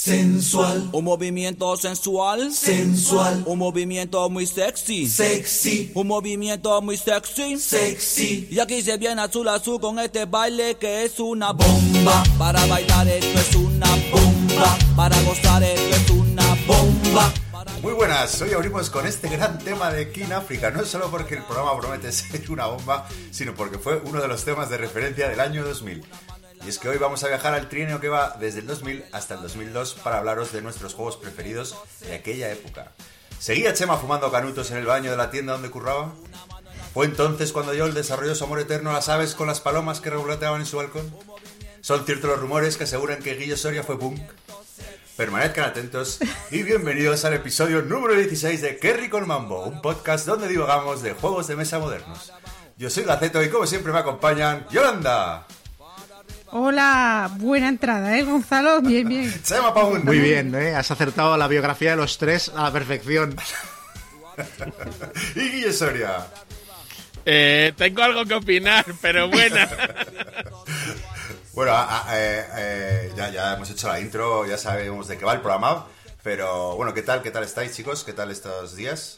sensual, Un movimiento sensual. sensual, Un movimiento muy sexy. sexy, Un movimiento muy sexy. sexy, Y aquí se viene azul azul con este baile que es una bomba. Para bailar esto es una bomba. Para gozar esto es una bomba. Muy buenas, hoy abrimos con este gran tema de King África, no solo porque el programa promete ser una bomba, sino porque fue uno de los temas de referencia del año 2000. Y es que hoy vamos a viajar al trienio que va desde el 2000 hasta el 2002 para hablaros de nuestros juegos preferidos de aquella época. ¿Seguía Chema fumando canutos en el baño de la tienda donde curraba? ¿Fue entonces cuando Joel desarrolló su amor eterno a las aves con las palomas que revoloteaban en su balcón? ¿Son ciertos los rumores que aseguran que Guillo Soria fue punk? Permanezcan atentos y bienvenidos al episodio número 16 de Kerry con Mambo, un podcast donde divagamos de juegos de mesa modernos. Yo soy Gaceto y como siempre me acompañan Yolanda, Hola, buena entrada, ¿eh, Gonzalo? Bien, bien. Chema Paun Muy bien, ¿eh? has acertado la biografía de los tres a la perfección. y Guillo Soria. Eh, tengo algo que opinar, pero buena. Bueno, a- a- eh, eh, ya, ya hemos hecho la intro, ya sabemos de qué va el programa, pero bueno, ¿qué tal? ¿Qué tal estáis chicos? ¿Qué tal estos días?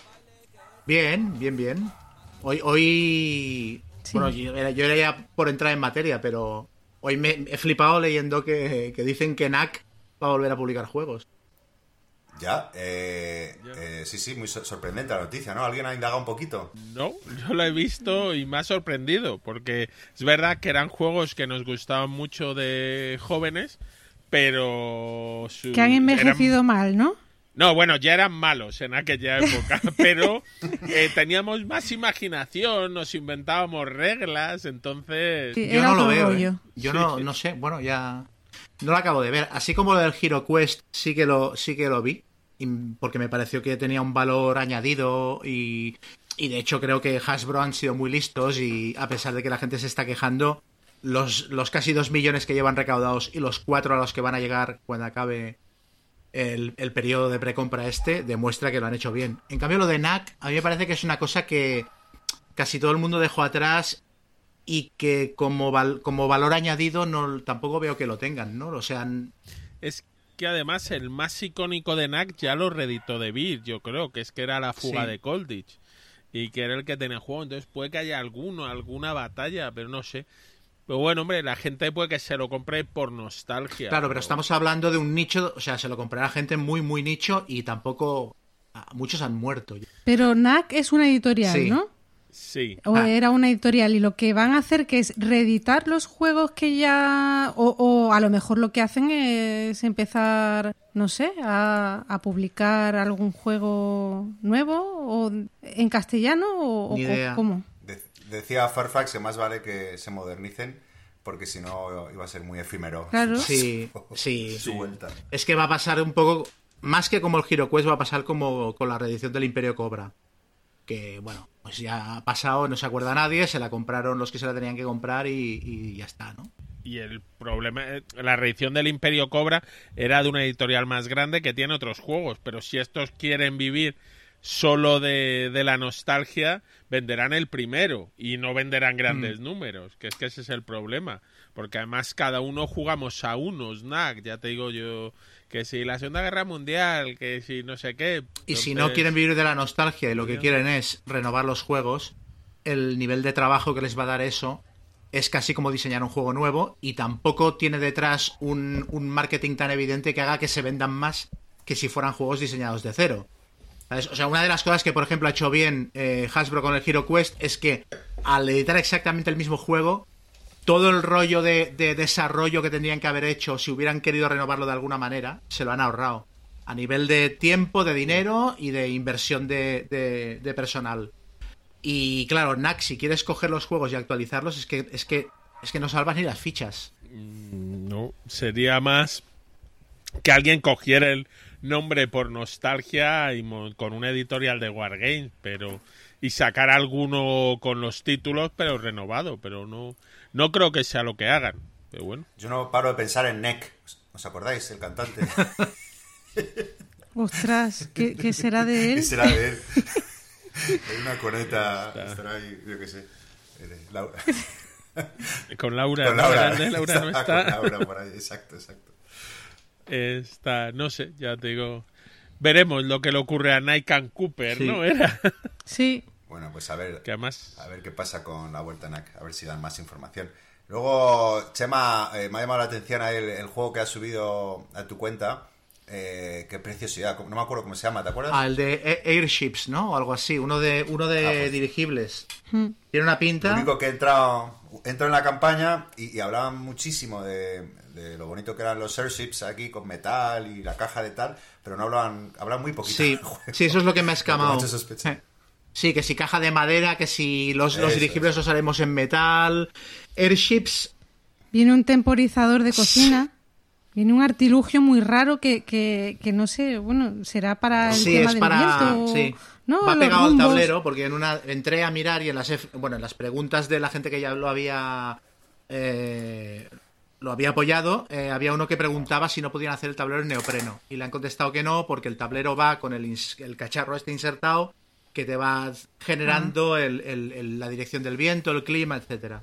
Bien, bien, bien. Hoy, hoy... Bueno, yo, era- yo era ya por entrar en materia, pero hoy me he flipado leyendo que, que dicen que NAC va a volver a publicar juegos. Ya, eh, eh, sí, sí, muy sor- sorprendente la noticia, ¿no? ¿Alguien ha indagado un poquito? No, yo lo he visto y me ha sorprendido, porque es verdad que eran juegos que nos gustaban mucho de jóvenes, pero... su- Que han envejecido eran- mal, ¿no? No, bueno, ya eran malos en aquella época, pero eh, teníamos más imaginación, nos inventábamos reglas, entonces... Sí. Yo no lo veo. ¿eh? Yo Sí, no, sí. no sé, bueno, ya... No lo acabo de ver. Así como lo del Hero Quest sí que lo, sí que lo vi, y- porque me pareció que tenía un valor añadido y, y de hecho creo que Hasbro han sido muy listos y a pesar de que la gente se está quejando, los, los casi dos millones que llevan recaudados y los cuatro a los que van a llegar cuando acabe el, el periodo de precompra este demuestra que lo han hecho bien. En cambio lo de NAC a mí me parece que es una cosa que casi todo el mundo dejó atrás y que como, val- como valor añadido no tampoco veo que lo tengan, ¿no? O sea, Es que además el más icónico de NAC ya lo reeditó de Beat, yo creo, que es que era la fuga Sí. de Colditch. Y que era el que tenía juego. Entonces puede que haya alguno, alguna batalla, pero no sé. Pero bueno, hombre, la gente puede que se lo compre por nostalgia. claro, pero estamos hablando de un nicho, o sea, se lo comprará gente muy, muy nicho y tampoco ah, muchos han muerto. Pero NAC es una editorial, Sí. ¿no? Sí. O Ah. era una editorial y lo que van a hacer que es reeditar los juegos que ya... O, o a lo mejor lo que hacen es empezar, no sé, a, a publicar algún juego nuevo o en castellano o, Ni o idea. cómo. De- decía Farfax que más vale que se modernicen porque si no iba a ser muy efímero Claro. Sí, sí. su vuelta. Es que va a pasar un poco, más que como el Hero Quest, va a pasar como con la reedición del Imperio Cobra. Que, bueno, pues ya ha pasado, no se acuerda nadie, se la compraron los que se la tenían que comprar y, y ya está, ¿no? Y el problema, eh, la reedición del Imperio Cobra era de una editorial más grande que tiene otros juegos, pero si estos quieren vivir solo de, de la nostalgia, venderán el primero y no venderán grandes números, que es que ese es el problema, porque además cada uno jugamos a unos, NAC, ya te digo yo, que si la Segunda Guerra Mundial, que si no sé qué. Y si no quieren vivir de la nostalgia y lo que quieren es renovar los juegos, el nivel de trabajo que les va a dar eso es casi como diseñar un juego nuevo y tampoco tiene detrás un, un marketing tan evidente que haga que se vendan más que si fueran juegos diseñados de cero. O sea, una de las cosas que, por ejemplo, ha hecho bien eh, Hasbro con el Hero Quest es que al editar exactamente el mismo juego, todo el rollo de, de desarrollo que tendrían que haber hecho si hubieran querido renovarlo de alguna manera, se lo han ahorrado. A nivel de tiempo, de dinero y de inversión de, personal. Y claro, NAC, si quieres coger los juegos y actualizarlos, es que, es que, es que no salvas ni las fichas. No, sería más que alguien cogiera el nombre por nostalgia y mo- con una editorial de Wargames, pero y sacar alguno con los títulos, pero renovado, pero no no creo que sea lo que hagan. Pero bueno, Yo no paro de pensar en Neck. ¿Os acordáis? El cantante. Ostras, ¿qué, qué será de ¿Qué él? será de él? Hay una coneta. Estará ahí, yo qué sé. Laura. con Laura, Con. Laura. Grande, Laura no Con. Laura por ahí, exacto, exacto. Está, no sé, ya te digo. Veremos lo que le ocurre a Nike Cooper, Sí. ¿no? Era. Sí, Bueno, pues a ver, que además. a ver qué pasa con la vuelta NAC, a ver si dan más información. Luego, Chema, eh, me ha llamado la atención ahí el, el juego que has subido a tu cuenta. Eh, qué preciosidad, no me acuerdo cómo se llama, ¿te acuerdas? Ah, el de A- Airships, ¿no? O algo así, uno de, uno de Ah, pues. dirigibles. Tiene una Lo pinta. único que he entrado, entro en la campaña y, y hablaban muchísimo de, de lo bonito que eran los airships aquí con metal y la caja de tal, pero no hablaban, hablaban muy poquito. Sí, sí, eso es lo que me ha escamado. Sí, que si caja de madera, que si los, los Eso dirigibles es. los haremos en metal. Airships, viene un temporizador de cocina. Viene un artilugio muy raro que, que, que no sé, bueno, será para el sí, tema es del para. viento. Sí. ¿no? Va pegado al tablero, porque en una entré a mirar y en las bueno, en las preguntas de la gente que ya lo había. eh, lo había apoyado, eh, había uno que preguntaba si no podían hacer el tablero en neopreno. Y le han contestado que no, porque el tablero va con el, cacharro este insertado que te va generando el- el- el- la dirección del viento, el clima, etcétera.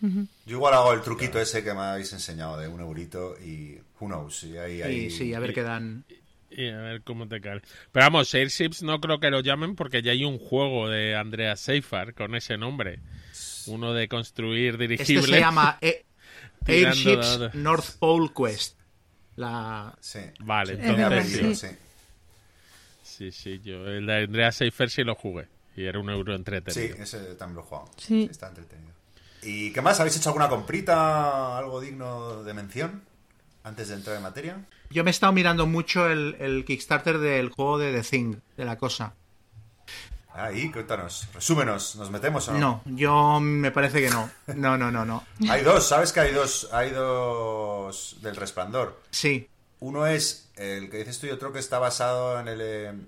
Yo igual hago el truquito ese que me habéis enseñado de un eurito y who knows, y ahí, ahí- Y sí, a ver qué dan. Y a ver cómo te cae. Pero vamos, Airships no creo que lo llamen porque ya hay un juego de Andrea Seifar con ese nombre. Uno de construir Este dirigibles. se llama eh, Airships. North Pole Quest. La, Sí. Vale, Sí, entonces sí. sí. sí. Sí, sí, yo el de Andrea Seifert sí lo jugué. Y era un euro Sí, entretenido. ese también lo he jugado. Sí. está entretenido. ¿Y qué más? ¿Habéis hecho alguna comprita, algo digno de mención? Antes de entrar en materia. Yo me he estado mirando mucho el, el Kickstarter del juego de The Thing, de la cosa. Ahí, cuéntanos. Resúmenos, ¿nos metemos o no? No, yo me parece que no. No, no, no, no. Hay dos, ¿sabes que hay dos? Hay dos del resplandor. Sí, Uno es el que dices tú y otro que está basado en el eh, en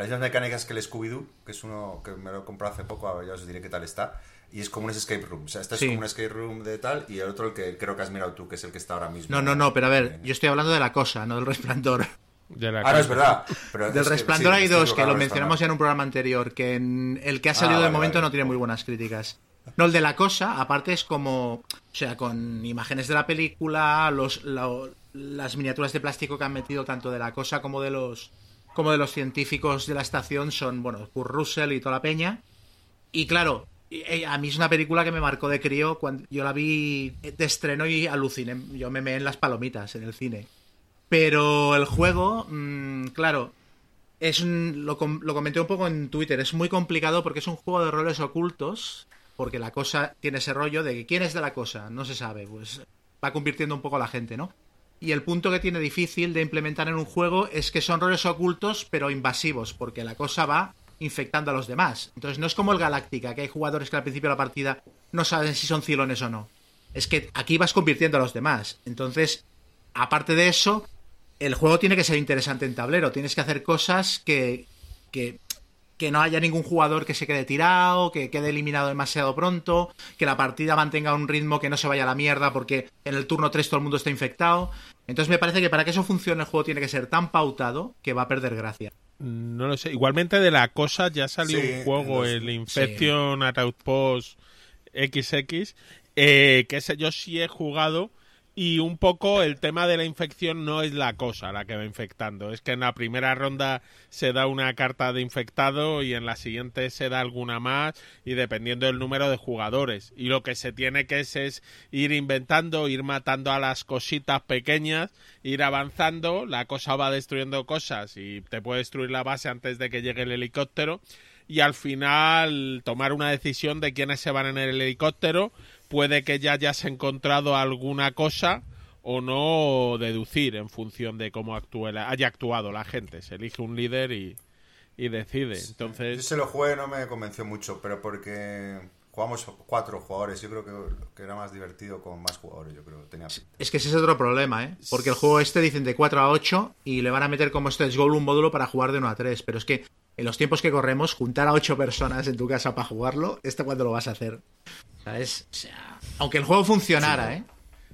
las mismas mecánicas que el Scooby-Doo, que es uno que me lo he comprado hace poco, a ver, ya os diré qué tal está. Y es como un escape room. O sea, este Sí. es como un escape room de tal, y el otro el que creo que has mirado tú, que es el que está ahora mismo. no, no, no, pero a ver, En- yo estoy hablando de la cosa, no del resplandor. De la Ah, no, es verdad. Pero Del es que- resplandor sí, hay dos, que lo mencionamos ya en un programa anterior, que en el que ha salido Ah, de vale, momento vale. no tiene muy buenas críticas. No, el de la cosa, aparte es como, o sea, con imágenes de la película, los, la- las miniaturas de plástico que han metido tanto de la cosa como de los como de los científicos de la estación son, bueno, Kurt Russell y toda la peña. Y claro, eh, a mí es una película que me marcó de crío cuando yo la vi de estreno y aluciné, yo me meé en las palomitas en el cine. Pero el juego, mm, claro, es un- lo, com- lo comenté un poco en Twitter, es muy complicado porque es un juego de roles ocultos, porque la cosa tiene ese rollo de que quién es de la cosa, no se sabe, pues va convirtiendo un poco a la gente, ¿no? Y el punto que tiene difícil de implementar en un juego es que son roles ocultos pero invasivos, porque la cosa va infectando a los demás. Entonces no es como el Galáctica, que hay jugadores que al principio de la partida no saben si son cilones o no. Es que aquí vas convirtiendo a los demás. Entonces, aparte de eso, el juego tiene que ser interesante en tablero. Tienes que hacer cosas que, que, que no haya ningún jugador que se quede tirado, que quede eliminado demasiado pronto, que la partida mantenga un ritmo que no se vaya a la mierda porque en el turno 3 todo el mundo está infectado. Entonces me parece que para que eso funcione el juego tiene que ser tan pautado que va a perder gracia. No lo sé. Igualmente de la cosa ya salió Sí, un juego, el Infection at Outpost XX, eh, que ese yo sí he jugado y un poco el tema de la infección no es la cosa la que va infectando. Es que en la primera ronda se da una carta de infectado y en la siguiente se da alguna más y dependiendo del número de jugadores. Y lo que se tiene que es, es ir inventando, ir matando a las cositas pequeñas, ir avanzando, la cosa va destruyendo cosas y te puede destruir la base antes de que llegue el helicóptero y al final tomar una decisión de quiénes se van en el helicóptero. Puede que ya hayas encontrado alguna cosa o no deducir en función de cómo actúe la- haya actuado la gente. Se elige un líder y, y decide. Yo Entonces, se lo jugué, no me convenció mucho, pero porque jugamos cuatro jugadores. Yo creo que, que era más divertido con más jugadores. Yo creo tenía. Es que ese es otro problema, ¿eh? Porque el juego este dicen de 4 a 8 y le van a meter como stretch goal un módulo para jugar de 1 a 3. Pero es que en los tiempos que corremos, juntar a 8 personas en tu casa para jugarlo, ¿este cuándo lo vas a hacer? ¿Sabes? O sea, aunque el juego funcionara, ¿eh?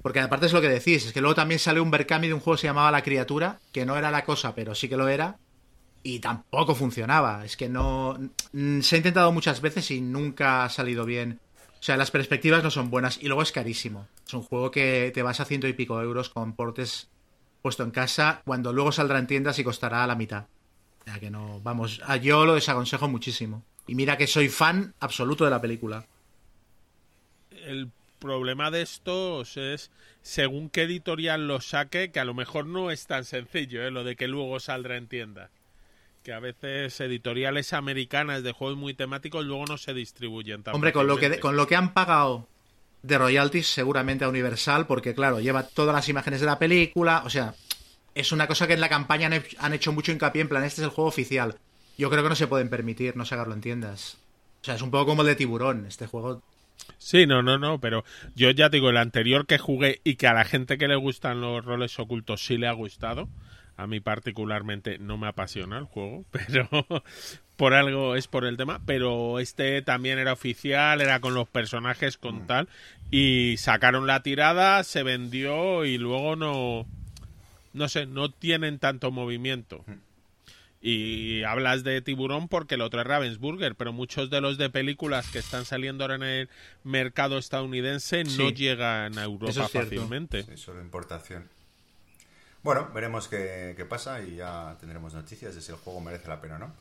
Porque aparte es lo que decís, es que luego también salió un Berkami de un juego que se llamaba La Criatura, que no era la cosa, pero sí que lo era, y tampoco funcionaba. Es que no. mm, Se ha intentado muchas veces y nunca ha salido bien. O sea, las perspectivas no son buenas y luego es carísimo. Es un juego que te vas a ciento y pico euros con portes puesto en casa, cuando luego saldrá en tiendas y costará la mitad. Ya que no, vamos, a- yo lo desaconsejo muchísimo. Y mira que soy fan absoluto de la película. El problema de estos es según qué editorial lo saque, que a lo mejor no es tan sencillo, ¿eh? lo de que luego saldrá en tienda. Que a veces editoriales americanas de juegos muy temáticos luego no se distribuyen tan Hombre, con lo, que, con lo que han pagado de royalties, seguramente a Universal, porque claro, lleva todas las imágenes de la película, o sea, es una cosa que en la campaña han, he- han hecho mucho hincapié en plan, este es el juego oficial. Yo creo que no se pueden permitir no sacarlo en tiendas. O sea, es un poco como el de tiburón, este juego. Sí, no, no, no, pero yo ya te digo, el anterior que jugué y que a la gente que le gustan los roles ocultos sí le ha gustado, a mí particularmente no me apasiona el juego, pero por algo es por el tema, pero este también era oficial, era con los personajes con tal, y sacaron la tirada, se vendió y luego no, no sé, no tienen tanto movimiento. Y hablas de tiburón porque el otro es Ravensburger, pero muchos de los de películas que están saliendo ahora en el mercado estadounidense no llegan a Europa Eso es fácilmente. Sí, solo importación. Bueno, veremos qué, qué pasa y ya tendremos noticias de si el juego merece la pena o no.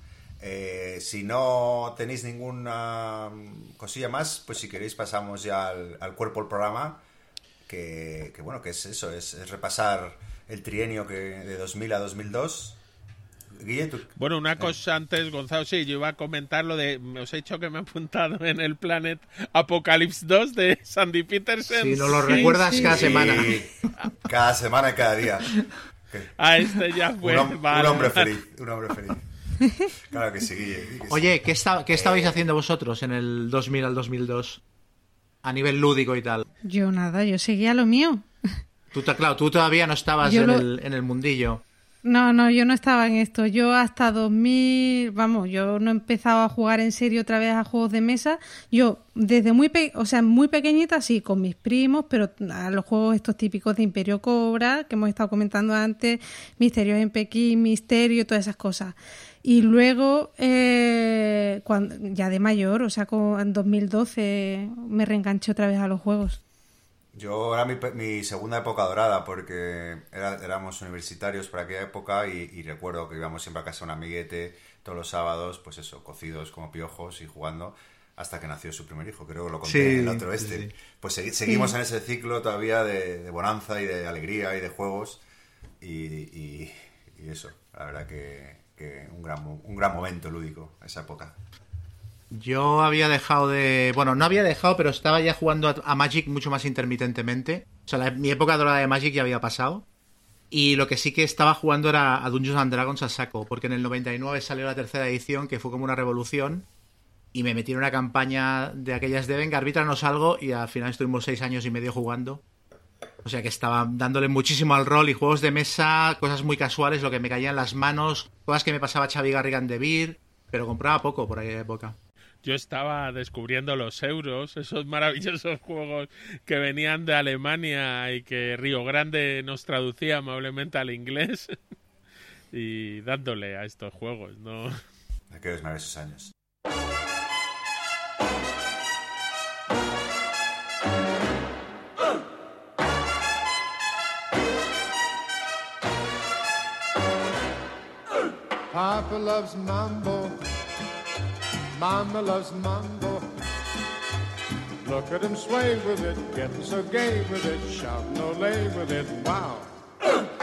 Eh, si no tenéis ninguna mm, cosilla más, pues si queréis pasamos ya al, al cuerpo del programa, que, que bueno, que es eso, es, es repasar el trienio que de 2000 a 2002. Guille, tú- Bueno, una cosa antes, Gonzalo, sí, yo iba a comentar lo de, os he dicho que me he apuntado en el Planet Apocalypse 2 de Sandy Peterson. Si no lo recuerdas sí. cada semana. Cada semana y cada día. Ah, este ya fue. un, hom- vale. un hombre feliz, un hombre feliz. Claro que sí, Guille. di que sí. Oye, ¿qué, esta- qué estabais haciendo vosotros en el 2000 al 2002? A nivel lúdico y tal. Yo nada, yo seguía lo mío. Tú, claro, tú todavía no estabas en, lo- el, en el mundillo. No, no, yo no estaba en esto. Yo hasta 2000, vamos, yo no he empezado a jugar en serio otra vez a juegos de mesa. Yo desde muy, pe- o sea, muy pequeñita sí, con mis primos, pero a los juegos estos típicos de Imperio Cobra que hemos estado comentando antes, Misterios en Pekín, Misterio, todas esas cosas. Y luego, eh, cuando, ya de mayor, o sea, con, en 2012 me reenganché otra vez a los juegos. Yo era mi, mi segunda época dorada porque era- éramos universitarios por aquella época y, y recuerdo que íbamos siempre a casa de un amiguete todos los sábados, pues eso, cocidos como piojos y jugando hasta que nació su primer hijo. Creo que lo conté Sí, en el otro este. sí. Pues segui- seguimos en ese ciclo todavía de, de bonanza y de alegría y de juegos y, y- y eso, la verdad que, que un, gran, un gran momento lúdico esa época. Yo había dejado de. Bueno, no había dejado, pero estaba ya jugando a, Magic mucho más intermitentemente. O sea, mi época dorada de Magic ya había pasado. Y lo que sí que estaba jugando era a Dungeons and Dragons a saco, porque en el 99 salió la tercera edición, que fue como una revolución. Y me metí en una campaña de aquellas de venga, arbítranos algo, y al final estuvimos seis años y medio jugando. O sea que estaba dándole muchísimo al rol y juegos de mesa, cosas muy casuales, lo que me caía en las manos, cosas que me pasaba Xavi Garrigan de Beer, pero compraba poco por aquella época. Yo estaba descubriendo los euros, esos maravillosos juegos que venían de Alemania y que Río Grande nos traducía amablemente al inglés. y dándole a estos juegos, ¿no? Aquellos maravillosos años. Papa loves mambo. Mama loves mambo. Look at him sway with it, getting so gay with it, shouting olay with it. Wow.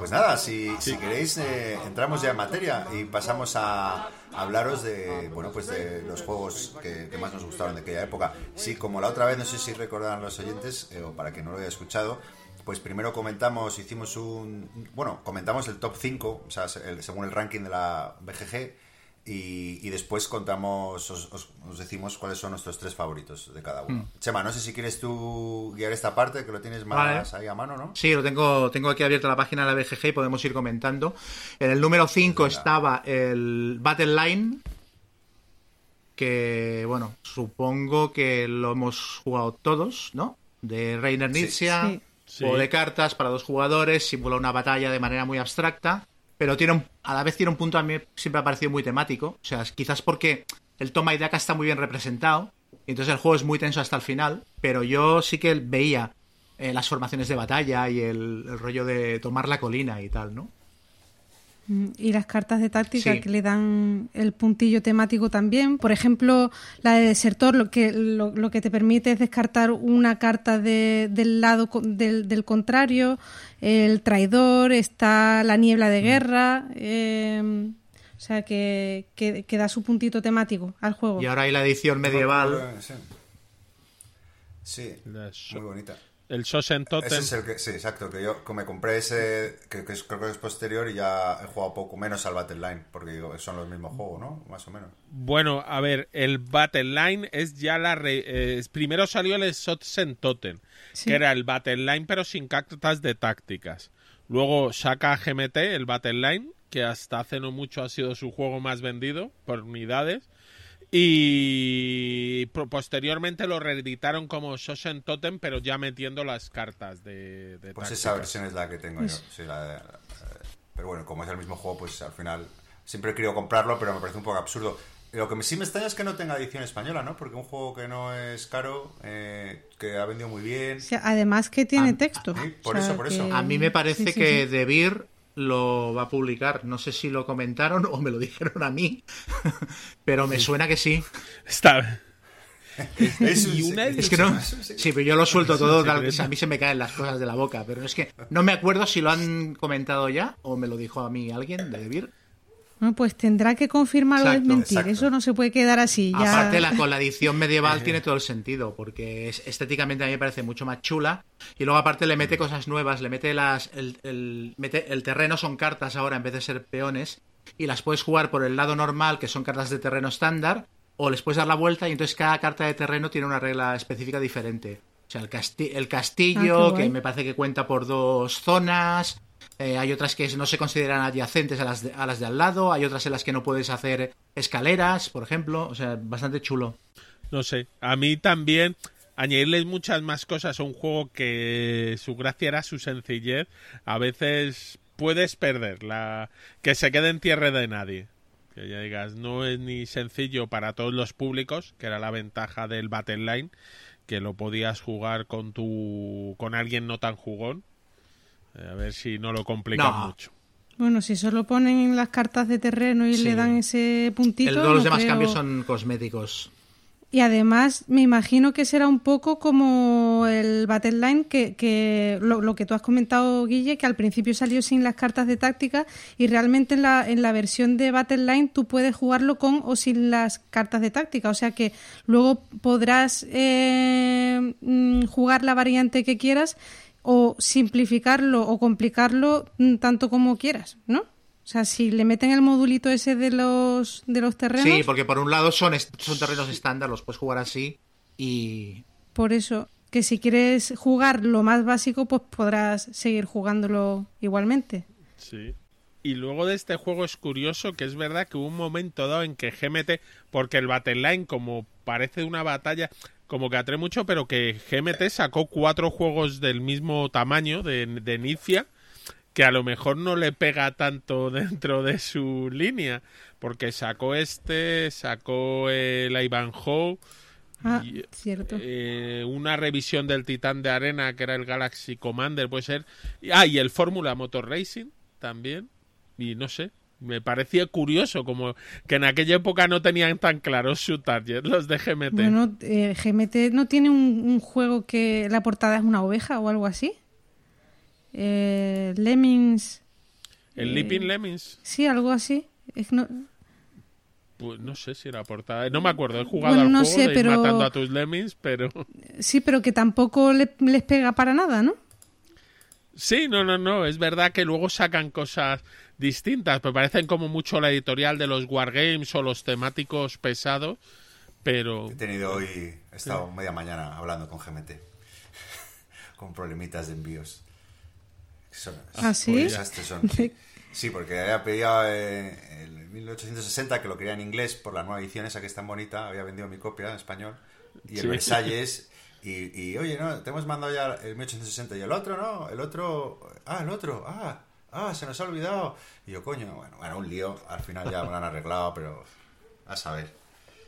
Pues nada, si, si queréis eh, entramos ya en materia y pasamos a hablaros de bueno pues de los juegos que, que más nos gustaron de aquella época. Sí, como la otra vez, no sé si recordarán los oyentes eh, o para que no lo haya escuchado, pues primero comentamos, hicimos un bueno, comentamos el top 5, o sea, el- según el ranking de la BGG y, y después contamos, os, os- os decimos cuáles son nuestros tres favoritos de cada uno. Chema, no sé si quieres tú guiar esta parte, que lo tienes más Vale. ahí a mano, ¿no? Sí, lo tengo, tengo aquí abierta la página de la BGG y podemos ir comentando. En el número 5 Venga. estaba el Battle Line, que, bueno, supongo que lo hemos jugado todos, ¿no? De Reiner Nietzsche, Sí. Sí. juego de cartas para dos jugadores, simula una batalla de manera muy abstracta, pero tiene un- a la vez tiene un punto a mí siempre ha parecido muy temático. O sea, quizás porque el toma y daca está muy bien representado, y entonces el juego es muy tenso hasta el final, pero yo sí que veía eh, las formaciones de batalla y el rollo de tomar la colina y tal, ¿no? Mm, Y las cartas de táctica Sí. que le dan el puntillo temático también. Por ejemplo, la de desertor lo que, lo, lo que te permite es descartar una carta de- del lado del, del contrario. El traidor, está la niebla Mm. de guerra. eh, o sea, que, que, que da su puntito temático al juego. Y ahora hay la edición medieval. Sí, muy bonita. El Sosen Ese Totem. es el que, sí, exacto, que yo que me compré ese, que, que es- creo que es posterior y ya he jugado poco menos al Battle Line, porque digo, son los mismos juegos, ¿no? Más o menos. Bueno, a ver, el Battle Line es ya la... re- eh, primero salió el Sosen Totem, Sí. que era el Battle Line pero sin cartas de tácticas. Luego saca GMT, el Battle Line, que hasta hace no mucho ha sido su juego más vendido por unidades. Y pro- posteriormente lo reeditaron como Sosen Totem, pero ya metiendo las cartas de, de Pues tácticas. esa versión es la que tengo yo. sí, la de- la- pero bueno, como es el mismo juego, pues al final siempre he querido comprarlo, pero me parece un poco absurdo. Lo que me- sí me extraña es que no tenga edición española, ¿no? Porque un juego que no es caro, eh, que ha vendido muy bien. O sea, además que tiene texto. sí, por O sea, eso, por eso. A mí me parece sí, sí, que sí. Lo va a publicar. No sé si lo comentaron o me lo dijeron a mí, pero me suena que sí. Está... Una eso Es que no. sí, pero yo lo suelto todo. Tal- a mí se me caen las cosas de la boca. Pero es que no me acuerdo si lo han comentado ya o me lo dijo a mí alguien de De Beer. Bueno, pues tendrá que confirmar o desmentir. exacto. Eso no se puede quedar así. Ya... Aparte, la, con la edición medieval tiene todo el sentido, porque es, estéticamente a mí me parece mucho más chula. Y luego, aparte, le mete cosas nuevas, le mete las. El, el- mete, el terreno son cartas ahora en vez de ser peones, y las puedes jugar por el lado normal, que son cartas de terreno estándar, o les puedes dar la vuelta, y entonces cada carta de terreno tiene una regla específica diferente. O sea, el, casti- el Ah, castillo, guay. que me parece que cuenta por dos zonas. Eh, hay otras que no se consideran adyacentes a las, de, a las de al lado. Hay otras en las que no puedes hacer escaleras, por ejemplo. O sea, bastante chulo. No sé, a mí también añadirles muchas más cosas a un juego que su gracia era su sencillez, a veces puedes perder la que se quede en tierra de nadie. Que ya digas, no es ni sencillo para todos los públicos, que era la ventaja del Battle Line, que lo podías jugar con tu con alguien no tan jugón. Eh, A ver si no lo complican No. mucho. Bueno, si solo ponen las cartas de terreno y Sí. le dan ese puntito. El, todos los no demás creo- cambios son cosméticos. Y además, me imagino que será un poco como el Battle Line, que, que lo, lo que tú has comentado, Guille, que al principio salió sin las cartas de táctica y realmente en la, en la versión de Battle Line tú puedes jugarlo con o sin las cartas de táctica. O sea que luego podrás eh, mm, jugar la variante que quieras o simplificarlo o complicarlo mm, tanto como quieras, ¿no? O sea, si le meten el modulito ese de los, de los terrenos... Sí, porque por un lado son, son terrenos estándar, los puedes jugar así. Y Por eso, que si quieres jugar lo más básico, pues podrás seguir jugándolo igualmente. Sí. Y luego de este juego es curioso que es verdad que hubo un momento dado en que GMT, porque el Battle Line como parece una batalla, como que atrae mucho, pero que GMT sacó cuatro juegos del mismo tamaño de, de Nicia, que a lo mejor no le pega tanto dentro de su línea, porque sacó este, sacó el Ivanhoe, Ah, y, cierto. eh, una revisión del Titán de Arena, que era el Galaxy Commander, puede ser. Y- Ah, y el Fórmula Motor Racing también. Y no sé, me parecía curioso como que en aquella época no tenían tan claro su target los de GMT. Bueno, eh, GMT no tiene un, un juego que la portada es una oveja o algo así. Eh, Lemmings, el Leaping Lemmings, sí, algo así. Es no- pues no sé si era portada. No me acuerdo, he jugado Bueno, al no juego sé, de ir pero- matando a tus Lemmings, pero... sí, pero que tampoco le- les pega para nada, ¿no? Sí, no, no, no. Es verdad que luego sacan cosas distintas. Me parecen como mucho la editorial de los Wargames o los temáticos pesados. Pero He tenido hoy, he estado media mañana hablando con GMT. con problemitas de envíos. Son, ¿Ah, sí? son, sí. Sí, porque había pedido eh, el 1860, que lo quería en inglés por la nueva edición esa que es tan bonita. Había vendido mi copia en español. Y el Sí. Versalles. Y, y, oye, no, te hemos mandado ya el 1860. Y el otro, no, el otro. Ah, el otro, ah, ah, se nos ha olvidado. Y yo, coño, bueno, bueno, un lío. Al final ya me lo han arreglado, pero a saber.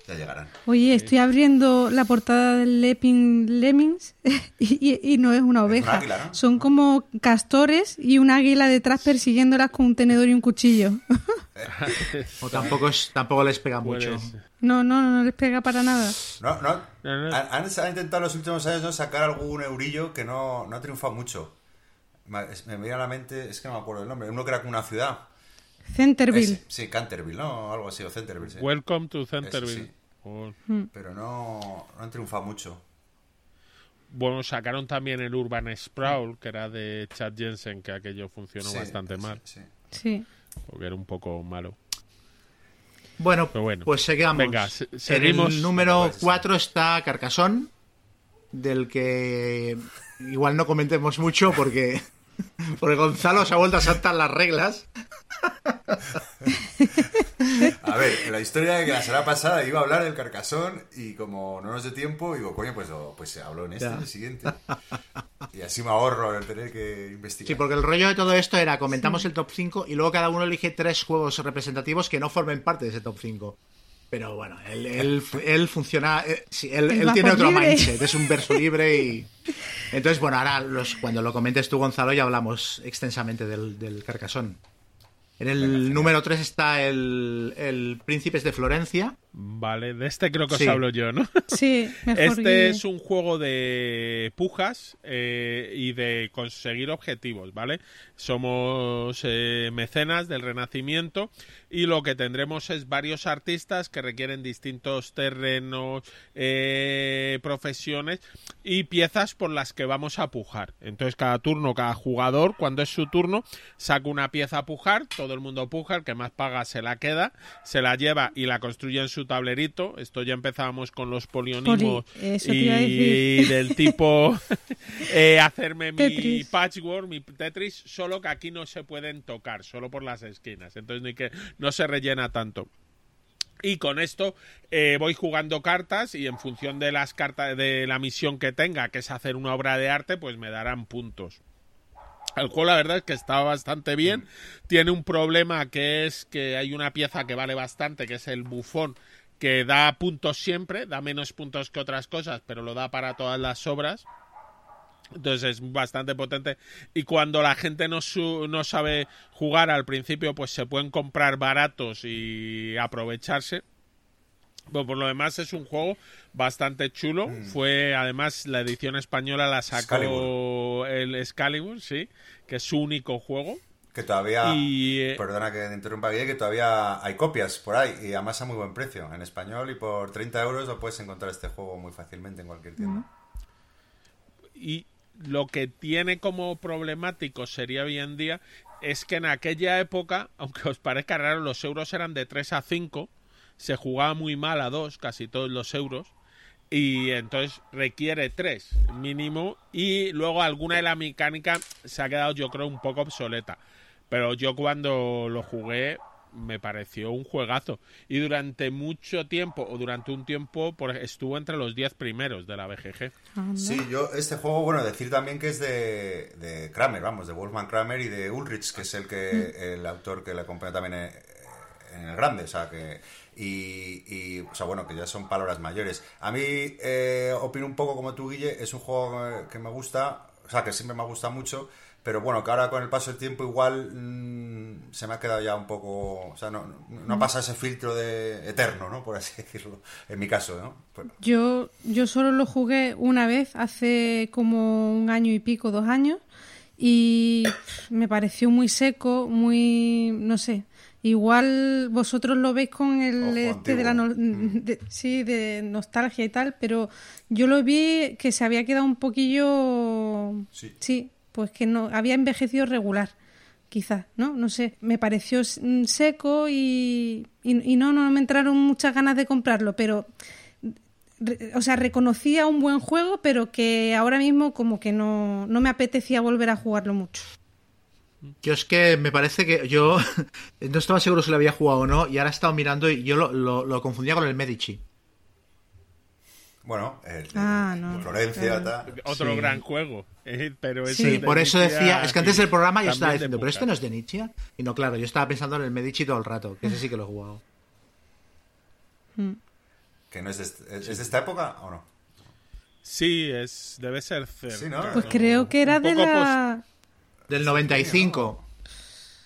Ya llegarán. Oye, estoy abriendo la portada del Lepin Lemmings y, y- y no es una oveja. águila, ¿no? Son como castores y un águila detrás persiguiéndolas con un tenedor y un cuchillo. O tampoco, es, tampoco les pega mucho. No, no, no les pega para nada. No, no. No, no. Han, han- han intentado en los últimos años ¿no? sacar algún eurillo que no, no ha triunfado mucho. Me, viene a la mente, es que no me acuerdo el nombre, uno que era como una ciudad. Centerville. Ese, sí, Canterville, ¿no? Algo así, o Centerville, sí. Welcome to Centerville. sí. O- Pero no, no han triunfado mucho. Bueno, sacaron también el Urban Sprawl, que era de Chad Jensen, que aquello funcionó Sí, bastante sí, mal, sí. Sí. porque era un poco malo. Bueno, bueno. pues seguimos. Venga, se- En seguimos. el número Pues- 4 está Carcasón, del que igual no comentemos mucho porque, porque Gonzalo se ha vuelto a saltar las reglas. A ver, en la historia de que la semana pasada iba a hablar del carcasón y como no nos dio tiempo, digo, coño, pues, oh, pues se habló en este, en el siguiente. Y así me ahorro el tener que investigar. Sí, porque el rollo de todo esto era comentamos el top 5 y luego cada uno elige tres juegos representativos que no formen parte de ese top 5. Pero bueno, él, él, él funciona, eh, sí, él, tiene otro libre. mindset, es un verso libre y... Entonces, bueno, ahora los, cuando lo comentes tú, Gonzalo, ya hablamos extensamente del, del Carcasón. En el número 3 está el, el Príncipes de Florencia. Vale, de este creo que os hablo yo, ¿no? Sí, mejor Este es un juego de pujas eh, y de conseguir objetivos, ¿vale? Somos eh, mecenas del Renacimiento y lo que tendremos es varios artistas que requieren distintos terrenos, eh, profesiones y piezas por las que vamos a pujar. Entonces cada turno, cada jugador, cuando es su turno, saca una pieza a pujar, todo el mundo puja, el que más paga se la queda, se la lleva y la construye en su tablerito. Esto ya empezábamos con los polionimos Poli, y del tipo eh, hacerme mi Tetris. patchwork, mi Tetris, solo que aquí no se pueden tocar, solo por las esquinas. Entonces no, hay que, no se rellena tanto. Y con esto eh, voy jugando cartas y en función de las cartas de la misión que tenga, que es hacer una obra de arte, pues me darán puntos. El juego la verdad es que está bastante bien. Tiene un problema que es que hay una pieza que vale bastante, que es el bufón, que da puntos siempre, da menos puntos que otras cosas, pero lo da para todas las obras. Entonces es bastante potente. Y cuando la gente no, su- no sabe jugar al principio, pues se pueden comprar baratos y aprovecharse. Pero por lo demás es un juego bastante chulo. Fue además la edición española la sacó Excalibur. el Excalibur, sí, que es su único juego. Que todavía, Y, eh, perdona que te interrumpa, que todavía hay copias por ahí y además a muy buen precio en español y por 30 euros lo puedes encontrar este juego muy fácilmente en cualquier tienda. y lo que tiene como problemático sería hoy en día es que en aquella época, aunque os parezca raro, los euros eran de 3 a 5, se jugaba muy mal a 2, casi todos los euros, y entonces requiere 3 mínimo, y luego alguna de la mecánica se ha quedado yo creo un poco obsoleta. Pero yo cuando lo jugué me pareció un juegazo. Y durante mucho tiempo, o durante un tiempo, por- estuvo entre los 10 primeros de la BGG. Sí, yo este juego, bueno, decir también que es de, de Kramer, vamos, de Wolfman Kramer y de Ulrich, que es el que el autor que le acompaña también en, en el grande, o sea que y, y, o sea bueno que ya son palabras mayores. A mí eh, opino un poco como tú, Guille, es un juego eh, que me gusta, o sea que siempre me ha gustado mucho. Pero bueno, que ahora con el paso del tiempo igual mm, se me ha quedado ya un poco... O sea, no, no, no pasa ese filtro de eterno, ¿no? Por así decirlo. En mi caso, ¿no? Pero- Yo, yo solo lo jugué una vez, hace como un año y pico, dos años, y me pareció muy seco, muy, no sé. Igual vosotros lo veis con el Ojo este de la no- de- sí de nostalgia y tal, pero yo lo vi que se había quedado un poquillo Sí. Pues que no había envejecido regular, quizás, ¿no? No sé, me pareció mm, seco y, y, y no, no me entraron muchas ganas de comprarlo, pero o sea, reconocía un buen juego, pero que ahora mismo como que no, no me apetecía volver a jugarlo mucho. Yo es que me parece que yo no estaba seguro si lo había jugado o no y ahora he estado mirando y yo lo, lo- lo confundía con el Medici. Bueno, el, Ah, no, Florencia, claro. tal. Otro Sí. gran juego. eh, pero Sí, por eso Nietzsche decía, es que antes del programa yo estaba diciendo, pero este no es de Nietzsche. Y no, claro, yo estaba pensando en el Medici todo el rato, que ese sí que lo he jugado. Que no es de, est- ¿es de esta época o no? Sí, es debe ser cerca. Sí, ¿no? Pues creo que era de la... Del 95.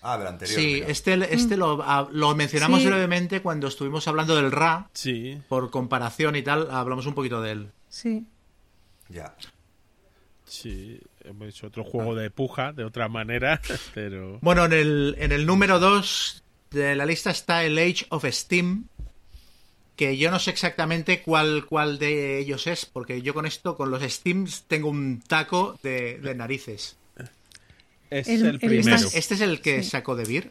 Ah, del anterior. Sí, este, este lo, a- lo mencionamos Sí. brevemente cuando estuvimos hablando del RA, Sí. por comparación y tal, hablamos un poquito de él. Sí. Ya. Sí, hemos hecho otro juego de puja de otra manera, pero Bueno, en el, en el número 2 de la lista está el Age of Steam, que yo no sé exactamente cuál, cuál de ellos es, porque yo con esto, con los Steams, tengo un taco de, de narices. Es El- el, primero. ¿Este es el que sacó de Beer?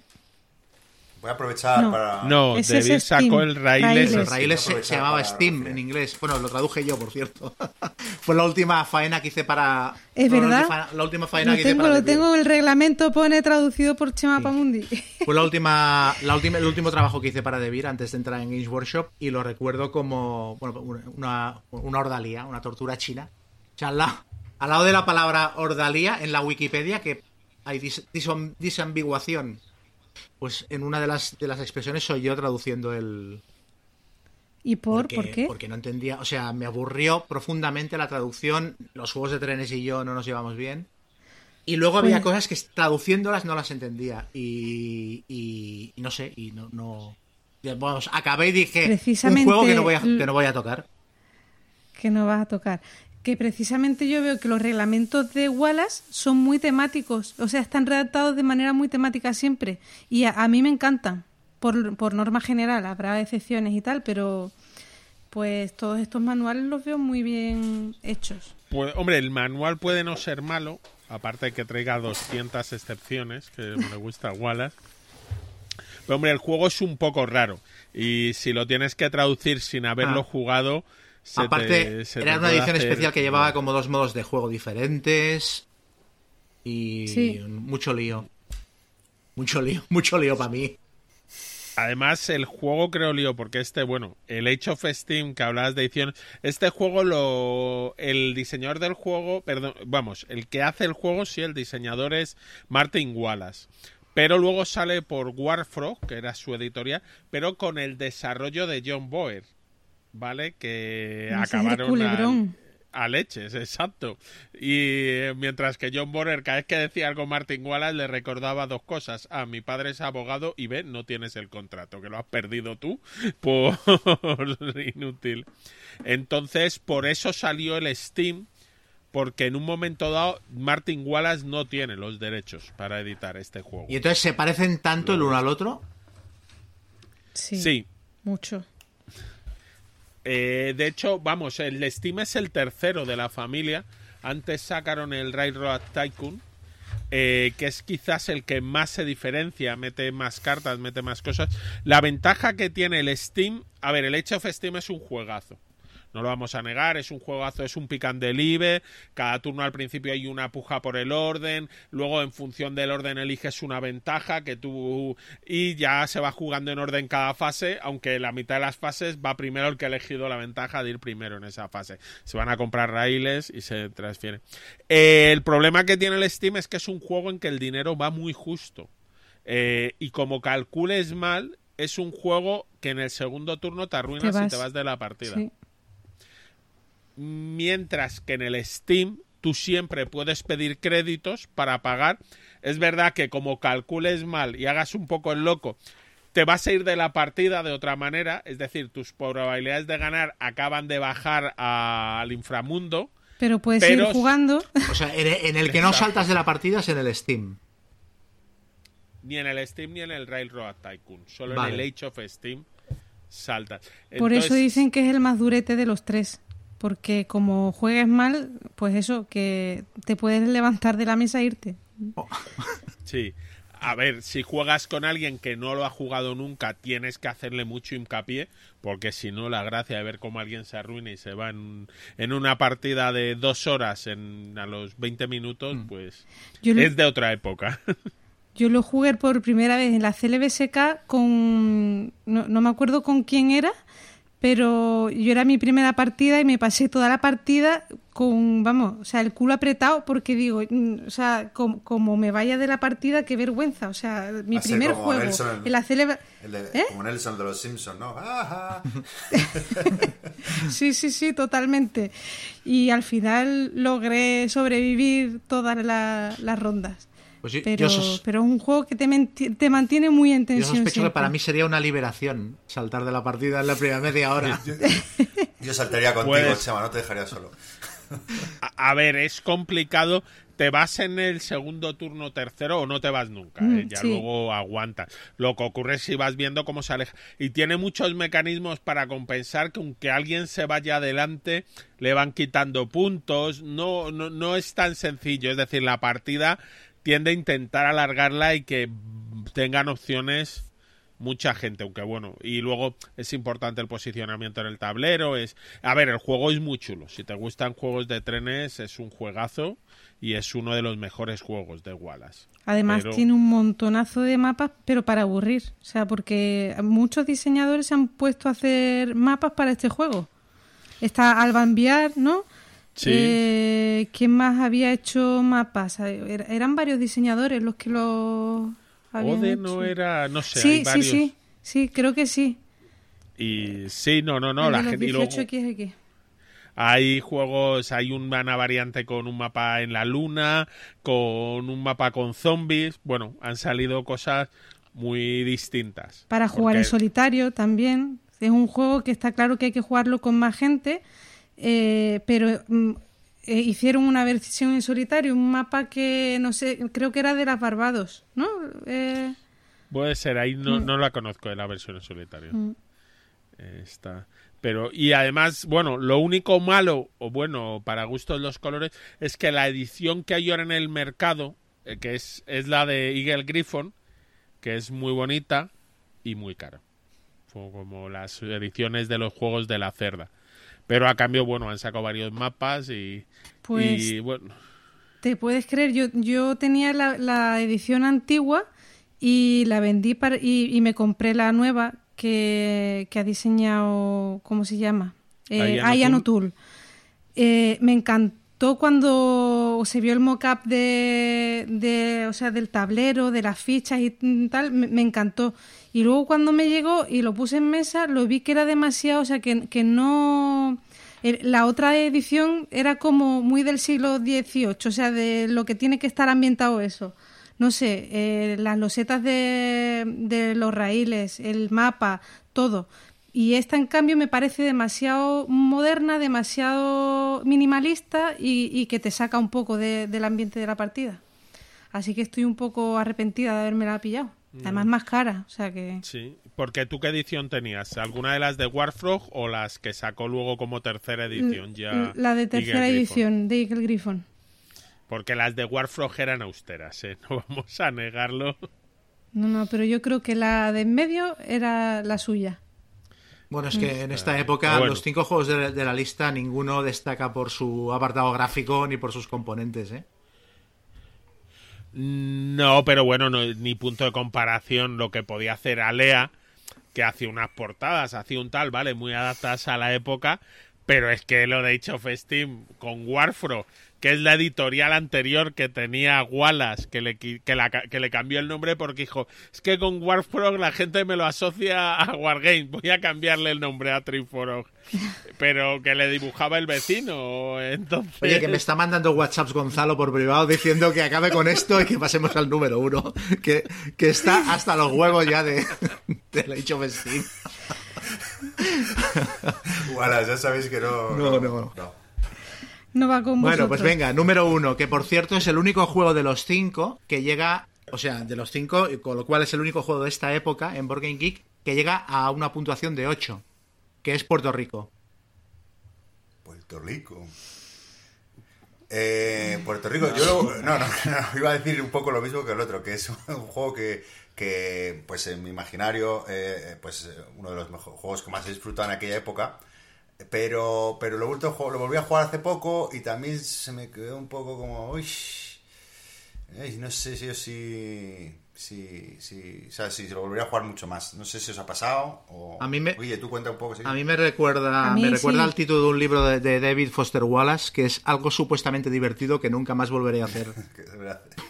Voy a aprovechar No. para... No, es David sacó el Raíles. Raíles. El Raíles se, llamaba Steam en inglés. Bueno, lo traduje yo, por cierto. Fue la última faena que hice para... ¿Es no, verdad? La última faena Lo que hice tengo, para lo tengo, el reglamento pone traducido por Chema Pamundi. Fue la última, la última, el último trabajo que hice para Devir antes de entrar en Games Workshop y lo recuerdo como bueno, una, una ordalía, una tortura china. O sea, al lado, al lado de la palabra ordalía en la Wikipedia, que hay dis- disom- disambiguación, pues en una de las, de las expresiones soy yo traduciendo el... ¿Y por? porque, ¿Por qué? Porque no entendía, o sea, me aburrió profundamente la traducción, los juegos de trenes y yo no nos llevamos bien. Y luego había Pues- cosas que traduciéndolas no las entendía. Y, y- y no sé, y no, no. Vamos, acabé y dije Precisamente un juego que no voy a, que no voy a tocar. que no vas a tocar. Que precisamente yo veo que los reglamentos de Wallace son muy temáticos, o sea, están redactados de manera muy temática siempre. Y a, a mí me encantan, por, por norma general, habrá excepciones y tal, pero pues todos estos manuales los veo muy bien hechos. Pues, hombre, el manual puede no ser malo, aparte de que traiga 200 excepciones, que me gusta Wallace. Pero, hombre, el juego es un poco raro. Y si lo tienes que traducir sin haberlo Ah. jugado, se Aparte, te- era una edición hacer- especial que llevaba como dos modos de juego diferentes. Y Sí. mucho lío. Mucho lío, mucho lío para mí. Además, el juego creo lío, porque este, bueno, el Age of Steam que hablabas de edición, este juego lo. El diseñador del juego, perdón, vamos, el que hace el juego, sí, el diseñador es Martin Wallace. Pero luego sale por Warfrog, que era su editorial, pero con el desarrollo de John Boer, ¿vale? Que acabaron a, a leches, exacto. Y eh, mientras que John Boer, cada vez que decía algo Martin Wallace, le recordaba dos cosas. A mi padre es abogado y ve, no tienes el contrato, que lo has perdido tú por inútil. Entonces, por eso salió el Steam, porque en un momento dado Martin Wallace no tiene los derechos para editar este juego. Y entonces se parecen tanto el uno al otro. Sí, Sí, mucho. Eh, de hecho, vamos, el Steam es el tercero de la familia. Antes sacaron el Railroad Tycoon, eh, que es quizás el que más se diferencia, mete más cartas, mete más cosas. La ventaja que tiene el Steam, a ver, el Age of Steam es un juegazo. No lo vamos a negar, es un juegazo, es un pick and deliver. Cada turno al principio hay una puja por el orden. Luego, en función del orden, eliges una ventaja que tú. Y ya se va jugando en orden cada fase. Aunque la mitad de las fases va primero el que ha elegido la ventaja de ir primero en esa fase. Se van a comprar raíles y se transfiere. Eh, el problema que tiene el Steam es que es un juego en que el dinero va muy justo. Eh, y como calcules mal, es un juego que en el segundo turno te arruinas Te y te vas de la partida. Sí. Mientras que en el Steam tú siempre puedes pedir créditos para pagar. Es verdad que como calcules mal y hagas un poco el loco, te vas a ir de la partida de otra manera. Es decir, tus probabilidades de ganar acaban de bajar a- al inframundo. Pero puedes Pero- ir jugando. O sea, en en el que no saltas de la partida es en el Steam. Ni en el Steam ni en el Railroad Tycoon. Solo Vale. en el Age of Steam saltas. Por eso dicen que es el más durete de los tres. Porque como juegues mal, pues eso, que te puedes levantar de la mesa e irte. Sí. A ver, si juegas con alguien que no lo ha jugado nunca, tienes que hacerle mucho hincapié, porque si no, la gracia de ver cómo alguien se arruina y se va en, en una partida de dos horas en, a los 20 minutos, pues Yo lo- es de otra época. Yo lo jugué por primera vez en la CLBSK con... No, no me acuerdo con quién era, pero yo era mi primera partida y me pasé toda la partida con, vamos, o sea, el culo apretado porque digo, mm, o sea, como, como me vaya de la partida, qué vergüenza. O sea, mi primer como juego, Nelson en la celebra... El de- ¿Eh? Como Nelson de los Simpsons, ¿no? Ajá. Sí, sí, sí, totalmente. Y al final logré sobrevivir todas la- las rondas. Pues yo, Pero, yo sos- pero es un juego que te, mantiene muy en yo sospecho que para mí sería una liberación saltar de la partida en la primera media hora. Yo saltaría contigo, Puedes. Chema, no te dejaría solo. A, a ver, es complicado. ¿Te vas en el segundo turno tercero o no te vas nunca? Mm, eh? Ya sí. luego aguantas. Lo que ocurre es si vas viendo cómo se aleja. Y tiene muchos mecanismos para compensar que aunque alguien se vaya adelante, le van quitando puntos. No, no, no es tan sencillo. Es decir, la partida tiende a intentar alargarla y que tengan opciones mucha gente, aunque bueno, y luego es importante el posicionamiento en el tablero, es a ver, el juego es muy chulo, si te gustan juegos de trenes es un juegazo y es uno de los mejores juegos de Wallace. Además Pero- tiene un montonazo de mapas, pero para aburrir. O sea, porque muchos diseñadores se han puesto a hacer mapas para este juego. Está Alban Viar, ¿no? Sí. Eh, ¿Quién más había hecho mapas? Er- Eran varios diseñadores los que lo habían Ode hecho. no era, no sé, sí, hay sí, varios. sí, sí, creo que sí. Y sí, no, no, no, El la gente y luego 18XX. hay juegos, hay una variante con un mapa en la luna, con un mapa con zombies, bueno, han salido cosas muy distintas. Para jugar Porque- en solitario también. Es un juego que está claro que hay que jugarlo con más gente, eh, pero mm, eh, hicieron una versión en solitario, un mapa que no sé, creo que era de las Barbados, ¿no? Eh, Puede ser, ahí no, no la conozco de la versión en solitario. Mm. Eh, Está. Pero, y además, bueno, lo único malo, o bueno, para gustos los colores, es que la edición que hay ahora en el mercado, eh, que es, es la de Eagle Griffon, que es muy bonita y muy cara. Como las ediciones de los juegos de la cerda. Pero a cambio, bueno, han sacado varios mapas y, Pues- y, bueno, ¿Te puedes creer? Yo, yo tenía la, la edición antigua y la vendí para, y, y me compré la nueva que, que ha diseñado, ¿cómo se llama? Eh, Ayano. Tool. Eh, me encantó cuando se vio el mock-up de, o sea, del tablero, de las fichas y tal, me, encantó. Y luego cuando me llegó y lo puse en mesa, lo vi que era demasiado, o sea, que, no... La otra edición era como muy del siglo XVIII, o sea, de lo que tiene que estar ambientado eso. No sé, eh, las losetas de, de los raíles, el mapa, todo. Y esta, en cambio, me parece demasiado moderna, demasiado minimalista y, y que te saca un poco de- del ambiente de la partida. Así que estoy un poco arrepentida de haberme la pillado. Además, más cara, o sea que... sí. Porque tú qué edición tenías? ¿Alguna de las de Warfrog o las que sacó luego como tercera edición ya? la de Eagle tercera Griffon? edición, de Eagle Griffon. Porque las de Warfrog eran austeras, ¿eh? No vamos a negarlo. No, no, pero yo creo que la de en medio era la suya. Bueno, es que en esta época Bueno. los cinco juegos de, de la lista ninguno destaca por su apartado gráfico ni por sus componentes, ¿eh? No, pero bueno, no, ni punto de comparación lo que podía hacer Alea, que hacía unas portadas, hacía un tal, vale, muy adaptadas a la época, pero es que lo de Age of Steam con Warfro, que es la editorial anterior que tenía Wallace, que le, que, la que le cambió el nombre porque dijo, es que con Warfrog la gente me lo asocia a Wargame, voy a cambiarle el nombre a Triforog, pero que le dibujaba el vecino, entonces... Oye, que me está mandando WhatsApps Gonzalo por privado diciendo que acabe con esto y que pasemos al número uno. Que, que está hasta los huevos ya de, de la of Steam. Wallace, ya sabéis que no. No, no. No va con Bueno, vosotros. pues venga, número uno, que por cierto es el único juego de los cinco que llega, o sea, de los cinco, con lo cual es el único juego de esta época en Board Game Geek que llega a una puntuación de 8, que es Puerto Rico. Puerto Rico. Eh, Puerto Rico, yo lo- no, no, no, iba a decir un poco lo mismo que el otro, que es un juego que, que pues en mi imaginario, eh, pues uno de los mejores juegos que más he disfrutado en aquella época, pero, pero lo, he vuelto a jugar- lo volví a jugar hace poco y también se me quedó un poco como, uy, no sé si yo sí... si, si, o sea, si lo volvería a jugar mucho más. No sé si os ha pasado o... A mí me- Oye, tú cuenta un poco. ¿sí? A mí me recuerda, mí me recuerda sí. al título de un libro de, de David Foster Wallace, que es algo supuestamente divertido que nunca más volveré a hacer.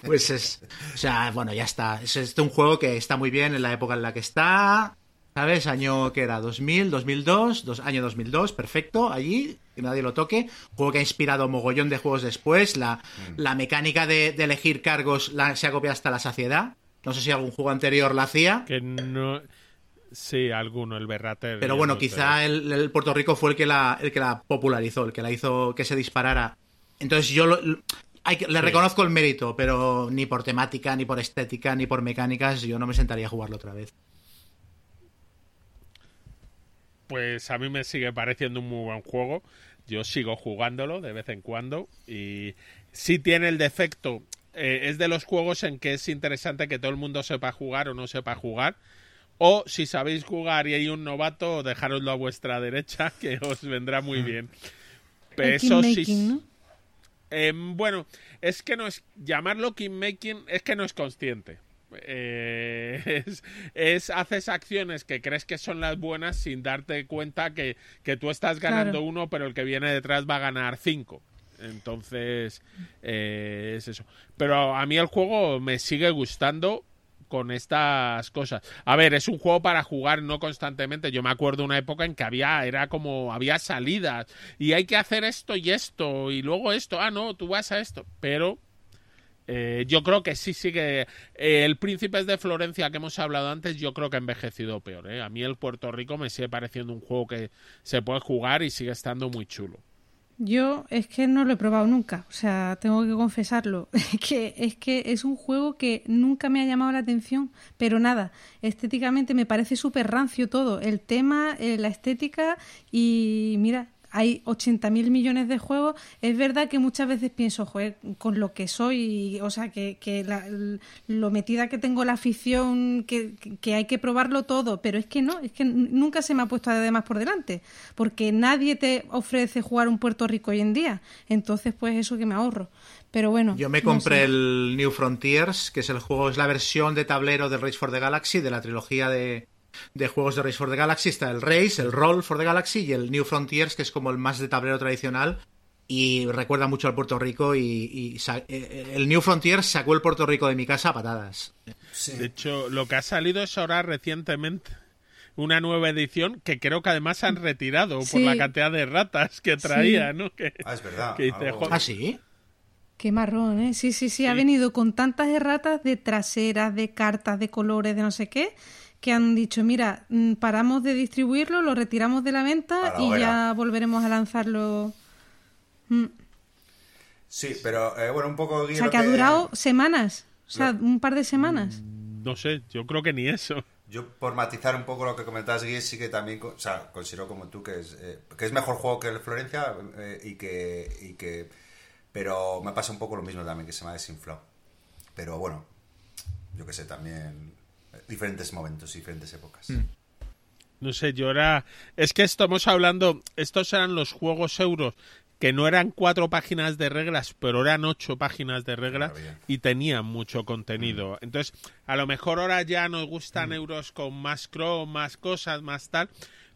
Pues es, o sea, bueno, ya está. Es, es un juego que está muy bien en la época en la que está. ¿Sabes? Año que era 2000, 2002, dos, año 2002, perfecto, allí, que nadie lo toque. Juego que ha inspirado mogollón de juegos después. La, Mm. la mecánica de, de elegir cargos la, se ha copiado hasta la saciedad. No sé si algún juego anterior la hacía. Que no. Sí, alguno, el Berrater. Pero bueno, no sé. quizá el, el Puerto Rico fue el que la, el que la popularizó, el que la hizo que se disparara. Entonces yo lo- lo- hay que- le Sí. reconozco el mérito, pero ni por temática, ni por estética, ni por mecánicas, yo no me sentaría a jugarlo otra vez. Pues a mí me sigue pareciendo un muy buen juego. Yo sigo jugándolo de vez en cuando. Y sí tiene el defecto. eh, es de los juegos en que es interesante que todo el mundo sepa jugar o no sepa jugar. O si sabéis jugar y hay un novato, dejároslo a vuestra derecha, que os vendrá muy bien. Pero eso sí. Em, bueno, es que no es. Llamarlo kingmaking es que no es consciente. Eh, es, es- haces acciones que crees que son las buenas sin darte cuenta que, que tú estás ganando Claro. uno, pero el que viene detrás va a ganar cinco. Entonces, eh, es eso. Pero a mí el juego me sigue gustando con estas cosas. A ver, es un juego para jugar no constantemente. Yo me acuerdo una época en que había, era como, había salidas y hay que hacer esto y esto y luego esto. Ah, no, tú vas a esto. Pero eh, yo creo que sí sigue. eh, el Príncipes de Florencia que hemos hablado antes, yo creo que ha envejecido peor. ¿eh? A mí el Puerto Rico me sigue pareciendo un juego que se puede jugar y sigue estando muy chulo. Yo es que no lo he probado nunca, o sea, tengo que confesarlo. Es que, es que es un juego que nunca me ha llamado la atención, pero nada, estéticamente me parece súper rancio todo, el tema, eh, la estética y mira, hay 80.000 millones de juegos. Es verdad que muchas veces pienso, joder, con lo que soy, o sea, que, que la- lo metida que tengo la afición, que, que hay que probarlo todo, pero es que no, es que nunca se me ha puesto además por delante, porque nadie te ofrece jugar un Puerto Rico hoy en día. Entonces, pues eso que me ahorro. Pero bueno. Yo me no compré sé. el New Frontiers, que es el juego, es la versión de tablero del Race for the Galaxy, de la trilogía de, de juegos de Race for the Galaxy. Está el Race, el Roll for the Galaxy y el New Frontiers, que es como el más de tablero tradicional. Y recuerda mucho al Puerto Rico. Y, y sa- eh, el New Frontiers sacó el Puerto Rico de mi casa a patadas. De hecho, lo que ha salido es ahora recientemente una nueva edición que creo que además han retirado por la cantidad de ratas que traía, ¿no? Que, Ah, es verdad. que dice, algo- "Jo- ¿Ah, sí? Qué marrón, ¿eh? Sí, sí, sí, ha venido con tantas erratas de traseras, de cartas, de colores, de no sé qué, que han dicho, mira, mm, paramos de distribuirlo, lo retiramos de la venta la y ya volveremos a lanzarlo. Mm. Sí, pero eh, bueno, un poco... O sea, que ha durado semanas, o sea, un par de semanas. no sé, yo creo que ni eso. Yo, por matizar un poco lo que comentabas, Guille, sí que también o sea, considero como tú que es, eh, que es mejor juego que el Florencia eh, y, que, y que... Pero me pasa un poco lo mismo también, que se me ha desinflado. Pero bueno, yo qué sé, también diferentes momentos, diferentes épocas. No sé, yo era... Es que estamos hablando... Estos eran los juegos euros que no eran cuatro páginas de reglas, pero eran ocho páginas de reglas y tenían mucho contenido. Entonces, a lo mejor ahora ya nos gustan euros con más Chrome, más cosas, más tal,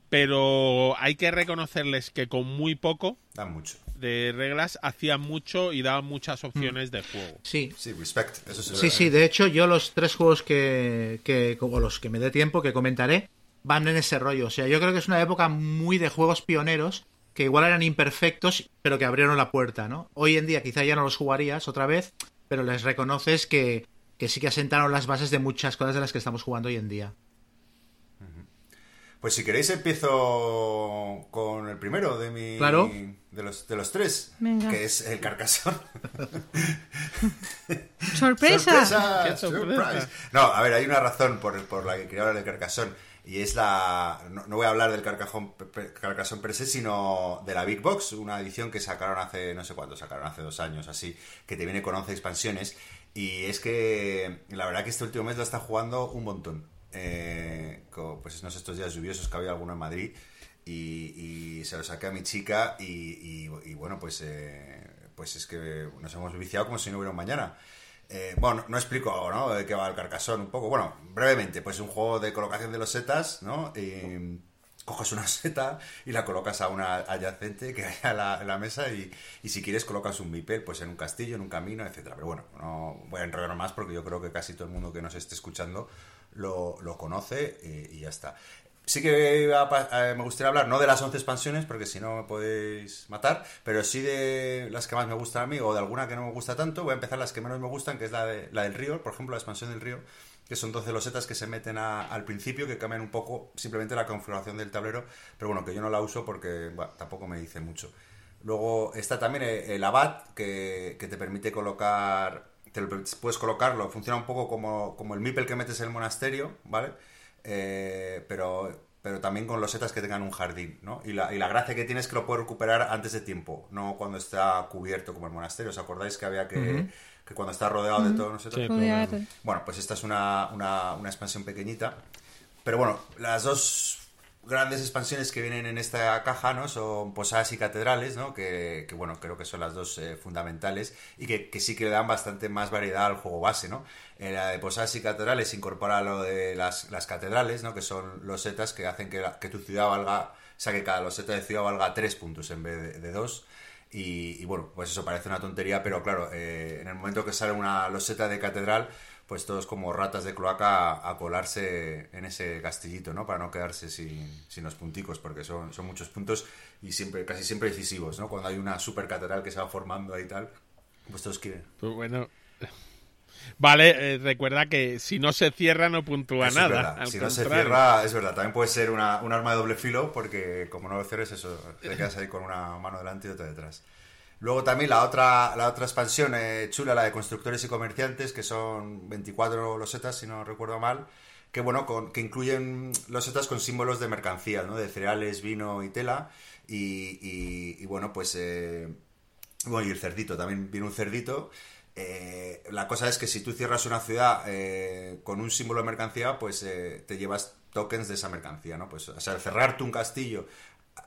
pero hay que reconocerles que con muy poco Da mucho. De reglas hacían mucho y daban muchas opciones de juego. Sí. Sí, respect. Eso sí, Sí, sí, de hecho, yo los tres juegos que, que, o los que me dé tiempo, que comentaré, van en ese rollo. O sea, yo creo que es una época muy de juegos pioneros, que igual eran imperfectos, pero que abrieron la puerta, ¿no? Hoy en día quizá ya no los jugarías otra vez, pero les reconoces que, que sí que asentaron las bases de muchas cosas de las que estamos jugando hoy en día. Pues si queréis empiezo con el primero de mi... Claro. De los, de los tres, Venga. que es el Carcasón. ¡Sorpresa! ¡Qué sorpresa! No, a ver, hay una razón por, por la que quería hablar del Carcasón. Y es la. No, no voy a hablar del Carcajón, Carcasón per se, sino de la Big Box, una edición que sacaron hace. No sé cuánto, sacaron hace dos años, así, que te viene con 11 expansiones. Y es que la verdad que este último mes lo está jugando un montón. Eh, pues no sé, estos días lluviosos que había alguno en Madrid. Y, se lo saqué a mi chica. Y, bueno, pues, eh, pues es que nos hemos viciado como si no hubiera un mañana. Eh, bueno, no explico, ¿no? De qué va el carcasón un poco. Bueno, brevemente, pues es un juego de colocación de los setas, ¿no? Y coges una seta y la colocas a una adyacente que hay a la, en la mesa y, si quieres colocas un mipel pues en un castillo, en un camino, etcétera. Pero bueno, no voy a enrollar más porque yo creo que casi todo el mundo que nos esté escuchando lo, conoce eh, y ya está. Sí que eh, me gustaría hablar, no de las 11 expansiones, porque si no me podéis matar, pero sí de las que más me gustan a mí o de alguna que no me gusta tanto. Voy a empezar las que menos me gustan, que es la, de, la del río, por ejemplo, la expansión del río, que son 12 losetas que se meten al principio, que cambian un poco simplemente la configuración del tablero, pero bueno, que yo no la uso porque tampoco me dice mucho. Luego está también el, el abad, que te permite colocar, te lo- puedes colocarlo, funciona un poco como, como el mipel que metes en el monasterio, ¿vale? Eh, pero, pero también con losetas que tengan un jardín, ¿no? Y la, y la gracia que tiene es que lo puedes recuperar antes de tiempo, no cuando está cubierto como el monasterio. ¿Os acordáis que había que, que cuando está rodeado de todo, no sé, Sí, todo- Rodear. bueno, pues esta es una, una, una expansión pequeñita. Pero bueno, las dos grandes expansiones que vienen en esta caja, ¿no? Son Posadas y Catedrales, ¿no? Que, que, bueno, creo que son las dos eh, fundamentales y que, sí que le dan bastante más variedad al juego base, ¿no? En la de Posadas y Catedrales incorpora lo de las, las catedrales, ¿no? Que son losetas que hacen que, tu ciudad valga, o sea, que cada loseta de ciudad valga tres puntos en vez de, de dos. Y, y, bueno, pues eso parece una tontería, pero claro, eh, en el momento que sale una loseta de catedral, pues todos como ratas de cloaca a, a colarse en ese castillito, ¿no? Para no quedarse sin, sin los punticos, porque son, son muchos puntos y siempre, casi siempre decisivos, ¿no? Cuando hay una super catedral que se va formando ahí y tal, pues todos quieren. Pues bueno. Vale, eh, recuerda que si no se cierra no puntúa Eso nada. al Si no se cierra, es verdad. También puede ser una, un arma de doble filo, porque como no lo cierres, eso, te quedas ahí con una mano delante y otra detrás. Luego también la otra, la otra expansión eh, chula, la de constructores y comerciantes, que son 24 losetas, si no recuerdo mal, que bueno, con, que incluyen losetas con símbolos de mercancías, ¿no? De cereales, vino y tela. Y, bueno, pues... eh, bueno, y el cerdito, también viene un cerdito. Eh, la cosa es que si tú cierras una ciudad eh, con un símbolo de mercancía, pues te llevas tokens de esa mercancía, ¿no? Pues, o sea, al cerrarte un castillo,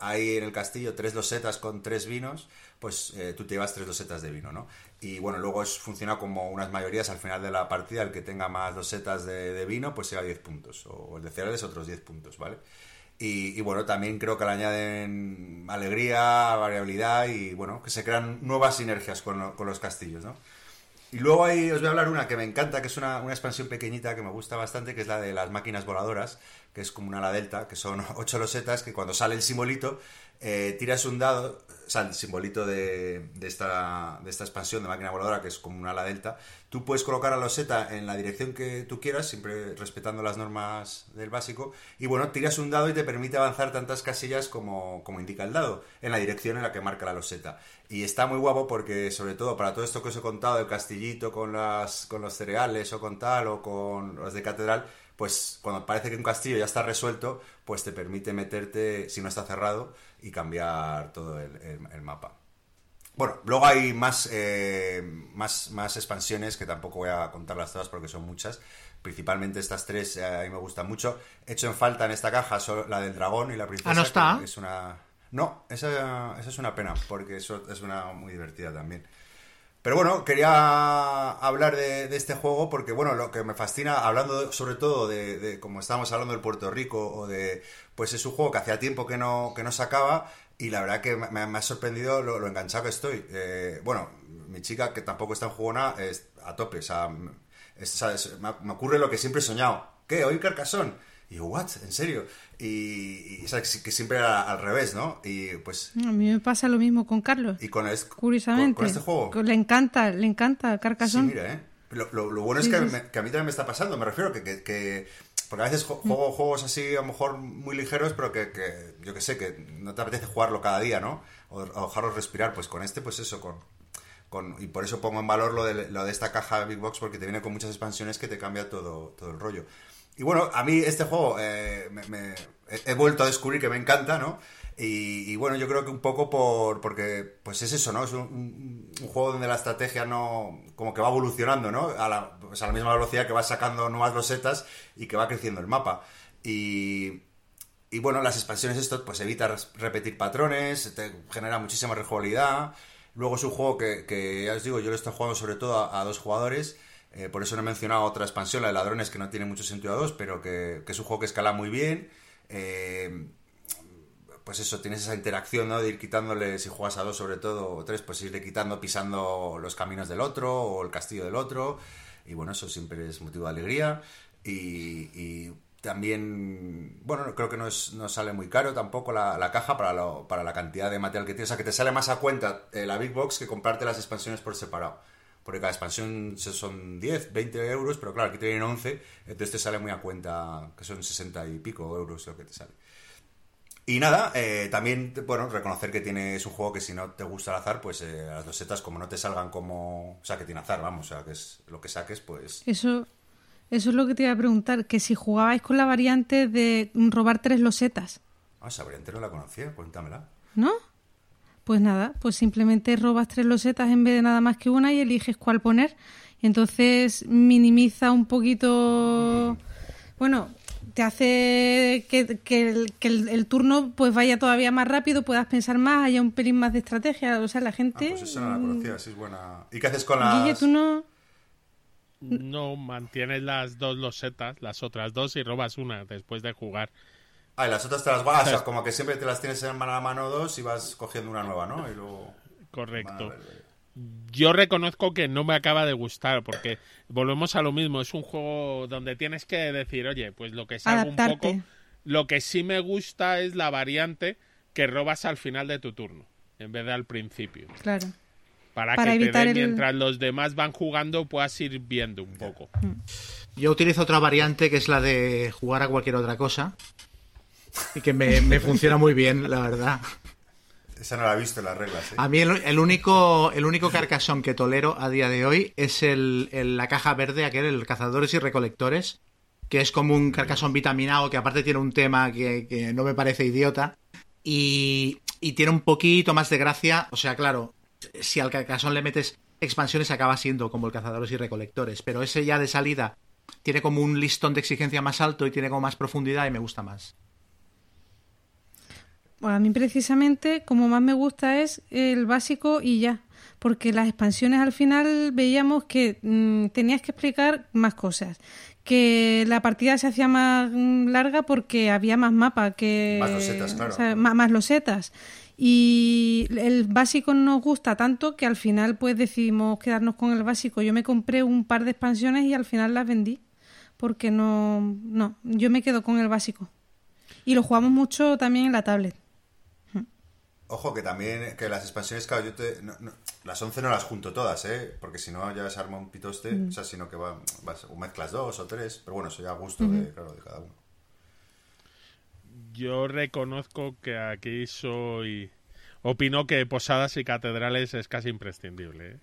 hay en el castillo tres losetas con tres vinos, pues eh, tú te llevas tres losetas de vino, ¿no? Y bueno, luego es, funciona como unas mayorías al final de la partida, el que tenga más losetas de, vino, pues se lleva 10 puntos, o el de cereales otros 10 puntos, ¿vale? Y, bueno, también creo que le añaden alegría, variabilidad y bueno, que se crean nuevas sinergias con, con los castillos, ¿no? Y luego ahí os voy a hablar una que me encanta, que es una, una expansión pequeñita que me gusta bastante, que es la de las máquinas voladoras, que es como una ala delta, que son ocho losetas, que cuando sale el simbolito, eh, tiras un dado, o sea, el simbolito de, esta, de esta expansión de máquina voladora, que es como una ala delta, tú puedes colocar a la loseta en la dirección que tú quieras, siempre respetando las normas del básico, y bueno, tiras un dado y te permite avanzar tantas casillas como, como indica el dado, en la dirección en la que marca la loseta. Y está muy guapo porque, sobre todo, para todo esto que os he contado, el castillito con, las, con los cereales o con tal, o con los de catedral, pues cuando parece que un castillo ya está resuelto, pues te permite meterte, si no está cerrado, y cambiar todo el, el- el mapa. Bueno, luego hay más, eh, más, más expansiones que tampoco voy a contarlas todas porque son muchas. Principalmente estas tres eh, a mí me gustan mucho. He hecho en falta en esta caja solo la del dragón y la princesa. Ah, ¿no está? Es una... No, esa, esa es una pena porque eso es una muy divertida también. Pero bueno, quería hablar de, de este juego porque, bueno, lo que me fascina, hablando sobre todo de, de, como estábamos hablando del Puerto Rico o de, pues es un juego que hacía tiempo que no, que no sacaba y la verdad que me, me ha sorprendido lo, lo enganchado que estoy. Eh, bueno, mi chica, que tampoco está en jugona, es a tope, o sea, es- ¿sabes? Me, ocurre lo que siempre he soñado. ¿Qué? ¿Hoy Carcassonne? Y yo, ¿what? ¿En serio? Y, y, o sea, que, siempre era al revés, ¿no? Y pues... A mí me pasa lo mismo con Carlos. Y con, es- Curiosamente. con- con este juego... Le encanta, le encanta Sí, Carcassonne. mira, ¿eh? Lo, lo- lo bueno es Sí, que, sí, me- que a mí también me está pasando, me refiero que... que, que- porque a veces jo- juego juegos así, a lo mejor muy ligeros, pero que, que yo que sé, que no te apetece jugarlo cada día, ¿no? O, o dejarlo respirar. Pues con este, pues eso, con... con y por eso pongo en valor lo de, lo de esta caja Big Box, porque te viene con muchas expansiones que te cambia todo, todo el rollo. Y bueno, a mí este juego eh, me- me- he, vuelto a descubrir que me encanta, ¿no? Y, y bueno, yo creo que un poco por porque pues es eso, ¿no? Es un, juego donde la estrategia no como que va evolucionando, ¿no? A la, pues misma velocidad que va sacando nuevas losetas y que va creciendo el mapa. Y, y bueno, las expansiones esto pues evita repetir patrones, te genera muchísima rejugabilidad. Luego es un juego que, que, ya os digo, yo lo estoy jugando sobre todo a dos jugadores Eh, por eso no he mencionado otra expansión, la de ladrones, que no tiene mucho sentido a dos, pero que, que es un juego que escala muy bien. Eh, pues eso, tienes esa interacción, ¿no? De ir quitándole, si juegas a dos sobre todo, o tres, pues irle quitando, pisando los caminos del otro o el castillo del otro. Y bueno, eso siempre es motivo de alegría. Y, también, bueno, creo que no, es, no sale muy caro tampoco la, la caja para, lo- para la cantidad de material que tienes. O sea, que te sale más a cuenta eh, la Big Box que comprarte las expansiones por separado. Porque cada expansión son 10, 20 euros, pero claro, aquí te vienen 11, entonces te sale muy a cuenta que son 60 y pico euros lo que te sale. Y nada, eh, también, bueno, reconocer que tiene, es un juego que si no te gusta el azar, pues eh, las dos setas como no te salgan como... O sea, que tiene azar, vamos, o sea, que es lo que saques, pues... Eso, eso es lo que te iba a preguntar, que si jugabais con la variante de robar tres losetas, Ah, esa variante no la conocía, cuéntamela. ¿no? Pues nada, pues simplemente robas tres losetas en vez de nada más que una y eliges cuál poner. Y entonces minimiza un poquito... Bueno, te hace que, que el, que el- el turno pues vaya todavía más rápido, puedas pensar más, haya un pelín más de estrategia. O sea, la Ah, gente... pues esa no la conocía, sí es buena. ¿Y qué haces con las...? Guille, tú no... No mantienes las dos losetas, las otras dos, y robas una después de jugar. Ah, y las otras te las guardas, o sea, como que siempre te las tienes en mano a mano dos y vas cogiendo una nueva, ¿no? Y luego... Correcto. Yo reconozco que no me acaba de gustar porque volvemos a lo mismo. Es un juego donde tienes que decir, oye, pues lo que salga un poco. Lo que sí me gusta es la variante que robas al final de tu turno en vez de al principio. Claro. Para, Para que te evitar den, el- mientras los demás van jugando puedas ir viendo un poco. Yo utilizo otra variante que es la de jugar a cualquier otra cosa. Y que me, me funciona muy bien, la verdad. Esa no la he visto en las reglas, ¿eh? A mí el, el único el único carcasón que tolero a día de hoy es el, el- la caja verde, aquel, el cazadores y recolectores, que es como un carcasón vitaminado que aparte tiene un tema que, que no me parece idiota y, y tiene un poquito más de gracia. O sea, claro, si al carcasón le metes expansiones acaba siendo como el cazadores y recolectores, pero ese ya de salida tiene como un listón de exigencia más alto y tiene como más profundidad y me gusta más. A mí precisamente como más me gusta es el básico y ya, porque las expansiones al final veíamos que mm, tenías que explicar más cosas, que la partida se hacía más mm, larga porque había más mapa, que Más losetas, claro. o sea, ma- más losetas. Y el básico nos gusta tanto que al final pues decidimos quedarnos con el básico. Yo me compré un par de expansiones y al final las vendí porque no, no, yo me quedo con el básico. Y lo jugamos mucho también en la tablet. Ojo, que también, que las expansiones, claro, yo te... no- no, las 11 no las junto todas, ¿eh? Porque si no ya se arma un pitoste, o sea, sino que va, vas, o mezclas dos o tres, pero bueno, eso ya a gusto de, claro, de cada uno. Yo reconozco que aquí soy... Opino que Posadas y Catedrales es casi imprescindible, ¿eh?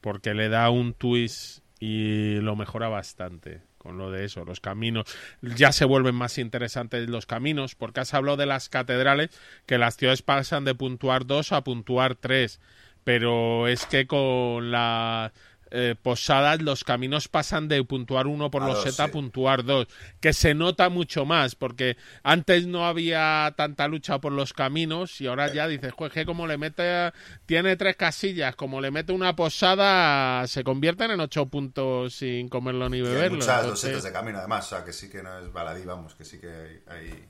porque le da un twist y lo mejora bastante con lo de eso, los caminos. Ya se vuelven más interesantes los caminos, porque has hablado de las catedrales, que las ciudades pasan de puntuar 2 a puntuar 3, pero es que con la eh, posadas los caminos pasan de puntuar 1 por A los dos, seta a puntuar 2, que se nota mucho más, porque antes no había tanta lucha por los caminos y ahora ya dices, "Jue, que como le mete, tiene tres casillas, como le mete una posada, se convierten en 8 puntos sin comerlo ni Y hay beberlo. muchas entonces- losetas de camino, además, o sea, que sí que no es baladí, vamos, que sí que hay, hay-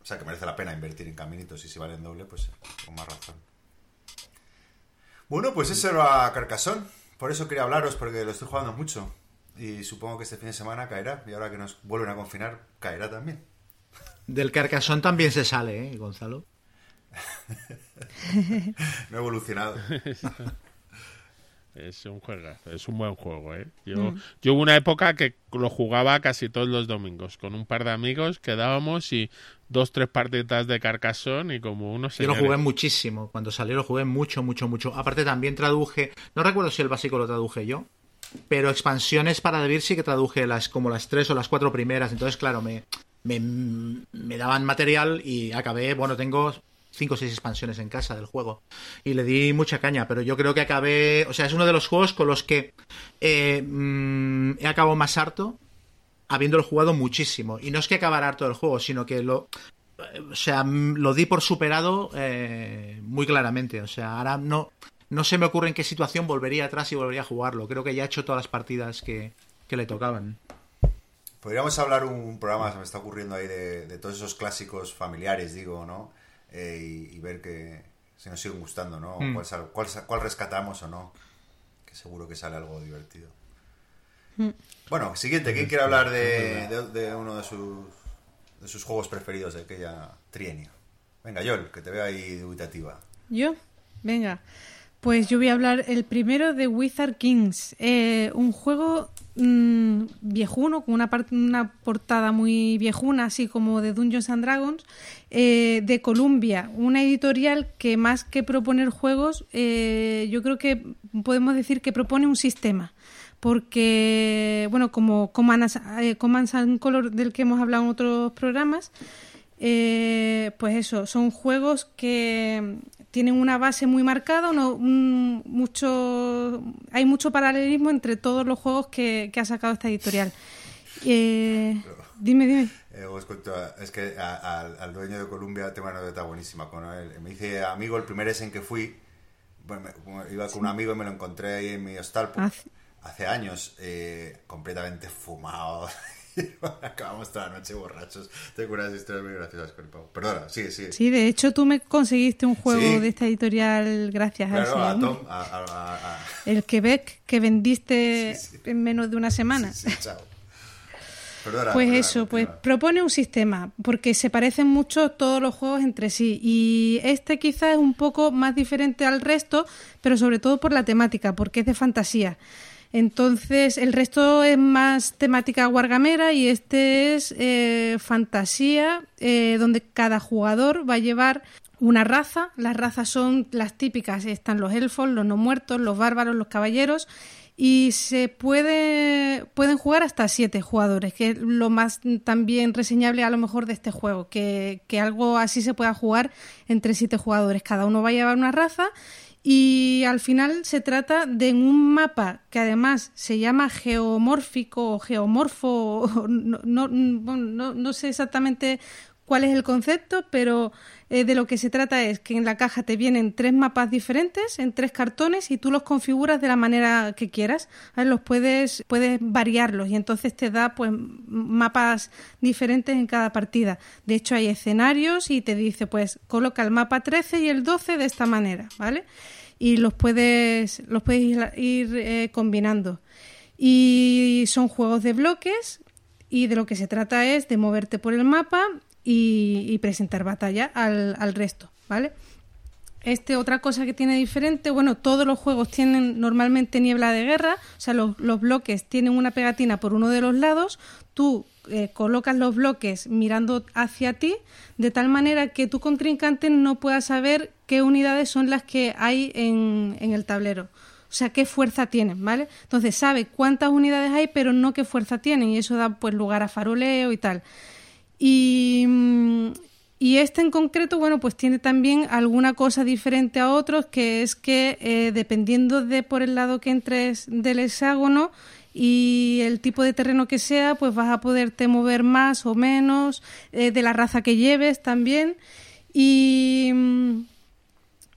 O sea, que merece la pena invertir en caminitos y si valen doble, pues con más razón. Bueno, pues eso era Carcasón. Por eso quería hablaros, porque lo estoy jugando mucho. Y supongo que este fin de semana caerá. Y ahora que nos vuelven a confinar, caerá también. Del carcasón también se sale, ¿eh, Gonzalo? No he evolucionado. Es un juego, es un buen juego, ¿eh? Yo, yo hubo una época que lo jugaba casi todos los domingos con un par de amigos, quedábamos y dos, tres partidas de Carcassonne y como unos Yo lo jugué muchísimo. Cuando salió lo jugué mucho, mucho, mucho. Aparte también traduje, no recuerdo si el básico lo traduje yo, pero expansiones para DeVir sí que traduje las como las tres o las cuatro primeras. Entonces, claro, me, me, me daban material y acabé, bueno, tengo cinco o seis expansiones en casa del juego. Y le di mucha caña, pero yo creo que acabé, o sea, es uno de los juegos con los que eh, mm, he acabado más harto habiéndolo jugado muchísimo. Y no es que acabara harto del juego, sino que lo, o sea, mm, lo di por superado eh, muy claramente. O sea, ahora no. no se me ocurre en qué situación volvería atrás y volvería a jugarlo. Creo que ya he hecho todas las partidas que, que le tocaban. Podríamos hablar un programa, se me está ocurriendo ahí, de, de todos esos clásicos familiares, digo, ¿no? Eh, y, y ver que si nos siguen gustando, ¿no? Mm. Cuál, sal- cuál cuál rescatamos o no. Que seguro que sale algo divertido. Mm. Bueno, siguiente, ¿quién quiere hablar de, de- de uno de sus, de sus juegos preferidos de aquella trienio? Venga, Yol, que te veo ahí dubitativa. ¿Yo? Venga. Pues yo voy a hablar el primero de Wizard Kings. Eh, un juego mm, viejuno, con una, una portada muy viejuna, así como de Dungeons and Dragons, eh, de Columbia. Una editorial que más que proponer juegos, eh, yo creo que podemos decir que propone un sistema. Porque, bueno, como Command, As- eh, Command and Color, del que hemos hablado en otros programas, eh, pues eso, son juegos que tienen una base muy marcada, uno- un- mucho, hay mucho paralelismo entre todos los juegos que, que ha sacado esta editorial. Eh, dime, dime. Eh, os cuento, es que a- al, al dueño de Columbia tengo una anécdota buenísima con él. Me dice amigo el primer es en que fui. Bueno, me- iba con un amigo y me lo encontré ahí en mi hostal pues, Hace- hace años, eh, completamente fumado. Acabamos toda la noche borrachos. Tengo unas historias muy graciosas con el pavo. Perdona, sigue, sigue. Sí, de hecho tú me conseguiste un juego Sí. de esta editorial gracias a Claro, a. Tom, a, a- a- a- El Quebec que vendiste Sí, sí. en menos de una semana. Sí, sí, chao. Perdona, Pues perdona, eso, pues propone un sistema, porque se parecen mucho todos los juegos entre sí. Y este quizás es un poco más diferente al resto, pero sobre todo por la temática, porque es de fantasía. Entonces, el resto es más temática guargamera y este es eh, fantasía, eh, donde cada jugador va a llevar una raza. Las razas son las típicas, están los elfos, los no muertos, los bárbaros, los caballeros y se puede pueden jugar hasta siete jugadores, que es lo más también reseñable a lo mejor de este juego, que, que algo así se pueda jugar entre siete jugadores. Cada uno va a llevar una raza y al final se trata de un mapa que además se llama geomórfico o geomorfo, no, no, no, no sé exactamente cuál es el concepto, pero eh, de lo que se trata es que en la caja te vienen tres mapas diferentes en tres cartones y tú los configuras de la manera que quieras. Los puedes, puedes variarlos y entonces te da pues mapas diferentes en cada partida. De hecho hay escenarios y te dice pues coloca el mapa 13 y el 12 de esta manera, ¿vale? Y los puedes, los puedes ir, ir, eh, combinando. Y son juegos de bloques y de lo que se trata es de moverte por el mapa y, y presentar batalla al, al resto, ¿vale? Este, otra cosa que tiene diferente, bueno, todos los juegos tienen normalmente niebla de guerra, o sea, los, bloques tienen una pegatina por uno de los lados, tú eh, colocas los bloques mirando hacia ti, de tal manera que tu contrincante no pueda saber qué unidades son las que hay en, en el tablero. O sea, qué fuerza tienen, ¿vale? Entonces sabe cuántas unidades hay, pero no qué fuerza tienen, y eso da pues lugar a faroleo y tal. Y, mm, y este en concreto, bueno, pues tiene también alguna cosa diferente a otros, que es que eh, dependiendo de por el lado que entres del hexágono y el tipo de terreno que sea, pues vas a poderte mover más o menos, eh, de la raza que lleves también. Y, mm,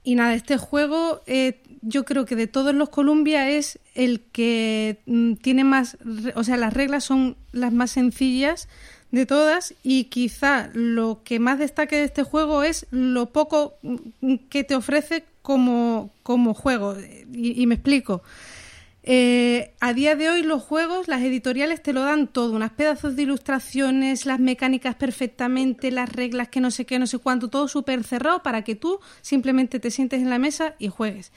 y nada, este juego eh, yo creo que de todos los Columbia es el que mm, tiene más, o sea, las reglas son las más sencillas de todas y quizá lo que más destaque de este juego es lo poco mm, que te ofrece como, como juego. Y, me explico. Eh, a día de hoy los juegos, las editoriales te lo dan todo, unas pedazos de ilustraciones, las mecánicas perfectamente, las reglas que no sé qué, no sé cuánto, todo súper cerrado para que tú simplemente te sientes en la mesa y juegues.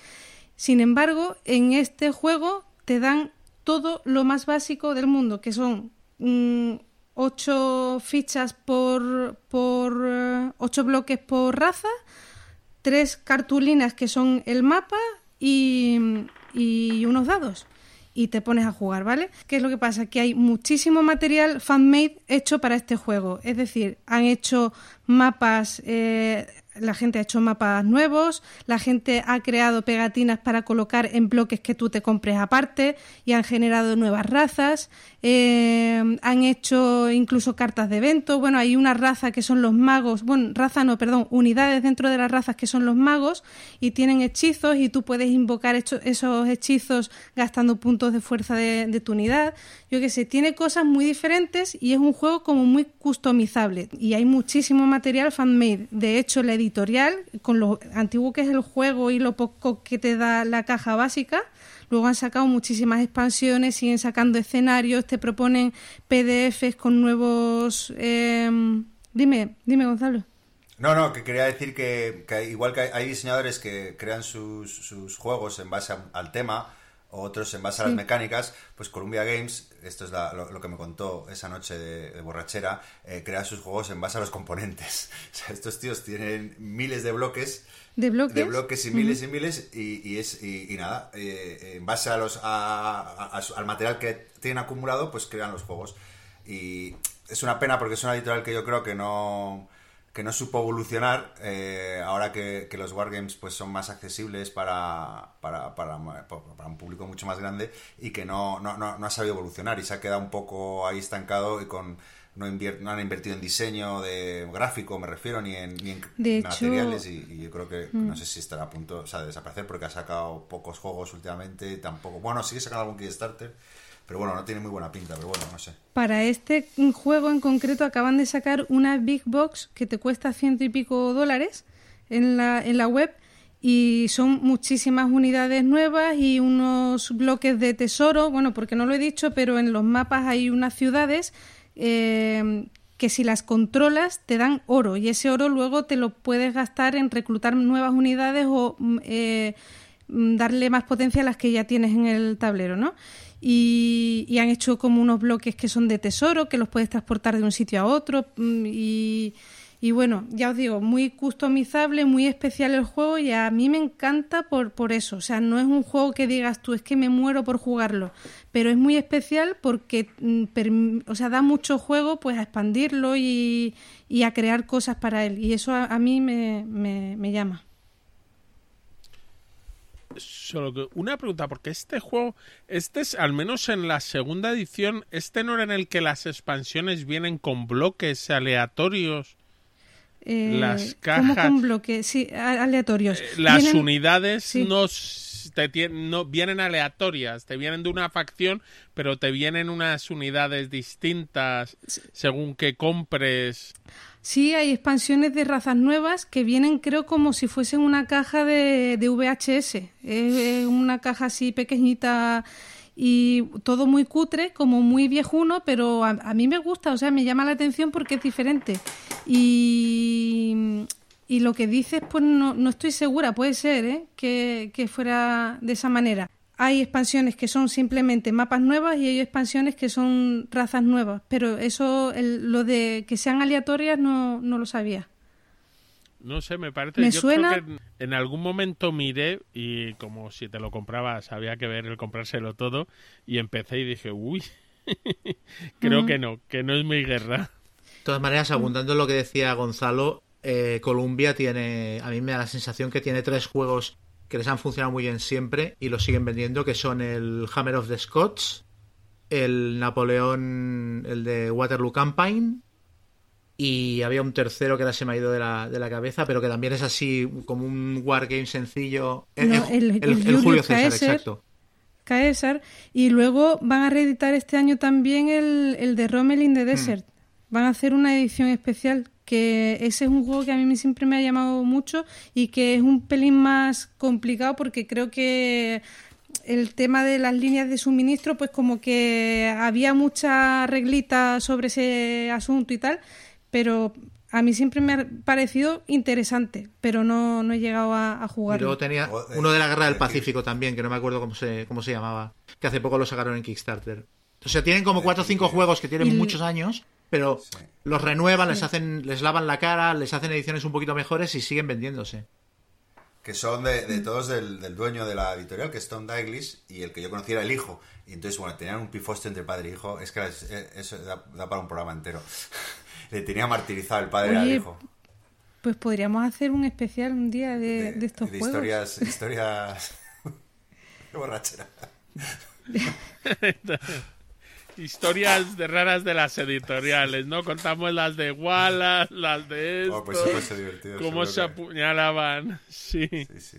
Sin embargo, en este juego te dan todo lo más básico del mundo, que son mm, 8 fichas por, por eh, 8 bloques por raza, 3 cartulinas que son el mapa y, y unos dados y te pones a jugar, ¿vale? ¿Qué es lo que pasa? Que hay muchísimo material fanmade hecho para este juego. Es decir, han hecho mapas eh, la gente ha hecho mapas nuevos, la gente ha creado pegatinas para colocar en bloques que tú te compres aparte y han generado nuevas razas, eh, han hecho incluso cartas de evento, bueno, hay una raza que son los magos, bueno, raza no, perdón, unidades dentro de las razas que son los magos y tienen hechizos y tú puedes invocar esos hechizos gastando puntos de fuerza de, tu unidad. Yo que sé, tiene cosas muy diferentes y es un juego como muy customizable y hay muchísimo material fan-made. De hecho, la editorial, con lo antiguo que es el juego y lo poco que te da la caja básica, luego han sacado muchísimas expansiones, siguen sacando escenarios, te proponen PDFs con nuevos... Em, dime, dime Gonzalo. No, no, que quería decir que, igual que hay diseñadores que crean sus, sus juegos en base al tema, otros en base a las mecánicas, pues Columbia Games, esto es lo, que me contó esa noche de, borrachera, eh, crea sus juegos en base a los componentes. O sea, estos tíos tienen miles de bloques. De bloques. De bloques y miles y miles y, es, y, nada, eh, en base a los, al material que tienen acumulado, pues crean los juegos. Y es una pena porque es una editorial que yo creo que no que no supo evolucionar eh, ahora que, los wargames pues son más accesibles para, para, para, un público mucho más grande y que no, no, no, ha sabido evolucionar y se ha quedado un poco ahí estancado y con no, no han invertido en diseño de gráfico, me refiero, ni en, ni en materiales y, yo creo que no mm. sé si estará a punto de desaparecer porque ha sacado pocos juegos últimamente, tampoco, bueno, sigue sacando algún Kickstarter pero bueno, no tiene muy buena pinta. Para este juego en concreto acaban de sacar una Big Box que te cuesta ciento y pico dólares en la, en la web y son muchísimas unidades nuevas y unos bloques de tesoro. Bueno, porque no lo he dicho, pero en los mapas hay unas ciudades eh, que si las controlas te dan oro y ese oro luego te lo puedes gastar en reclutar nuevas unidades o mm, eh, mm, darle más potencia a las que ya tienes en el tablero, ¿no? Y, han hecho como unos bloques que son de tesoro, que los puedes transportar de un sitio a otro mm, y, y bueno, ya os digo, muy customizable, muy especial el juego y a mí me encanta por, por eso. O sea, no es un juego que digas tú, es que me muero por jugarlo, pero es muy especial porque mm, o sea, da mucho juego pues a expandirlo y, y a crear cosas para él. Y eso a, mí me, me llama. Solo que una pregunta, porque este juego, este es, al menos en la segunda edición, este no era en el que las expansiones vienen con bloques aleatorios. Eh, las cajas. con bloques? Sí, aleatorios. Eh, las unidades no, te, no vienen aleatorias, te vienen de una facción, pero te vienen unas unidades distintas según que compres. Sí, hay expansiones de razas nuevas que vienen, creo, como si fuesen una caja de, de VHS. Es una caja así pequeñita y todo muy cutre, como muy viejuno, pero a, mí me gusta, o sea, me llama la atención porque es diferente. Y, y lo que dices, pues no, no estoy segura, puede ser ¿eh? que, que fuera de esa manera hay expansiones que son simplemente mapas nuevas y hay expansiones que son razas nuevas, pero eso, lo de que sean aleatorias no, no lo sabía. No sé, me parece. yo creo que en, algún momento miré y como si te lo comprabas había que ver el comprárselo todo y empecé y dije, uy, creo que no, que no es mi guerra. De todas maneras, abundando lo que decía Gonzalo, eh, Columbia tiene, a mí me da la sensación que tiene tres juegos que les han funcionado muy bien siempre y los siguen vendiendo, que son el Hammer of the Scots, el Napoleón, el de Waterloo Campaign, y había un tercero que ahora se me ha ido de la, de la cabeza, pero que también es así como un wargame sencillo. El, el, Julio César, exacto. Caesar, y luego van a reeditar este año también el, el de Rommel in the hmm. Desert. Van a hacer una edición especial que ese es un juego que a mí siempre me ha llamado mucho y que es un pelín más complicado porque creo que el tema de las líneas de suministro, pues como que había mucha reglita sobre ese asunto y tal, pero a mí siempre me ha parecido interesante, pero no, no he llegado a, jugar. luego tenía uno de la Guerra del Pacífico también, que no me acuerdo cómo se, cómo se llamaba, que hace poco lo sacaron en Kickstarter. O sea, tienen como cuatro o cinco juegos que tienen muchos años pero los renuevan, les hacen, les lavan la cara, les hacen ediciones un poquito mejores y siguen vendiéndose. Que son de, todos del, dueño de la editorial, que es Tom Douglas, y el que yo conocía era el hijo. Y entonces, bueno, tenían un pifoste entre padre e hijo, es que eso da, para un programa entero. Le tenía martirizado el padre al hijo. Pues podríamos hacer un especial un día de, de estos de juegos. historias, historias de borrachera. Historias de raras de las editoriales, ¿no? Contamos las de Wallace, las de esto, Oh, pues eso puede ser divertido. cómo se que- apuñalaban. Sí. Sí, sí.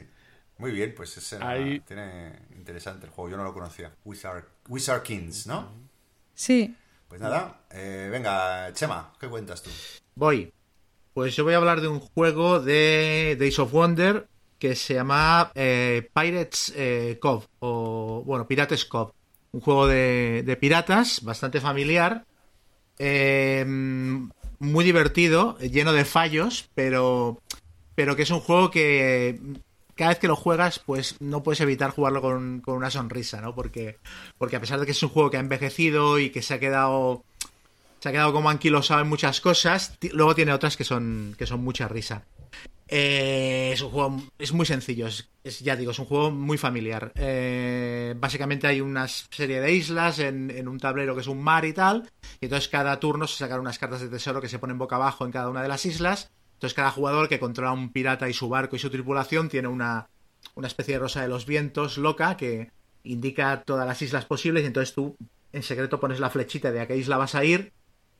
Muy bien, pues ese era- Ahí- tiene interesante el juego. Yo no lo conocía. Wizard, Wizard Kings, ¿no? Sí. Pues nada, eh, venga, Chema, ¿qué cuentas tú? Voy. Pues yo voy a hablar de un juego de Days of Wonder que se llama eh, Pirates eh, Cove, o bueno, Pirates Cove. Un juego de, piratas, bastante familiar, eh, muy divertido, lleno de fallos, pero, pero que es un juego que cada vez que lo juegas, pues no puedes evitar jugarlo con, con una sonrisa, ¿no? Porque, porque a pesar de que es un juego que ha envejecido y que se ha quedado se ha quedado como anquilosado en muchas cosas. Luego tiene otras que son, que son mucha risa. Eh, es un juego, es muy sencillo, es, ya digo, es un juego muy familiar. Eh, básicamente hay una serie de islas en, en un tablero que es un mar y tal, y entonces cada turno se sacan unas cartas de tesoro que se ponen boca abajo en cada una de las islas. Entonces cada jugador que controla un pirata y su barco y su tripulación tiene una, una especie de rosa de los vientos loca que indica todas las islas posibles y entonces tú en secreto pones la flechita de a qué isla vas a ir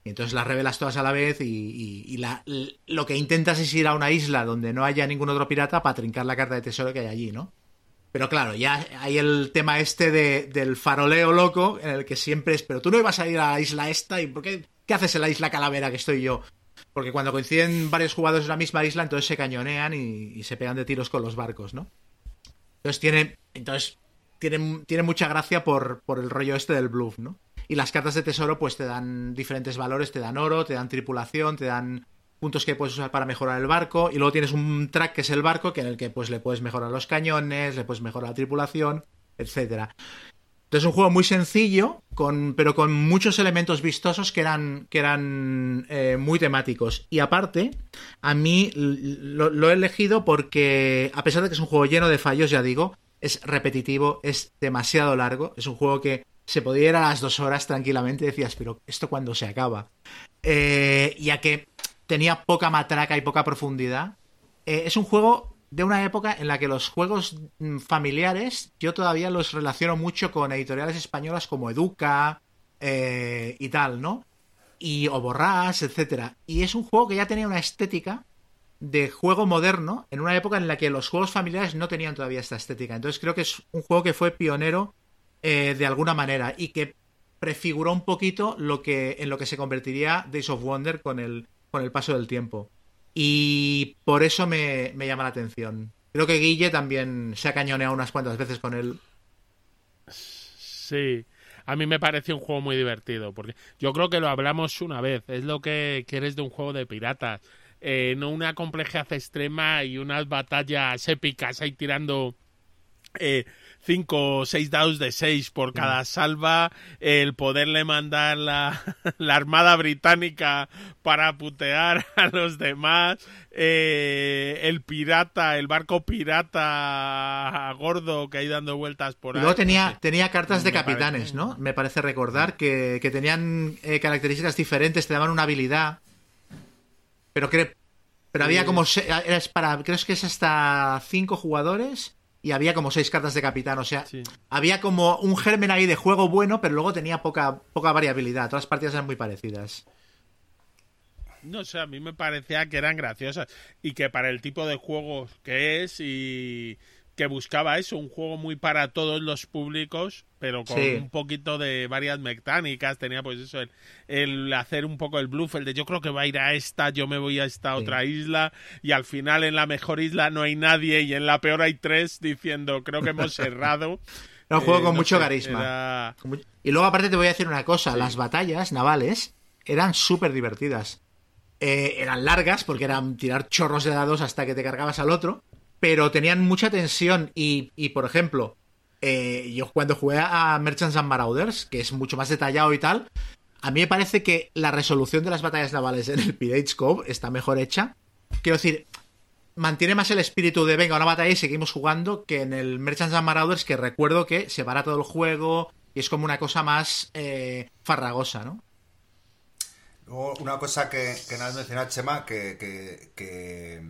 y entonces las revelas todas a la vez y, y- la- lo que intentas es ir a una isla donde no haya ningún otro pirata para trincar la carta de tesoro que hay allí, ¿no? Pero claro, ya hay el tema este de- del faroleo loco en el que siempre es, pero tú no ibas a ir a la isla esta y ¿por qué, qué haces en la isla calavera que estoy yo? Porque cuando coinciden varios jugadores en la misma isla, entonces se cañonean y, y se pegan de tiros con los barcos, ¿no? Entonces tiene, entonces tiene, tiene mucha gracia por, por el rollo este del bluff, ¿no? Y las cartas de tesoro pues te dan diferentes valores, te dan oro, te dan tripulación, te dan puntos que puedes usar para mejorar el barco y luego tienes un track que es el barco que en el que pues le puedes mejorar los cañones, le puedes mejorar la tripulación, etcétera. Entonces es un juego muy sencillo, con, pero con muchos elementos vistosos que eran, que eran eh, muy temáticos. Y aparte, a mí lo he elegido porque, a pesar de que es un juego lleno de fallos, ya digo, es repetitivo, es demasiado largo, es un juego que se podía ir a las dos horas tranquilamente y decías, pero ¿esto cuándo se acaba? Eh, ya que tenía poca matraca y poca profundidad. Eh, es un juego de una época en la que los juegos mm, familiares yo todavía los relaciono mucho con editoriales españolas como Educa eh, y tal, ¿no? Y o Borrás, etcétera. Y es un juego que ya tenía una estética de juego moderno en una época en la que los juegos familiares no tenían todavía esta estética. Entonces creo que es un juego que fue pionero eh, de alguna manera y que prefiguró un poquito lo que en lo que se convertiría Days of Wonder con el con el paso del tiempo. Y por eso me, me llama la atención. Creo que Guille también se ha cañoneado unas cuantas veces con él. Sí. A mí me parece un juego muy divertido, porque yo creo que lo hablamos una vez, es lo que quieres de un juego de piratas, eh, no una complejidad extrema y unas batallas épicas ahí tirando eh, cinco o seis dados de seis por cada salva, el poderle mandar la, la armada británica para putear a los demás, eh, el pirata, el barco pirata gordo que hay dando vueltas por ahí. luego no tenía, tenía cartas de Me parece- capitanes, ¿no? Me parece recordar que, que tenían eh, características diferentes, te daban una habilidad. Pero cre- pero había como se- era para creo que es hasta cinco jugadores y había como seis cartas de capitán, o sea, Sí. había como un germen ahí de juego bueno, pero luego tenía poca poca variabilidad. Todas las partidas eran muy parecidas. No sé, a mí me parecía que eran graciosas y que para el tipo de juego que es y que buscaba eso, un juego muy para todos los públicos, pero con Sí. un poquito de varias mecánicas, tenía pues eso, el, el hacer un poco el bluff, el de yo creo que va a ir a esta, yo me voy a esta Sí. otra isla y al final en la mejor isla no hay nadie y en la peor hay tres diciendo creo que hemos cerrado. Era un juego Eh, con no mucho sé, carisma. era- Y luego aparte te voy a decir una cosa, las batallas navales eran súper divertidas. Eh, eran largas porque eran tirar chorros de dados hasta que te cargabas al otro, pero tenían mucha tensión y, y, por ejemplo, eh, yo cuando jugué a Merchants and Marauders, que es mucho más detallado y tal, a mí me parece que la resolución de las batallas navales en el Pirates Cove está mejor hecha. Quiero decir, mantiene más el espíritu de venga, una batalla y seguimos jugando que en el Merchants and Marauders, que recuerdo que se para todo el juego y es como una cosa más eh, farragosa, ¿no? Luego, una cosa que, que no has mencionado, Chema, que, que, que,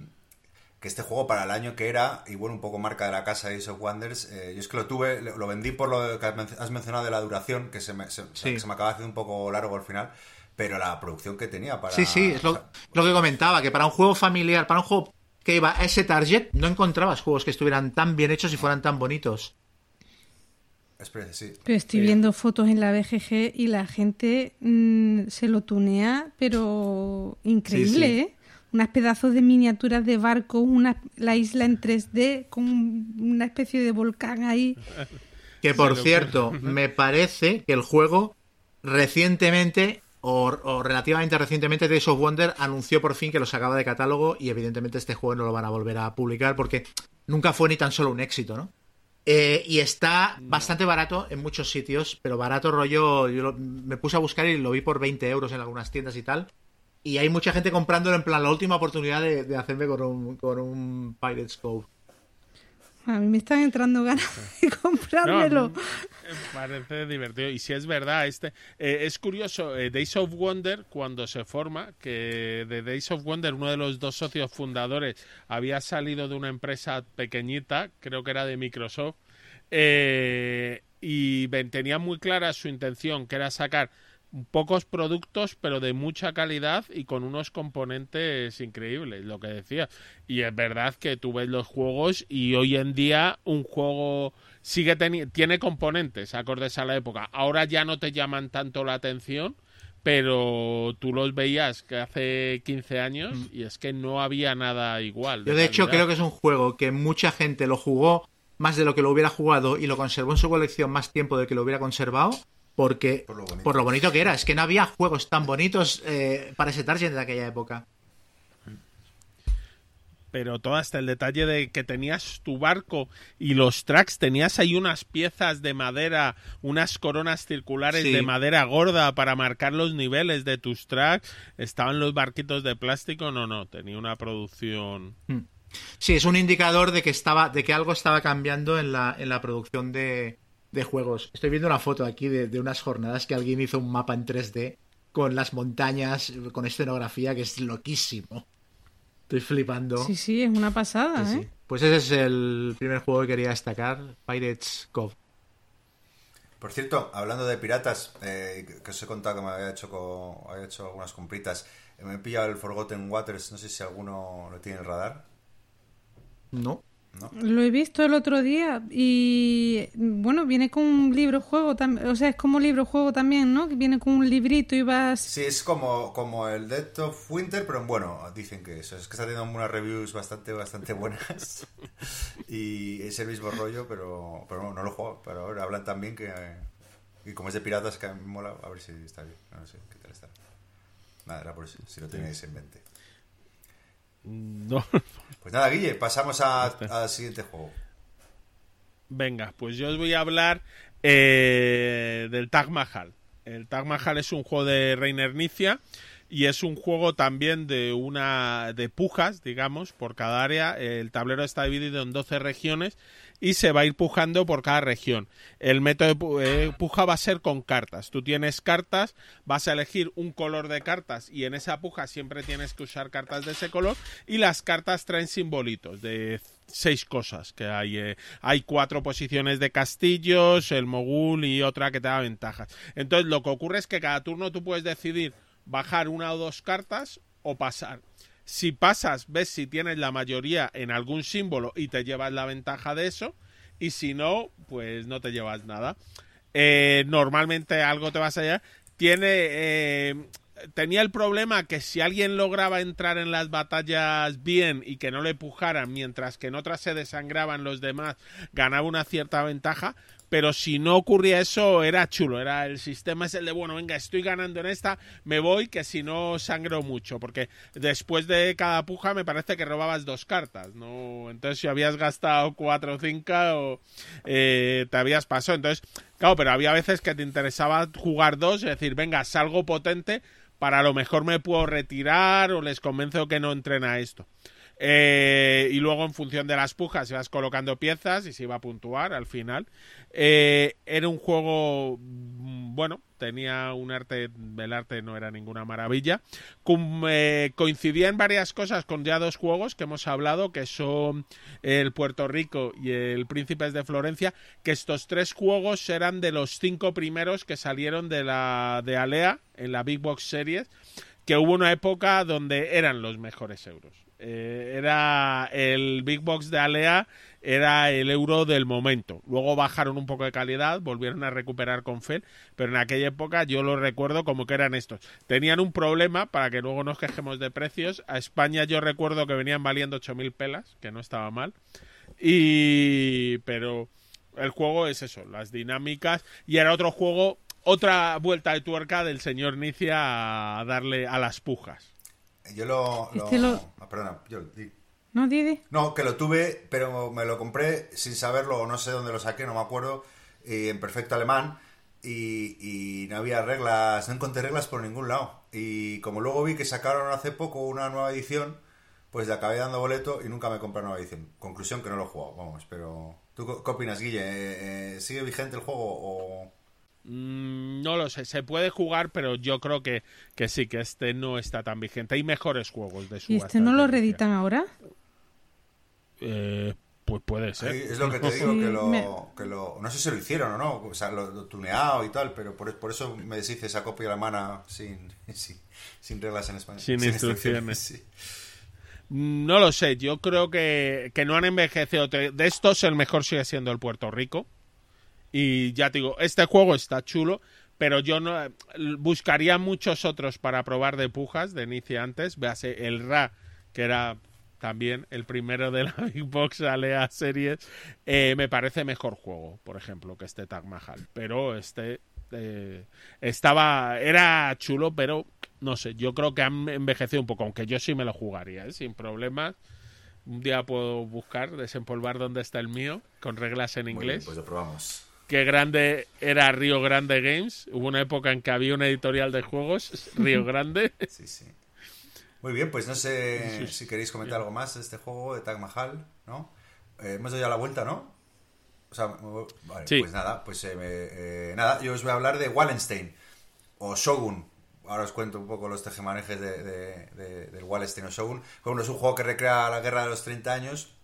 que este juego para el año que era, y bueno, un poco marca de la casa Ace of Wonders, eh, yo es que lo tuve, lo vendí por lo que has mencionado de la duración, que se me, se, Sí. se me acaba haciendo un poco largo al final, pero la producción que tenía para... Sí, sí, es lo, lo que comentaba, que para un juego familiar, para un juego que iba a ese target, no encontrabas juegos que estuvieran tan bien hechos y fueran tan bonitos. Espera, sí. Pero estoy viendo fotos en la BGG y la gente mm, se lo tunea, pero increíble, Sí, sí. ¿eh? Unas pedazos de miniaturas de barcos, una, la isla en 3D con una especie de volcán ahí. Que por cierto, me parece que el juego recientemente, o, o relativamente recientemente, Days of Wonder anunció por fin que lo sacaba de catálogo y evidentemente este juego no lo van a volver a publicar porque nunca fue ni tan solo un éxito, ¿no? Eh, y está bastante barato en muchos sitios, pero barato rollo, yo lo- me puse a buscar y lo vi por 20 euros en algunas tiendas y tal. Y hay mucha gente comprándolo en plan la última oportunidad de, de hacerme con un, con un Pirates Cove. A mí me están entrando ganas de No, comprármelo. me parece divertido. Y si es verdad, este eh, es curioso, eh, Days of Wonder, cuando se forma, que de Days of Wonder, uno de los dos socios fundadores había salido de una empresa pequeñita, creo que era de Microsoft, eh, y ven- tenía muy clara su intención, que era sacar pocos productos, pero de mucha calidad y con unos componentes increíbles, lo que decía. Y es verdad que tú ves los juegos y hoy en día un juego sigue tiene componentes acordes a la época. Ahora ya no te llaman tanto la atención, pero tú los veías que hace 15 años y es que no había nada igual. Yo de hecho creo que es un juego que mucha gente lo jugó más de lo que lo hubiera jugado y lo conservó en su colección más tiempo de que lo hubiera conservado porque Por lo bonito. por lo bonito que era. Es que no había juegos tan bonitos eh, para ese target de aquella época. pero todo hasta el detalle de que tenías tu barco y los tracks, tenías ahí unas piezas de madera, unas coronas circulares Sí. de madera gorda para marcar los niveles de tus tracks, estaban los barquitos de plástico, no, no, tenía una producción. Sí, es un indicador de que estaba de que algo estaba cambiando en la, en la producción de, de juegos. Estoy viendo una foto aquí de, de unas jornadas que alguien hizo un mapa en 3D con las montañas, con escenografía que es loquísimo. Estoy flipando. Sí, sí, es una pasada, Sí, ¿eh? sí. Pues ese es el primer juego que quería destacar, Pirates Cove. Por cierto, hablando de piratas, eh, que- que os he contado que me había hecho, co- había hecho algunas compritas, eh, me he pillado el Forgotten Waters, no sé si alguno lo tiene en el radar. No. ¿No? Lo he visto el otro día y bueno, viene con un libro juego también, o sea, es como libro juego también, ¿no? Que viene con un librito y vas Sí, es como, como el Death of Winter, pero bueno, dicen que eso. Es que está teniendo unas reviews bastante, bastante buenas. y es el mismo rollo, pero, pero no, no lo juego. Pero ahora hablan también que... y como es de piratas, que a mí me mola, a ver si está bien. No sé qué tal está. Nada, era por eso, si lo tenéis en mente. No. Pues nada, Guille, pasamos al siguiente juego. Venga, pues yo os voy a hablar eh, del Taj Mahal. El Taj Mahal es un juego de Reiner Nicia y es un juego también de una de pujas, digamos, por cada área. El tablero está dividido en 12 regiones y se va a ir pujando por cada región. El método de eh, puja va a ser con cartas. Tú tienes cartas, vas a elegir un color de cartas y en esa puja siempre tienes que usar cartas de ese color y las cartas traen simbolitos de seis cosas que hay. eh, hay cuatro posiciones de castillos, el mogul y otra que te da ventajas. Entonces lo que ocurre es que cada turno tú puedes decidir bajar una o dos cartas o pasar. Si pasas, ves si tienes la mayoría en algún símbolo y te llevas la ventaja de eso. Y si no, pues no te llevas nada. Eh, normalmente algo te vas a llevar. Tiene. eh, tenía el problema que si alguien lograba entrar en las batallas bien y que no le pujaran, mientras que en otras se desangraban los demás, ganaba una cierta ventaja. Pero si no ocurría eso, era chulo. Era el sistema es el de, bueno, venga, estoy ganando en esta, me voy, que si no sangro mucho. Porque después de cada puja me parece que robabas dos cartas, ¿no? Entonces, si habías gastado cuatro o cinco, eh, te habías pasado. Entonces, claro, pero había veces que te interesaba jugar dos, es decir, venga, salgo potente, para lo mejor me puedo retirar o les convenzo que no entren a esto. Eh, y luego en función de las pujas ibas colocando piezas y se iba a puntuar al final. Eh, era un juego, mm, bueno, tenía un arte, el arte no era ninguna maravilla. Cum- eh, coincidía en varias cosas con ya dos juegos que hemos hablado, que son el Puerto Rico y el Príncipes de Florencia, que estos tres juegos eran de los cinco primeros que salieron de la de Alea en la Big Box Series, que hubo una época donde eran los mejores euros. Eh, era el Big Box de Alea era el euro del momento. Luego bajaron un poco de calidad, volvieron a recuperar con Fel, pero en aquella época yo lo recuerdo como que eran estos. Tenían un problema, para que luego nos quejemos de precios. A España yo recuerdo que venían valiendo 8.000 pelas, que no estaba mal. Y... pero el juego es eso, las dinámicas. Y era otro juego, otra vuelta de tuerca del señor Nicia a darle a las pujas. Yo lo... lo- Este lo- ah, perdona, yo... di- ¿No, Didi? No, que lo tuve, pero me lo compré sin saberlo, o no sé dónde lo saqué, no me acuerdo, y en perfecto alemán, y, y no había reglas, no encontré reglas por ningún lado. Y como luego vi que sacaron hace poco una nueva edición, pues le acabé dando boleto y nunca me compré nueva edición. Conclusión que no lo he jugado, vamos, pero... ¿Tú qué qué opinas, Guille? Eh, eh, ¿Sigue vigente el juego o...? Mm, no lo sé, se puede jugar, pero yo creo que, que sí, que este no está tan vigente. Hay mejores juegos de su ¿Y este no lo reeditan ahora? Eh, pues puede ser. Sí, es lo que te digo, Sí, que, lo, me- que lo... No sé si lo hicieron o no, o sea, lo, lo tuneado y tal, pero por, por eso me deshice esa copia alemana sin, sin, sin reglas en español. Sin instrucciones. sí. No lo sé, yo creo que, que no han envejecido. De estos, el mejor sigue siendo el Puerto Rico. Y ya te digo, este juego está chulo, pero yo no buscaría muchos otros para probar de pujas de inicio antes. Véase el Ra, que era también el primero de la Big Box Alea series. eh, me parece mejor juego, por ejemplo, que este Tag Mahal. Pero este eh, estaba, era chulo, pero no sé, yo creo que han envejecido un poco, aunque yo sí me lo jugaría, ¿eh? sin problemas. Un día puedo buscar, desempolvar dónde está el mío, con reglas en Muy bien, inglés. pues lo probamos. Qué grande era Río Grande Games. Hubo una época en que había una editorial de juegos, Río Grande. Sí, sí. Muy bien, pues no sé si queréis comentar algo más de este juego de Tag Mahal, ¿no? Eh, hemos dado ya la vuelta, ¿no? O sea, vale, Sí. pues nada, pues eh, eh, nada, yo os voy a hablar de Wallenstein o Shogun. Ahora os cuento un poco los tejemanejes de, de- de- del Wallenstein o Shogun. Bueno, es un juego que recrea la guerra de los 30 años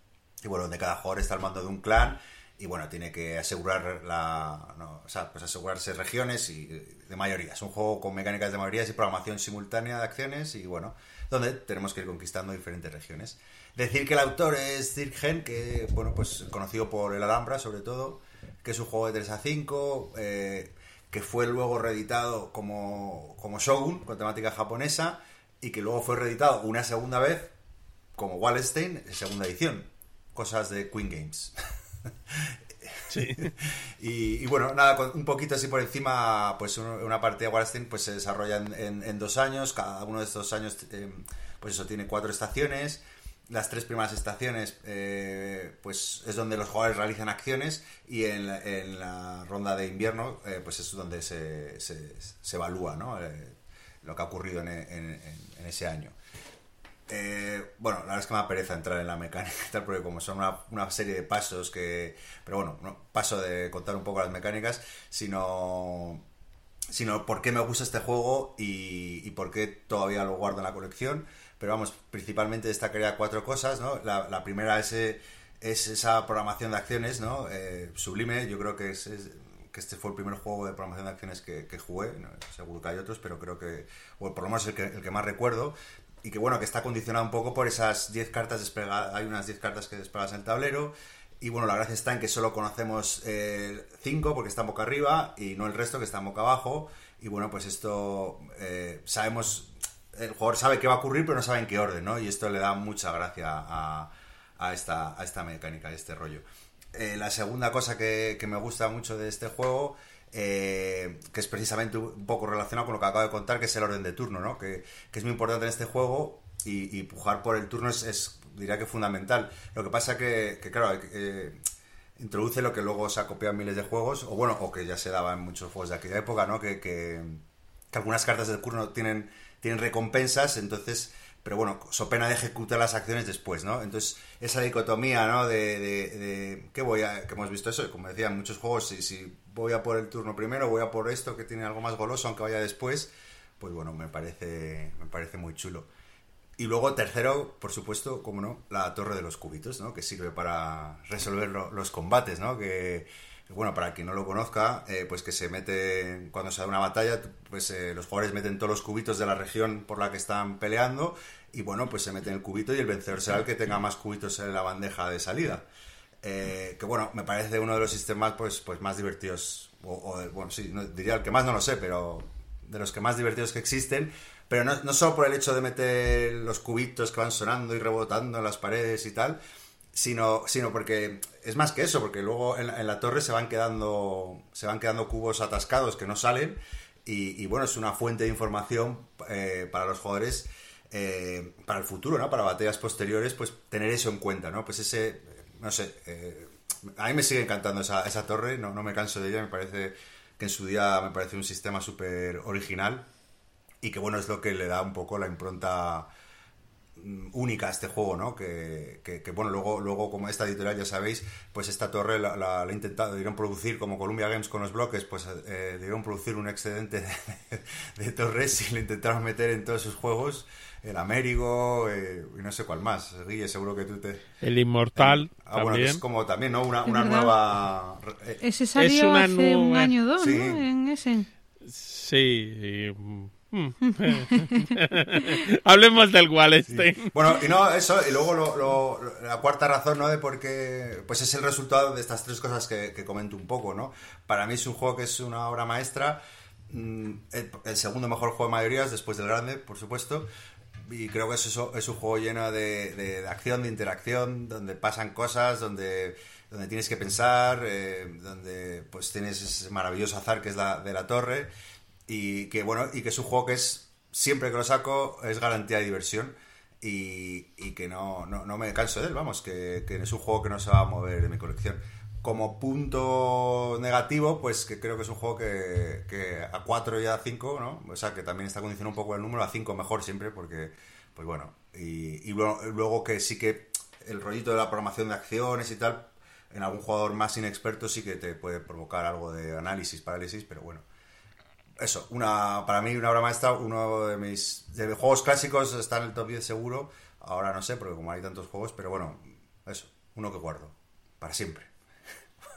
y bueno, donde cada jugador está al mando de un clan y bueno, tiene que asegurar la, o sea, pues asegurarse regiones y de mayorías. Un juego con mecánicas de mayorías y programación simultánea de acciones y bueno, donde tenemos que ir conquistando diferentes regiones. Decir que el autor es Dirk Hen, que bueno, pues conocido por el Alhambra sobre todo, que es un juego de 3 a 5, eh, que fue luego reeditado como, como Shogun, con temática japonesa, y que luego fue reeditado una segunda vez como Wallenstein, segunda edición. Cosas de Queen Games. y, y bueno, nada, un poquito así por encima, pues un- una partida de Wallenstein pues se desarrolla en, dos años, cada uno de estos años eh, pues eso tiene cuatro estaciones. Las tres primeras estaciones eh, pues es donde los jugadores realizan acciones y en la, ronda de invierno eh, pues es donde se, se, se evalúa ¿no? Eh, lo que ha ocurrido en ese año. Eh, bueno, la verdad es que me da entrar en la mecánica tal, porque como son una, serie de pasos que... Pero bueno, no paso de contar un poco las mecánicas, sino sino por qué me gusta este juego y, por qué todavía lo guardo en la colección. Pero vamos, principalmente destacaría cuatro cosas, ¿no? La, primera es, es esa programación de acciones, ¿no? Eh, sublime, yo creo que es, es- que este fue el primer juego de programación de acciones que, jugué, seguro que hay otros, pero creo que, o por lo menos el que, el que más recuerdo, y que bueno, que está condicionado un poco por esas 10 cartas desplegadas, hay unas 10 cartas que desplegas en el tablero, y bueno, la gracia está en que solo conocemos 5 porque están boca arriba y no el resto que están boca abajo. Y bueno, pues esto eh, sabemos, el jugador sabe qué va a ocurrir, pero no sabe en qué orden, ¿no? Y esto le da mucha gracia a, a esta, a esta mecánica, a este rollo. Eh, la segunda cosa que me gusta mucho de este juego, eh, que es precisamente un poco relacionado con lo que acabo de contar, que es el orden de turno, ¿no? Que, que es muy importante en este juego y, y pujar por el turno es, diría que fundamental. Lo que pasa que, que claro, eh, introduce lo que luego se ha copiado en miles de juegos, o bueno, o que ya se daba en muchos juegos de aquella época, ¿no? Que, que, que algunas cartas del turno tienen, tienen recompensas, entonces pero bueno, so pena de ejecutar las acciones después, ¿no? Entonces, esa dicotomía, ¿no? De, de, de ¿qué voy a, que hemos visto eso, como decía, en muchos juegos, si, voy a por el turno primero, voy a por esto que tiene algo más goloso, aunque vaya después, pues bueno, me parece, me parece muy chulo. Y luego, tercero, por supuesto, como no, la torre de los cubitos, ¿no? Que sirve para resolver lo- los combates, ¿no? Que, bueno, para quien no lo conozca, eh, pues que se mete, cuando se da una batalla, pues eh, los jugadores meten todos los cubitos de la región por la que están peleando y bueno, pues se mete el cubito y el vencedor será el que tenga más cubitos en la bandeja de salida. Eh, que bueno, me parece uno de los sistemas pues, pues más divertidos, o, bueno, sí, diría el que más no lo sé, pero de los que más divertidos que existen, pero no, no solo por el hecho de meter los cubitos que van sonando y rebotando en las paredes y tal, sino, sino porque es más que eso, porque luego en, en la torre se van quedando se van quedando cubos atascados que no salen y, bueno, es una fuente de información eh, para los jugadores eh, para el futuro, ¿no? Para batallas posteriores, pues tener eso en cuenta, ¿no? Pues ese, no sé, eh, a mí me sigue encantando esa, esa torre, no, no me canso de ella, me parece que en su día me parece un sistema súper original y que bueno, es lo que le da un poco la impronta única a este juego, ¿no? Que, que- que, bueno, luego, luego como esta editorial ya sabéis, pues esta torre la, la, la intentado, debieron producir como Columbia Games con los bloques, pues eh, debieron producir un excedente de, de torres y le intentaron meter en todos sus juegos el Américo eh, y no sé cuál más. Guille, seguro que tú te... El Inmortal Ah, bueno, que es como también, ¿no? Una, Es una nueva... eh, Ese salió una hace un nueva- año o dos, Sí. ¿no? En ese. Sí. y, mm, Hablemos del Wallenstein. Bueno, y no, eso, y luego lo- lo- la cuarta razón, ¿no? De por qué, pues es el resultado de estas tres cosas que, que comento un poco, ¿no? Para mí es un juego que es una obra maestra, mm, el, el segundo mejor juego de mayorías, después del grande, por supuesto, y creo que es, eso, es un juego lleno de, de- de acción, de interacción, donde pasan cosas, donde, donde tienes que pensar, eh, donde pues tienes ese maravilloso azar que es la de la torre, y que bueno, y que es un juego que es, siempre que lo saco, es garantía de diversión. Y, que no, no, me canso de él, vamos, que, es un juego que no se va a mover de mi colección. Como punto negativo, pues que creo que es un juego que, a 4 y a 5, ¿no? O sea, que también está condicionado un poco el número, a 5 mejor siempre, porque, pues bueno, y, y luego, luego que sí que el rollito de la programación de acciones y tal, en algún jugador más inexperto sí que te puede provocar algo de análisis, parálisis, pero bueno. Eso, una, para mí una obra maestra, uno de mis, de mis juegos clásicos está en el top 10 seguro, ahora no sé, porque como hay tantos juegos, pero bueno, eso, uno que guardo, para siempre.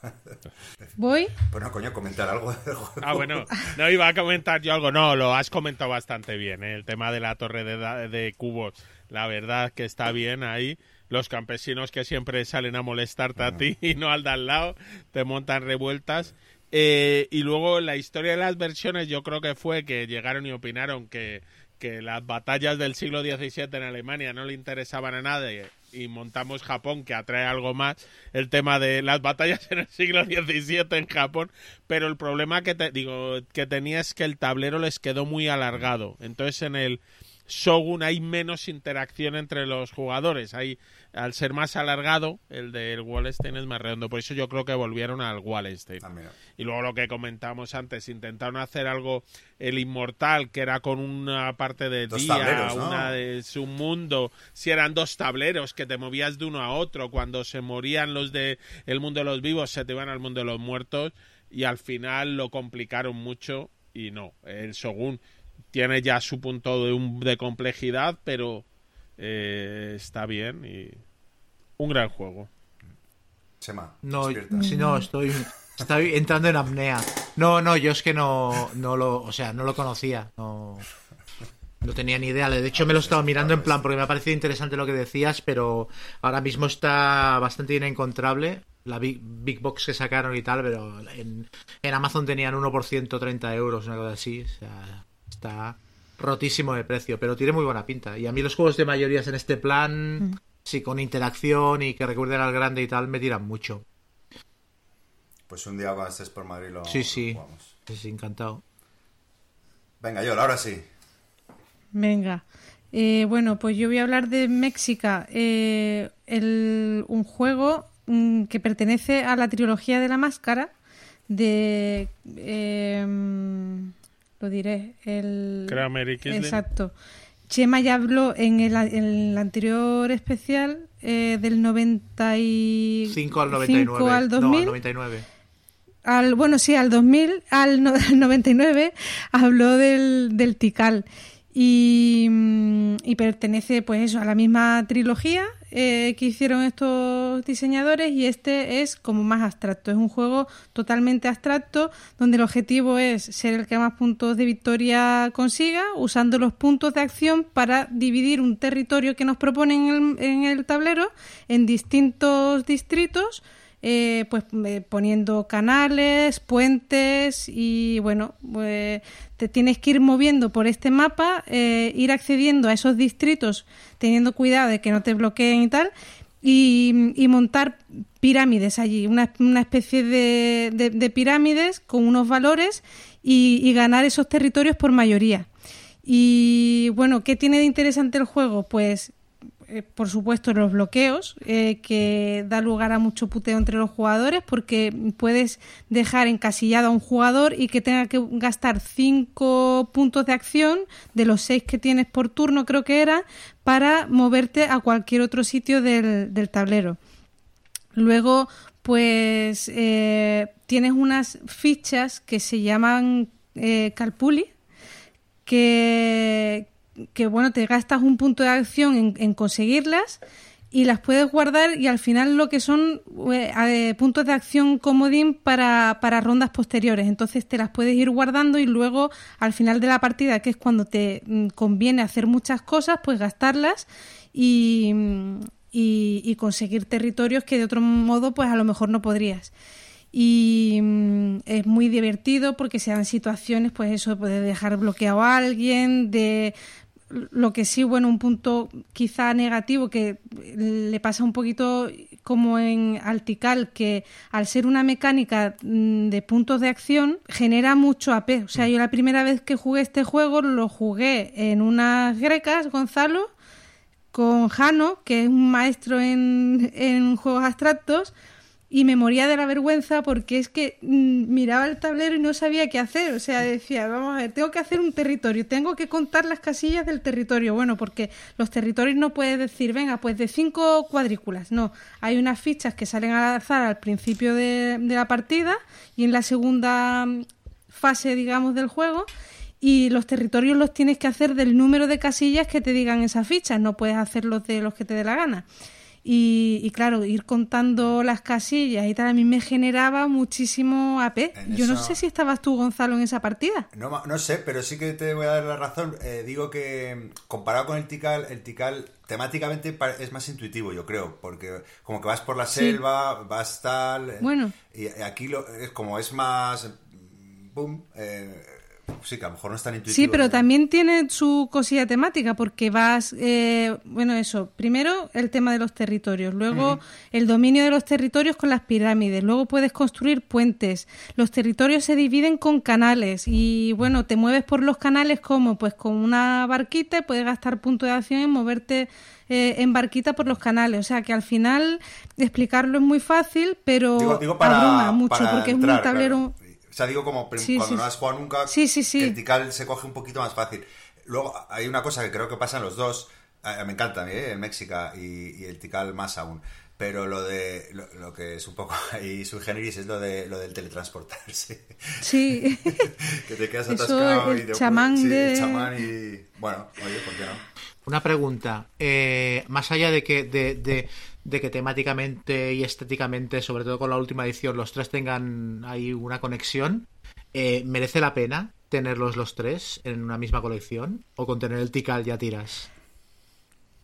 Voy. Pues no, coño, comentar algo del juego. Ah, bueno, no iba a comentar yo algo. No, lo has comentado bastante bien. ¿eh? El tema de la torre de, de cubos, la verdad que está bien ahí. Los campesinos que siempre salen a molestarte a ti y no al de al lado, te montan revueltas. Eh, y luego la historia de las versiones, yo creo que fue que llegaron y opinaron que, que las batallas del siglo XVII en Alemania no le interesaban a nadie y montamos Japón que atrae algo más el tema de las batallas en el siglo XVII en Japón. Pero el problema que te digo que tenía es que el tablero les quedó muy alargado. Entonces en el Shogun hay menos interacción entre los jugadores. Hay al ser más alargado el del Wallenstein es más redondo por eso yo creo que volvieron al Wallenstein También. y luego lo que comentábamos antes, intentaron hacer algo, el inmortal, que era con una parte de Dos día, tableros, ¿no? una de su mundo, si eran dos tableros que te movías de uno a otro, cuando se morían los de el mundo de los vivos, se te iban al mundo de los muertos, y al final lo complicaron mucho, y no, el Shogun tiene ya su punto de, un- de complejidad, pero eh, está bien y un gran juego. Chema, No, si no, estoy, estoy entrando en apnea. No, no, yo es que no, no lo, o sea, no lo conocía, no, no tenía ni idea. De hecho, me lo estaba mirando en plan porque me ha parecido interesante lo que decías, pero ahora mismo está bastante inencontrable. La Big, Big Box que sacaron y tal, pero en, en Amazon tenían 1% 30 euros, una cosa así. O sea, está rotísimo de precio, pero tiene muy buena pinta. Y a mí los juegos de mayorías en este plan, sí, con interacción y que recuerden al grande y tal, me tiran mucho. Pues un día cuando estés por Madrid lo, Sí, lo sí. jugamos. Sí, sí, encantado. Venga, yo, ahora sí. Venga. Eh, bueno, pues yo voy a hablar de Méxica, eh, el- un juego mm, que pertenece a la trilogía de la máscara de... eh, lo diré, el... Kramer y Kisling. Exacto. Chema ya habló en el, en el anterior especial eh, del 95 5 al 99. al No, 2000. al 99. al- bueno, sí, al 2000, al no- al 99, habló del, del Tikal. Y, mm, y pertenece, pues eso, a la misma trilogía eh, que hicieron estos diseñadores. Y este es como más abstracto. Es un juego totalmente abstracto, donde el objetivo es ser el que más puntos de victoria consiga, usando los puntos de acción para dividir un territorio que nos proponen en el, en el tablero en distintos distritos eh, pues eh, poniendo canales, puentes y bueno, pues, te tienes que ir moviendo por este mapa, eh, ir accediendo a esos distritos teniendo cuidado de que no te bloqueen y tal, y, montar pirámides allí, una, una especie de, de- de pirámides con unos valores y ganar esos territorios por mayoría. Y bueno, ¿qué tiene de interesante el juego? Pues eh, por supuesto, los bloqueos, eh, que da lugar a mucho puteo entre los jugadores, porque puedes dejar encasillado a un jugador y que tenga que gastar cinco puntos de acción de los seis que tienes por turno, creo que era, para moverte a cualquier otro sitio del, del tablero. Luego, pues eh, tienes unas fichas que se llaman Calpuli, que, que bueno, te gastas un punto de acción en, en conseguirlas y las puedes guardar y al final lo que son eh, eh, puntos de acción comodín para, para rondas posteriores. Entonces te las puedes ir guardando y luego al final de la partida, que es cuando te mm, conviene hacer muchas cosas, pues gastarlas y, mm, y, y conseguir territorios que de otro modo pues a lo mejor no podrías y mm, es muy divertido porque se dan situaciones, pues eso, de dejar bloqueado a alguien, de lo que sí, bueno, un punto quizá negativo que le pasa un poquito como en Altical, que al ser una mecánica mm, de puntos de acción, genera mucho AP. O sea, yo la primera vez que jugué este juego lo jugué en unas grecas, Gonzalo, con Jano, que es un maestro en, en juegos abstractos, y me moría de la vergüenza porque es que mm, miraba el tablero y no sabía qué hacer. O sea, decía, vamos a ver, tengo que hacer un territorio, tengo que contar las casillas del territorio. Bueno, porque los territorios no puedes decir, venga, pues de cinco cuadrículas. No, hay unas fichas que salen al azar al principio de, de la partida y en la segunda mm, fase, digamos, del juego. Y los territorios los tienes que hacer del número de casillas que te digan esas fichas, no puedes hacerlos de los que te dé la gana. Y, y claro, ir contando las casillas y tal, a mí me generaba muchísimo AP. En Yo no sé si estabas tú, Gonzalo, en esa partida. No, no sé, pero sí que te voy a dar la razón. Eh, digo que mm, comparado con el Tikal, el Tikal temáticamente es más intuitivo, yo creo, porque como que vas por la selva, vas tal... eh, Bueno. Y aquí lo, es como es más... mm, Boom. eh, sí, que a lo mejor no es tan intuitivo. Sí, pero ¿no? también tiene su cosilla temática, porque vas, eh, bueno, eso, primero el tema de los territorios, luego el dominio de los territorios con las pirámides, luego puedes construir puentes, los territorios se dividen con canales y, bueno, te mueves por los canales como, pues con una barquita y puedes gastar punto de acción en moverte eh, en barquita por los canales, o sea que al final explicarlo es muy fácil, pero Digo, digo para, abruma mucho, para porque es un tablero... claro. O sea, digo como Sí, cuando sí, no has jugado nunca, Sí, sí, sí. se coge un poquito más fácil. Luego, hay una cosa que creo que pasa en los dos. eh, me encanta a mí, eh, el México y, y el Tikal más aún. Pero lo de lo, lo que es un poco ahí sui generis es lo de lo del teletransportarse. Sí. que te quedas Eso, atascado el y te chamán sí, de- el chamán y bueno, oye, ¿por qué no? Una pregunta. eh, más allá de que, de, de- de que temáticamente y estéticamente, sobre todo con la última edición, los tres tengan ahí una conexión, eh, ¿merece la pena tenerlos los tres en una misma colección? ¿O con tener el Tikal ya tiras?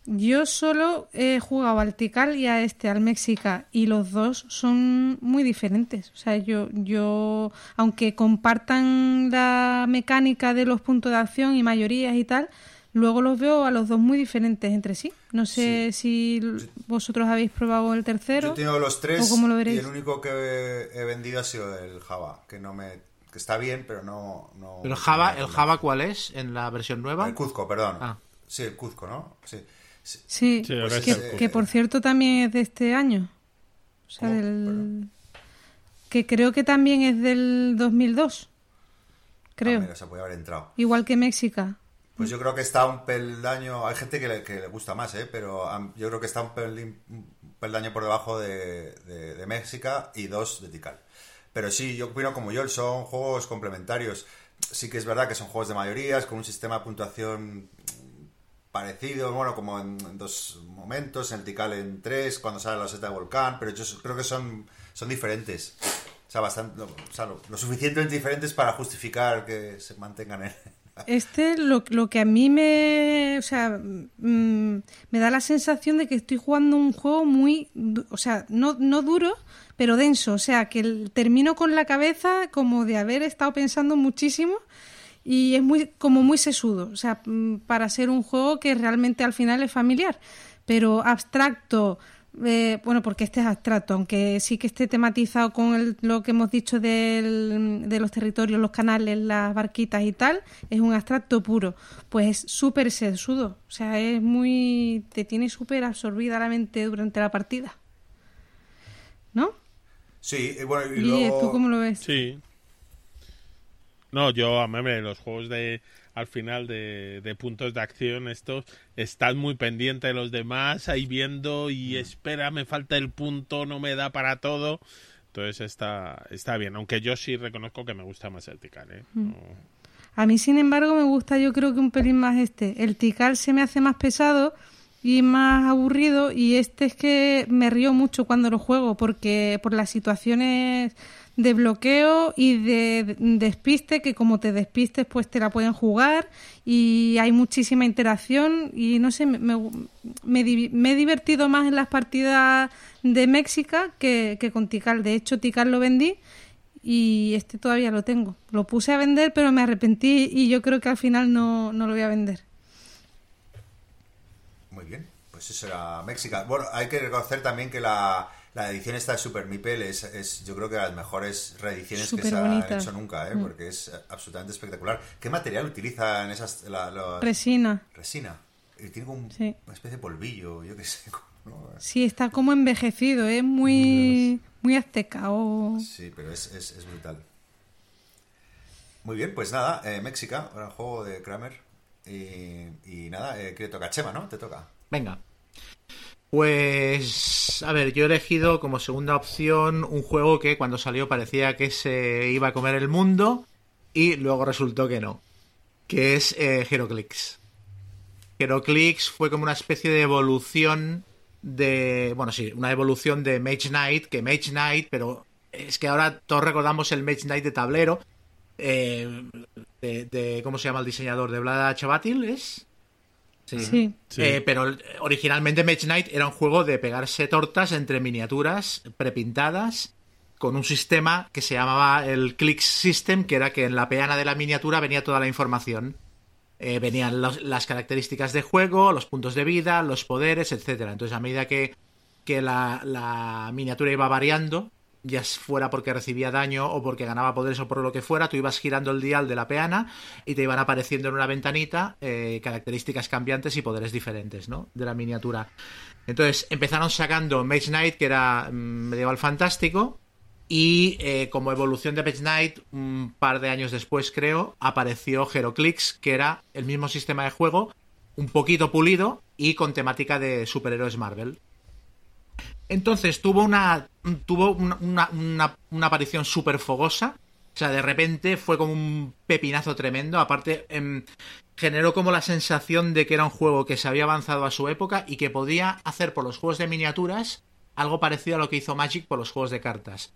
Yo solo he jugado al Tikal y a este, al México, y los dos son muy diferentes. O sea, yo, yo, aunque compartan la mecánica de los puntos de acción y mayorías y tal, luego los veo a los dos muy diferentes entre sí. No sé si vosotros habéis probado el tercero. Yo tengo los tres ¿O cómo lo y veréis? el único que he, he vendido ha sido el Java, que no me que está bien, pero no no ¿El no Java, el Java cuál es en la versión nueva? El Cuzco, perdón. Ah. Sí, el Cuzco, ¿no? Sí. Sí. Ahora que, por cierto también es de este año. O sea, ¿Cómo? del... Que creo que también es del 2002. Creo. Ah, mira, se puede haber entrado. Igual que México. Pues yo creo que está un peldaño. Hay gente que le, que le gusta más, ¿eh? Pero yo creo que está un, pelín- un peldaño por debajo de, de, de Méxica y dos de Tikal. Pero sí, yo opino como yo, son juegos complementarios. Sí que es verdad que son juegos de mayorías, con un sistema de puntuación parecido, bueno, como en, en dos momentos, en el Tikal en tres, cuando sale la seta de volcán, pero yo creo que son, son diferentes. O sea, bastante, o sea, lo, lo suficientemente diferentes para justificar que se mantengan en... Este, lo, lo que a mí me. O sea, mm, me da la sensación de que estoy jugando un juego muy. O sea, no, no duro, pero denso. O sea, que termino con la cabeza como de haber estado pensando muchísimo y es muy como muy sesudo. O sea, mm, para ser un juego que realmente al final es familiar. Pero abstracto. Eh, bueno, porque este es abstracto, aunque sí que esté tematizado con el- lo que hemos dicho del- de los territorios, los canales, las barquitas y tal, es un abstracto puro. Pues es súper sesudo, o sea, es muy. te tiene súper absorbida la mente durante la partida. ¿No? Sí, y bueno, y luego... ¿tú cómo lo ves? Sí. No, yo, a mí, los juegos de al final de, de puntos de acción, estos, estás muy pendiente de los demás, ahí viendo y espera, me falta el punto, no me da para todo. Entonces está, está bien, aunque yo sí reconozco que me gusta más el Tikal, ¿eh? No- A mí, sin embargo, me gusta yo creo que un pelín más este. El Tikal se me hace más pesado y más aburrido y este es que me río mucho cuando lo juego porque por las situaciones de bloqueo y de despiste que como te despistes pues te la pueden jugar y hay muchísima interacción y no sé, me, me, me he divertido más en las partidas de México que, que con Tikal. De hecho, Tikal lo vendí y este todavía lo tengo. Lo puse a vender, pero me arrepentí y yo creo que al final no, no lo voy a vender. Muy bien, pues eso era México. Bueno, hay que reconocer también que la, la edición esta de Super Mipel es, es, yo creo que de las mejores reediciones que se han hecho nunca, ¿eh? porque es eh, absolutamente espectacular. ¿Qué material utiliza en esas la, la- Resina. resina? Y tiene como un- Sí. una especie de polvillo, yo qué sé. ¿no? Sí, está como envejecido, es muy, muy azteca. o- Sí, pero es, es, es brutal. Muy bien, pues nada, eh, México, ahora el juego de Kramer. Y, y nada, eh, que le toca Chema, ¿no? Te toca. Venga. Pues, a ver, yo he elegido como segunda opción un juego que cuando salió parecía que se iba a comer el mundo y luego resultó que no, que es eh, Heroclix. Heroclix fue como una especie de evolución de, bueno, sí, una evolución de Mage Knight, que Mage Knight, pero es que ahora todos recordamos el Mage Knight de tablero, eh, de, de- ¿cómo se llama el diseñador? ¿De Vlada Chavatil? ¿Es? Sí. Sí. Eh, pero eh, originalmente Mage Knight era un juego de pegarse tortas entre miniaturas prepintadas con un sistema que se llamaba el Click System, que era que en la peana de la miniatura venía toda la información. Eh, venían los- las características de juego, los puntos de vida, los poderes, etcétera. Entonces, a medida que, que la, la miniatura iba variando, ya fuera porque recibía daño o porque ganaba poderes o por lo que fuera, tú ibas girando el dial de la peana y te iban apareciendo en una ventanita eh, características cambiantes y poderes diferentes, ¿no? De la miniatura. Entonces empezaron sacando Mage Knight, que era mm, medieval fantástico, y eh, como evolución de Mage Knight, un par de años después, creo, apareció Heroclix, que era el mismo sistema de juego, un poquito pulido y con temática de superhéroes Marvel. Entonces tuvo una tuvo una, aparición súper fogosa. O sea, de repente fue como un pepinazo tremendo. Aparte, em, generó como la sensación de que era un juego que se había avanzado a su época y que podía hacer por los juegos de miniaturas algo parecido a lo que hizo Magic por los juegos de cartas.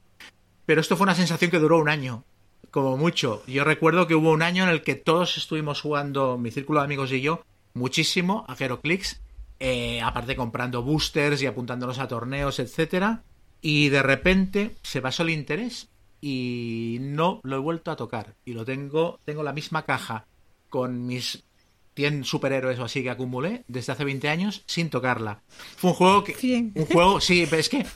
Pero esto fue una sensación que duró un año, como mucho. Yo recuerdo que hubo un año en el que todos estuvimos jugando, mi círculo de amigos y yo, muchísimo a Heroclix, eh, aparte comprando boosters y apuntándonos a torneos, etcétera. Y de repente se pasó el interés y no lo he vuelto a tocar. Y lo tengo, tengo la misma caja con mis 100 superhéroes o así que acumulé desde hace 20 años sin tocarla. Fue un juego que... 100. Un juego, sí, pero es que,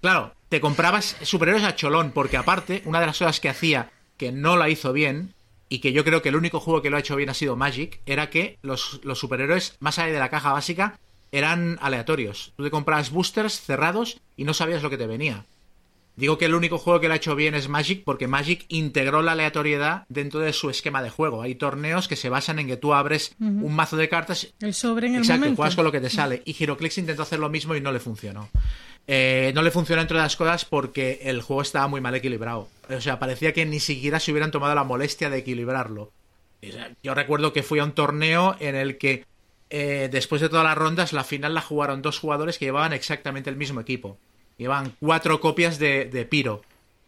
claro, te comprabas superhéroes a cholón, porque aparte, una de las cosas que hacía que no la hizo bien, y que yo creo que el único juego que lo ha hecho bien ha sido Magic, era que los, los superhéroes, más allá de la caja básica, eran aleatorios. Tú te comprabas boosters cerrados y no sabías lo que te venía. Digo que el único juego que lo ha hecho bien es Magic porque Magic integró la aleatoriedad dentro de su esquema de juego. Hay torneos que se basan en que tú abres un mazo de cartas El sobre en el Exacto, momento. juegas con lo que te sale. Y Heroclix intentó hacer lo mismo y no le funcionó. Eh, no le funcionó entre las cosas porque el juego estaba muy mal equilibrado. O sea, parecía que ni siquiera se hubieran tomado la molestia de equilibrarlo. Yo recuerdo que fui a un torneo en el que eh, después de todas las rondas, la final la jugaron dos jugadores que llevaban exactamente el mismo equipo. Llevaban cuatro copias de, de Piro,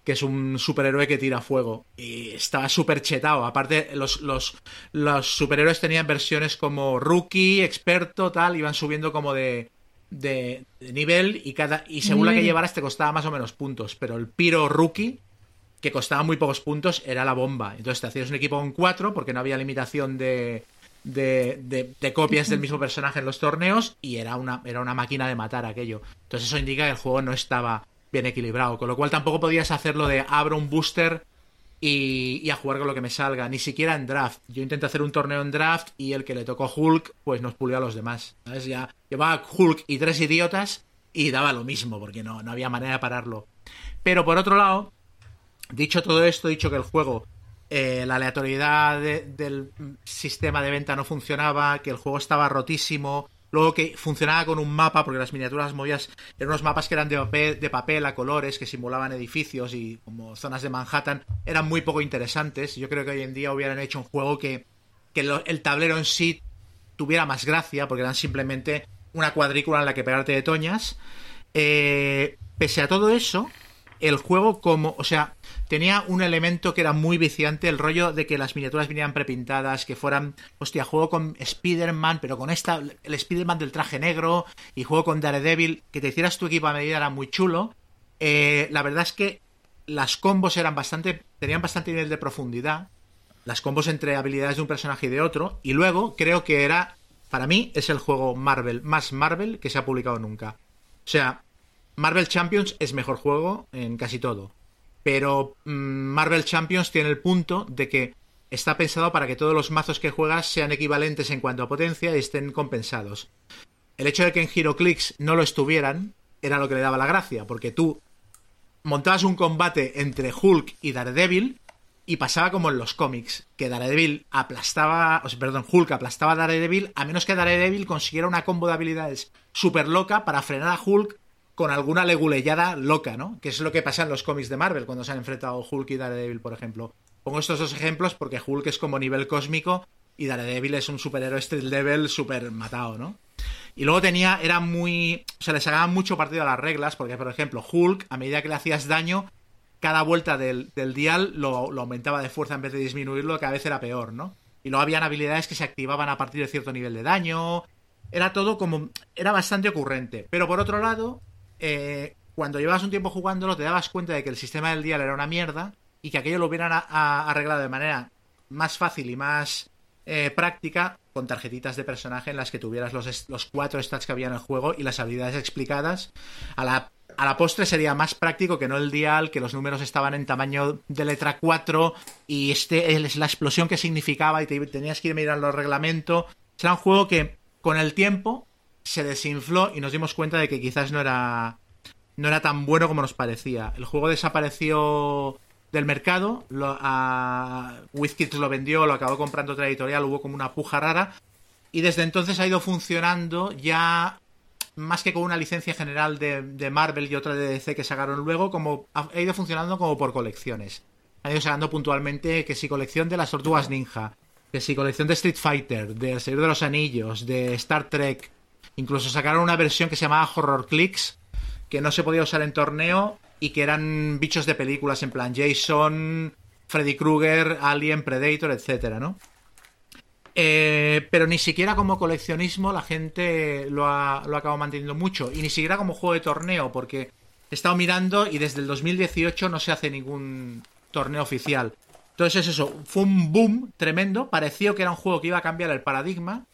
que es un superhéroe que tira fuego. Y estaba súper chetado. Aparte, los, los, los superhéroes tenían versiones como rookie, experto, tal, iban subiendo como de, de, de nivel y cada y según la que Nivel. llevaras te costaba más o menos puntos. Pero el Piro rookie, que costaba muy pocos puntos, era la bomba. Entonces te hacías un equipo con cuatro porque no había limitación de, de, de- copias del mismo personaje en los torneos y era una, era una máquina de matar aquello. Entonces eso indica que el juego no estaba bien equilibrado, con lo cual tampoco podías hacerlo de abro un booster y, y a jugar con lo que me salga, ni siquiera en draft. Yo intenté hacer un torneo en draft y el que le tocó Hulk, pues nos pulió a los demás. ¿Sabes? Ya llevaba Hulk y tres idiotas y daba lo mismo, porque no, no había manera de pararlo. Pero por otro lado, Dicho todo esto, dicho que el juego, eh, la aleatoriedad de- del sistema de venta no funcionaba, que el juego estaba rotísimo, luego que funcionaba con un mapa, porque las miniaturas movidas eran unos mapas que eran de papel, a colores, que simulaban edificios y como zonas de Manhattan, eran muy poco interesantes. Yo creo que hoy en día hubieran hecho un juego que, que el tablero en sí tuviera más gracia, porque eran simplemente una cuadrícula en la que pegarte de toñas. Eh, pese a todo eso, el juego como, o sea, tenía un elemento que era muy viciante, el rollo de que las miniaturas vinieran prepintadas, que fueran, hostia, juego con Spider-Man, pero con esta, el Spider-Man del traje negro, y juego con Daredevil, que te hicieras tu equipo a medida era muy chulo. Eh, la verdad es que las combos eran bastante, tenían bastante nivel de profundidad, las combos entre habilidades de un personaje y de otro, y luego creo que era, para mí, es el juego Marvel, más Marvel que se ha publicado nunca. O sea, Marvel Champions es mejor juego en casi todo. Pero mm, Marvel Champions tiene el punto de que está pensado para que todos los mazos que juegas sean equivalentes en cuanto a potencia y estén compensados. El hecho de que en HeroClix no lo estuvieran era lo que le daba la gracia, porque tú montabas un combate entre Hulk y Daredevil y pasaba como en los cómics, que Daredevil aplastaba, o sea, perdón, Hulk aplastaba a Daredevil a menos que Daredevil consiguiera una combo de habilidades súper loca para frenar a Hulk con alguna leguleyada loca, ¿no? Que es lo que pasa en los cómics de Marvel cuando se han enfrentado Hulk y Daredevil, por ejemplo. Pongo estos dos ejemplos porque Hulk es como nivel cósmico y Daredevil es un superhéroe street level súper matado, ¿no? Y luego tenía, era muy. O sea, le sacaban mucho partido a las reglas, porque, por ejemplo, Hulk, a medida que le hacías daño, cada vuelta del, dial lo, lo aumentaba de fuerza en vez de disminuirlo, cada vez era peor, ¿no? Y luego habían habilidades que se activaban a partir de cierto nivel de daño. Era todo como. Era bastante ocurrente. Pero por otro lado, eh, cuando llevabas un tiempo jugándolo, te dabas cuenta de que el sistema del dial era una mierda y que aquello lo hubieran arreglado de manera más fácil y más eh, práctica con tarjetitas de personaje en las que tuvieras los, los cuatro stats que había en el juego y las habilidades explicadas. A la, a la postre sería más práctico que no el dial, que los números estaban en tamaño de letra 4 y este es la explosión que significaba y te, tenías que ir mirando el reglamento. Será un juego que con el tiempo se desinfló y nos dimos cuenta de que quizás no era no era tan bueno como nos parecía. El juego desapareció del mercado, lo, a lo vendió, lo acabó comprando otra editorial, hubo como una puja rara y desde entonces ha ido funcionando ya más que con una licencia general de, de Marvel y otra de DC que sacaron luego, como ha, ha ido funcionando como por colecciones. Han ido sacando puntualmente que si colección de las tortugas ninja, que si colección de Street Fighter, de El Señor de los Anillos, de Star Trek, incluso sacaron una versión que se llamaba Horror Clicks, que no se podía usar en torneo y que eran bichos de películas en plan Jason, Freddy Krueger, Alien, Predator, etcétera, ¿no? Eh, pero ni siquiera como coleccionismo la gente lo ha, lo ha acabado manteniendo mucho. Y ni siquiera como juego de torneo, porque he estado mirando y desde el 2018 no se hace ningún torneo oficial. Entonces es eso, fue un boom tremendo. Pareció que era un juego que iba a cambiar el paradigma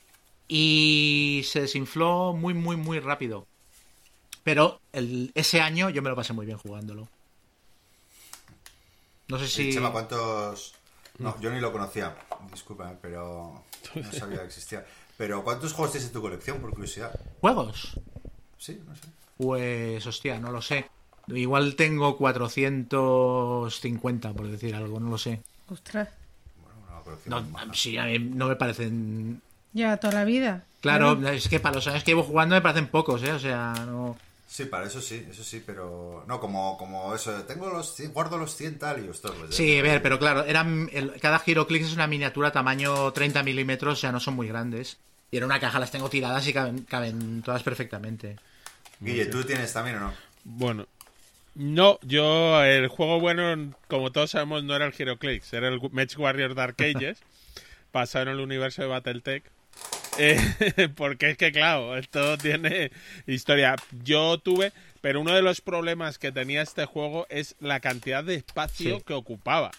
y se desinfló muy, muy, muy rápido. Pero el, ese año yo me lo pasé muy bien jugándolo. No sé Sí, si... Chema, ¿cuántos...? No, yo ni lo conocía, disculpa, pero no sabía que existía. Pero ¿cuántos juegos tienes en tu colección, por curiosidad? ¿Juegos? Sí, no sé. Pues, hostia, no lo sé. Igual tengo 450, por decir algo, no lo sé. Ostras. Una colección No, sí, a mí no me parecen... Ya toda la vida. Claro, es que para los años que llevo jugando me parecen pocos, ¿eh? O sea, no... Sí, para eso sí, eso sí, pero no como como eso, tengo los cien- guardo los 100 tal y esto pues, Sí, a ver, pero claro, eran, el- cada Giroclix es una miniatura tamaño 30 milímetros, o sea, no son muy grandes. Y en una caja las tengo tiradas y caben, caben todas perfectamente. Guille, ¿tú tienes también o no? Bueno, no, yo el juego bueno, como todos sabemos, no era el HeroClix, era el Match Warrior Dark Ages, basado en el universo de Battletech. Eh, porque es que, claro, esto tiene historia. Yo tuve, pero uno de los problemas que tenía este juego es la cantidad de espacio Sí. que ocupaba.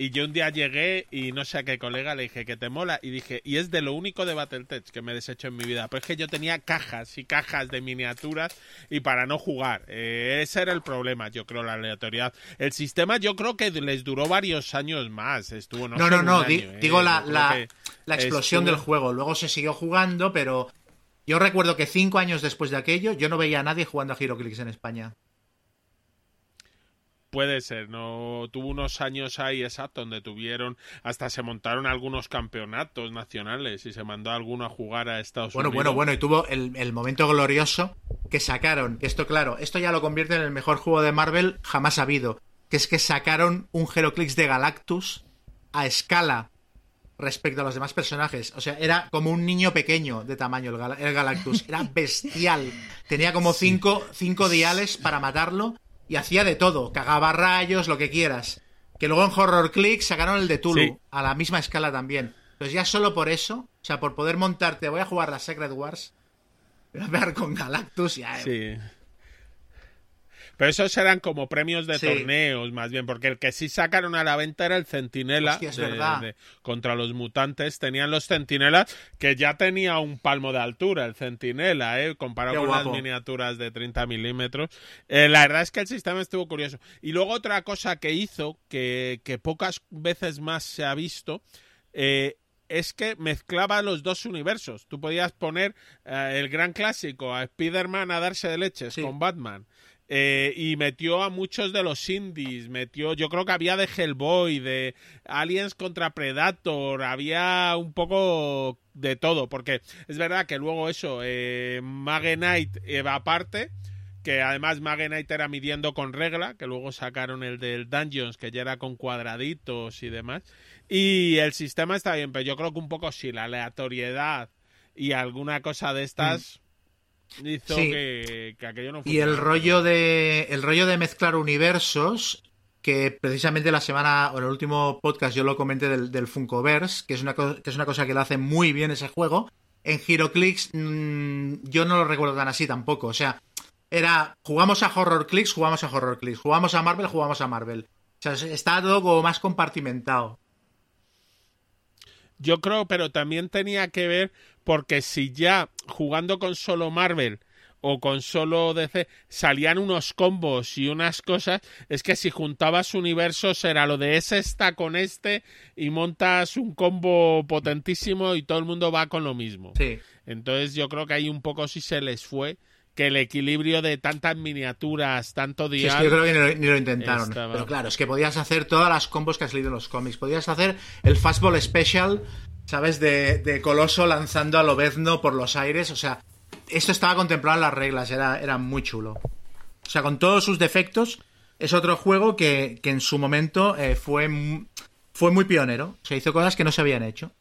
Y yo un día llegué y no sé a qué colega le dije que te mola y dije, y es de lo único de Battletech que me he deshecho en mi vida. Pues es que yo tenía cajas y cajas de miniaturas y para no jugar. Eh, ese era el problema, yo creo, la aleatoriedad. El sistema yo creo que les duró varios años más. Estuvo, no, No, sé, no, no, año, di- eh. digo la, la, la explosión estuvo- del juego. Luego se siguió jugando, pero yo recuerdo que cinco años después de aquello yo no veía a nadie jugando a Giroclix en España. Puede ser, no tuvo unos años ahí exacto donde tuvieron hasta se montaron algunos campeonatos nacionales y se mandó a alguno a jugar a Estados Bueno, Unidos. bueno, bueno, y tuvo el, el momento glorioso que sacaron. Esto, claro, esto ya lo convierte en el mejor juego de Marvel jamás habido. Que es que sacaron un Heroclix de Galactus a escala respecto a los demás personajes. O sea, era como un niño pequeño de tamaño el, Gal- el Galactus. Era bestial. Tenía como cinco, cinco diales para matarlo y hacía de todo. Cagaba rayos, lo que quieras. Que luego en Horror Click sacaron el de Tulu, Sí. a la misma escala también. Entonces ya solo por eso, o sea, por poder montarte, voy a jugar la Secret Wars, voy a pegar con Galactus y ya... Sí. Pero esos eran como premios de Sí. torneos, más bien, porque el que sí sacaron a la venta era el Centinela Hostia, es de- verdad. de- contra los mutantes. Tenían los Centinelas, que ya tenía un palmo de altura el Centinela, ¿eh? comparado Qué con guapo. las miniaturas de 30 milímetros. Eh, la verdad es que el sistema estuvo curioso. Y luego otra cosa que hizo, que, que pocas veces más se ha visto, eh, es que mezclaba los dos universos. Tú podías poner eh, el gran clásico a Spider-Man a darse de leches Sí. con Batman. Eh, y metió a muchos de los indies, metió, yo creo que había de Hellboy, de Aliens contra Predator, había un poco de todo, porque es verdad que luego eso, eh, Mage Knight eh, va aparte, que además Mage Knight era midiendo con regla, que luego sacaron el del Dungeons, que ya era con cuadraditos y demás, y el sistema está bien, pero yo creo que un poco sí, la aleatoriedad y alguna cosa de estas hizo Sí. que, que aquello no Y el rollo de el rollo de mezclar universos que precisamente la semana o en el último podcast yo lo comenté del, del Funkoverse, que es una que es una cosa que lo hace muy bien ese juego. En HeroClix mm, yo no lo recuerdo tan así tampoco, o sea, era jugamos a Horror Clicks, jugamos a Horror Clicks, jugamos a Marvel, jugamos a Marvel. O sea, está todo como más compartimentado. Yo creo, pero también tenía que ver porque si ya jugando con solo Marvel o con solo DC salían unos combos y unas cosas, es que si juntabas universos era lo de ese está con este y montas un combo potentísimo y todo el mundo va con lo mismo. Sí. Entonces yo creo que ahí un poco sí se les fue que el equilibrio de tantas miniaturas, tanto Sí, es que yo creo que ni lo, ni lo intentaron. Estaba- Pero claro, es que podías hacer todas las combos que has leído en los cómics. Podías hacer el Fastball Special, ¿sabes? De, de Coloso lanzando a Lobezno por los aires. O sea, esto estaba contemplado en las reglas. Era, era muy chulo. O sea, con todos sus defectos, es otro juego que, que en su momento eh, fue, fue muy pionero. O sea, hizo cosas que no se habían hecho.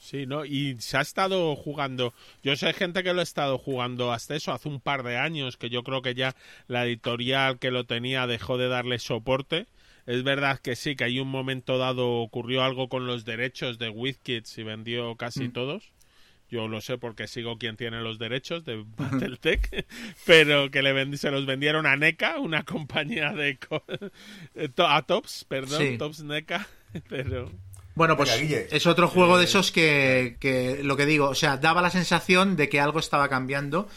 Sí, ¿no? Y se ha estado jugando. Yo sé gente que lo ha estado jugando hasta eso, hace un par de años, que yo creo que ya la editorial que lo tenía dejó de darle soporte. Es verdad que sí, que hay un momento dado ocurrió algo con los derechos de WizKids y vendió casi todos. Yo lo sé porque sigo quien tiene los derechos de Battletech, pero que le se los vendieron a NECA, una compañía de... co- a Tops, perdón, Sí. Tops NECA, pero... Bueno, pues es otro juego de Eh, esos que, que, lo que digo, o sea, daba la sensación de que algo estaba cambiando.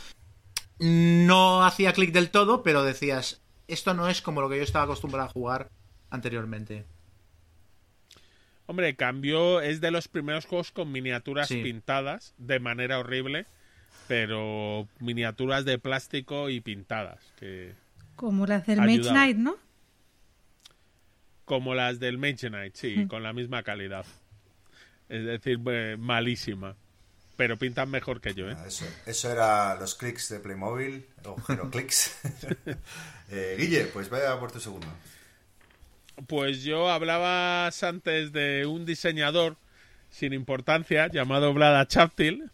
No hacía clic del todo, pero decías, esto no es como lo que yo estaba acostumbrado a jugar anteriormente. Hombre, cambió, es de los primeros juegos con miniaturas Sí. pintadas de manera horrible. pero miniaturas de plástico y pintadas, que Como las del Mage. Knight, ¿no? como las del Mage Knight, sí, con la misma calidad. Es decir, eh, malísima. Pero pintan mejor que yo, ¿eh? Ah, Eso, eso era los clics de Playmobil, o Clics. eh, Guille, pues vaya por tu segundo. Pues yo hablabas antes de un diseñador sin importancia llamado Vlada Chaptil.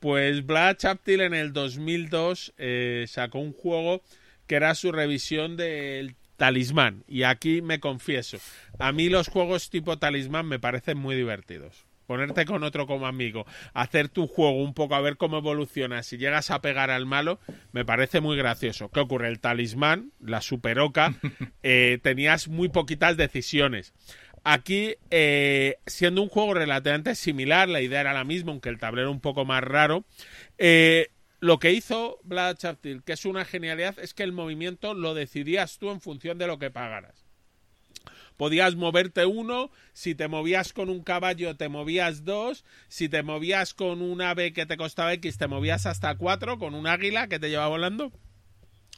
Pues Vlada Chaptil en el 2002 eh, sacó un juego que era su revisión del talismán. Y aquí me confieso, a mí los juegos tipo talismán me parecen muy divertidos. Ponerte con otro como amigo, hacer tu juego un poco a ver cómo evoluciona, si llegas a pegar al malo, me parece muy gracioso. ¿Qué ocurre? El talismán, la superoca, eh, tenías muy poquitas decisiones. Aquí, eh, siendo un juego relativamente similar, la idea era la misma, aunque el tablero un poco más raro, eh, lo que hizo Vlad Chaptil, que es una genialidad, es que el movimiento lo decidías tú en función de lo que pagaras. Podías moverte uno, si te movías con un caballo te movías dos, si te movías con un ave que te costaba X te movías hasta cuatro, con un águila que te llevaba volando.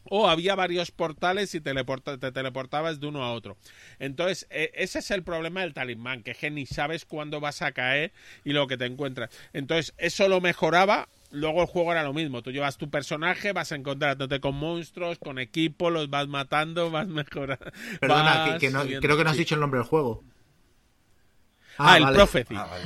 O había varios portales y te teleportabas de uno a otro. Entonces, eh, ese es el problema del talismán, que es que ni sabes cuándo vas a caer y lo que te encuentras. Entonces, eso lo mejoraba. Luego el juego era lo mismo. Tú llevas tu personaje, vas encontrándote con monstruos, con equipo, los vas matando, vas mejorando. Perdona, que, vas que no- subiendo. creo que no has dicho el nombre del juego. Ah, el vale. Prophecy. Ah, vale,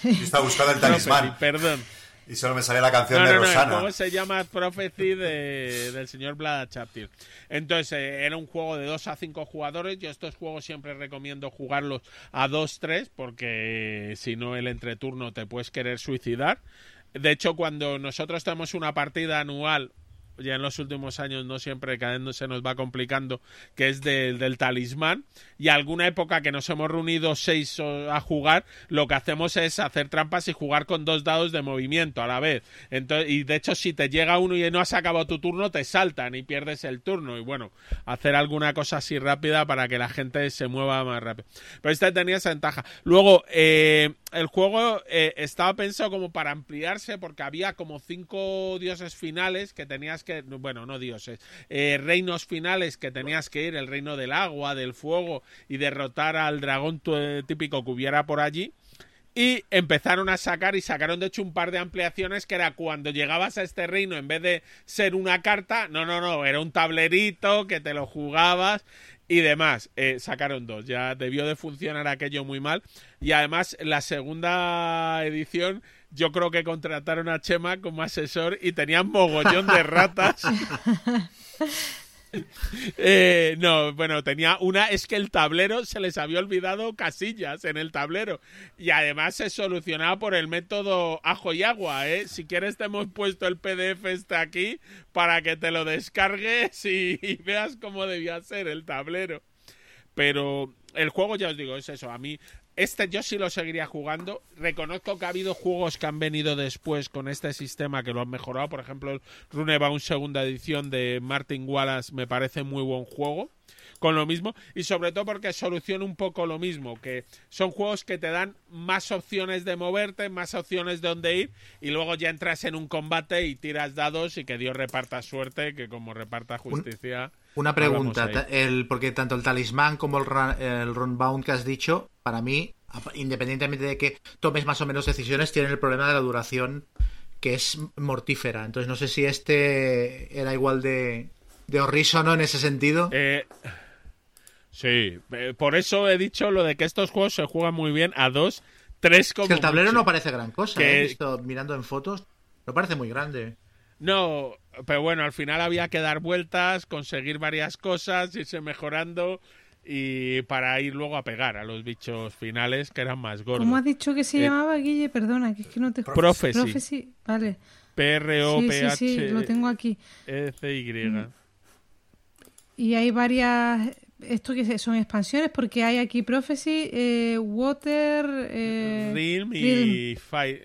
sí. Yo estaba buscando el talismán perdón. y solo me salía la canción No, de no, no, el Rosana. juego se llama Prophecy de- del señor Vlada Chaptil. Entonces, eh, era un juego de 2 a 5 jugadores. Yo estos juegos siempre recomiendo jugarlos a 2-3 porque si no el entreturno te puedes querer suicidar. De hecho, cuando nosotros tenemos una partida anual ya en los últimos años no siempre cada se nos va complicando, que es del, del talismán, y alguna época que nos hemos reunido seis a jugar, lo que hacemos es hacer trampas y jugar con dos dados de movimiento a la vez. Entonces, y de hecho, si te llega uno y no has acabado tu turno, te saltan y pierdes el turno. Y bueno, hacer alguna cosa así rápida para que la gente se mueva más rápido. Pero este tenía esa ventaja. Luego, eh, el juego eh, estaba pensado como para ampliarse porque había como cinco dioses finales que tenías que, bueno, no dioses, eh, reinos finales que tenías que ir, el reino del agua, del fuego y derrotar al dragón eh, típico que hubiera por allí. Y empezaron a sacar y sacaron de hecho un par de ampliaciones que era cuando llegabas a este reino en vez de ser una carta, no, no, no, era un tablerito que te lo jugabas y demás. Eh, sacaron dos, ya debió de funcionar aquello muy mal. Y además la segunda edición yo creo que contrataron a Chema como asesor y tenían mogollón de ratas. Eh, no, bueno, tenía una, es que el tablero se les había olvidado casillas en el tablero y además se solucionaba por el método ajo y agua, ¿eh? Si quieres te hemos puesto el PDF este aquí para que te lo descargues y, y veas cómo debía ser el tablero. Pero el juego, ya os digo, es eso. A mí, este yo sí lo seguiría jugando. Reconozco que ha habido juegos que han venido después con este sistema que lo han mejorado. Por ejemplo, el Runebound segunda edición de Martin Wallace me parece muy buen juego. Con lo mismo, y sobre todo porque soluciona un poco lo mismo, que son juegos que te dan más opciones de moverte, más opciones de dónde ir, y luego ya entras en un combate y tiras dados y que Dios reparta suerte, que como reparta justicia. Una pregunta, el, porque tanto el talismán como el, run- el runbound que has dicho, para mí, independientemente de que tomes más o menos decisiones, tienen el problema de la duración que es mortífera. Entonces no sé si este era igual de, de horrísono en ese sentido. Eh, sí, eh, por eso he dicho lo de que estos juegos se juegan muy bien a dos, tres como Es que el tablero mucho. no parece gran cosa, Que- ¿eh? He visto mirando en fotos, no parece muy grande. No, pero bueno, al final había que dar vueltas, conseguir varias cosas, irse mejorando y para ir luego a pegar a los bichos finales que eran más gordos. ¿Cómo has dicho que se Eh, llamaba, Guille? Perdona, que es que no te... Prophecy. Prophecy, vale. P R O Sí, P sí, H sí, lo tengo aquí. E C Y. Y hay varias... ¿Esto qué es? son expansiones? Porque hay aquí Prophecy, eh, Water... Eh, Realm Realm. y, Fi-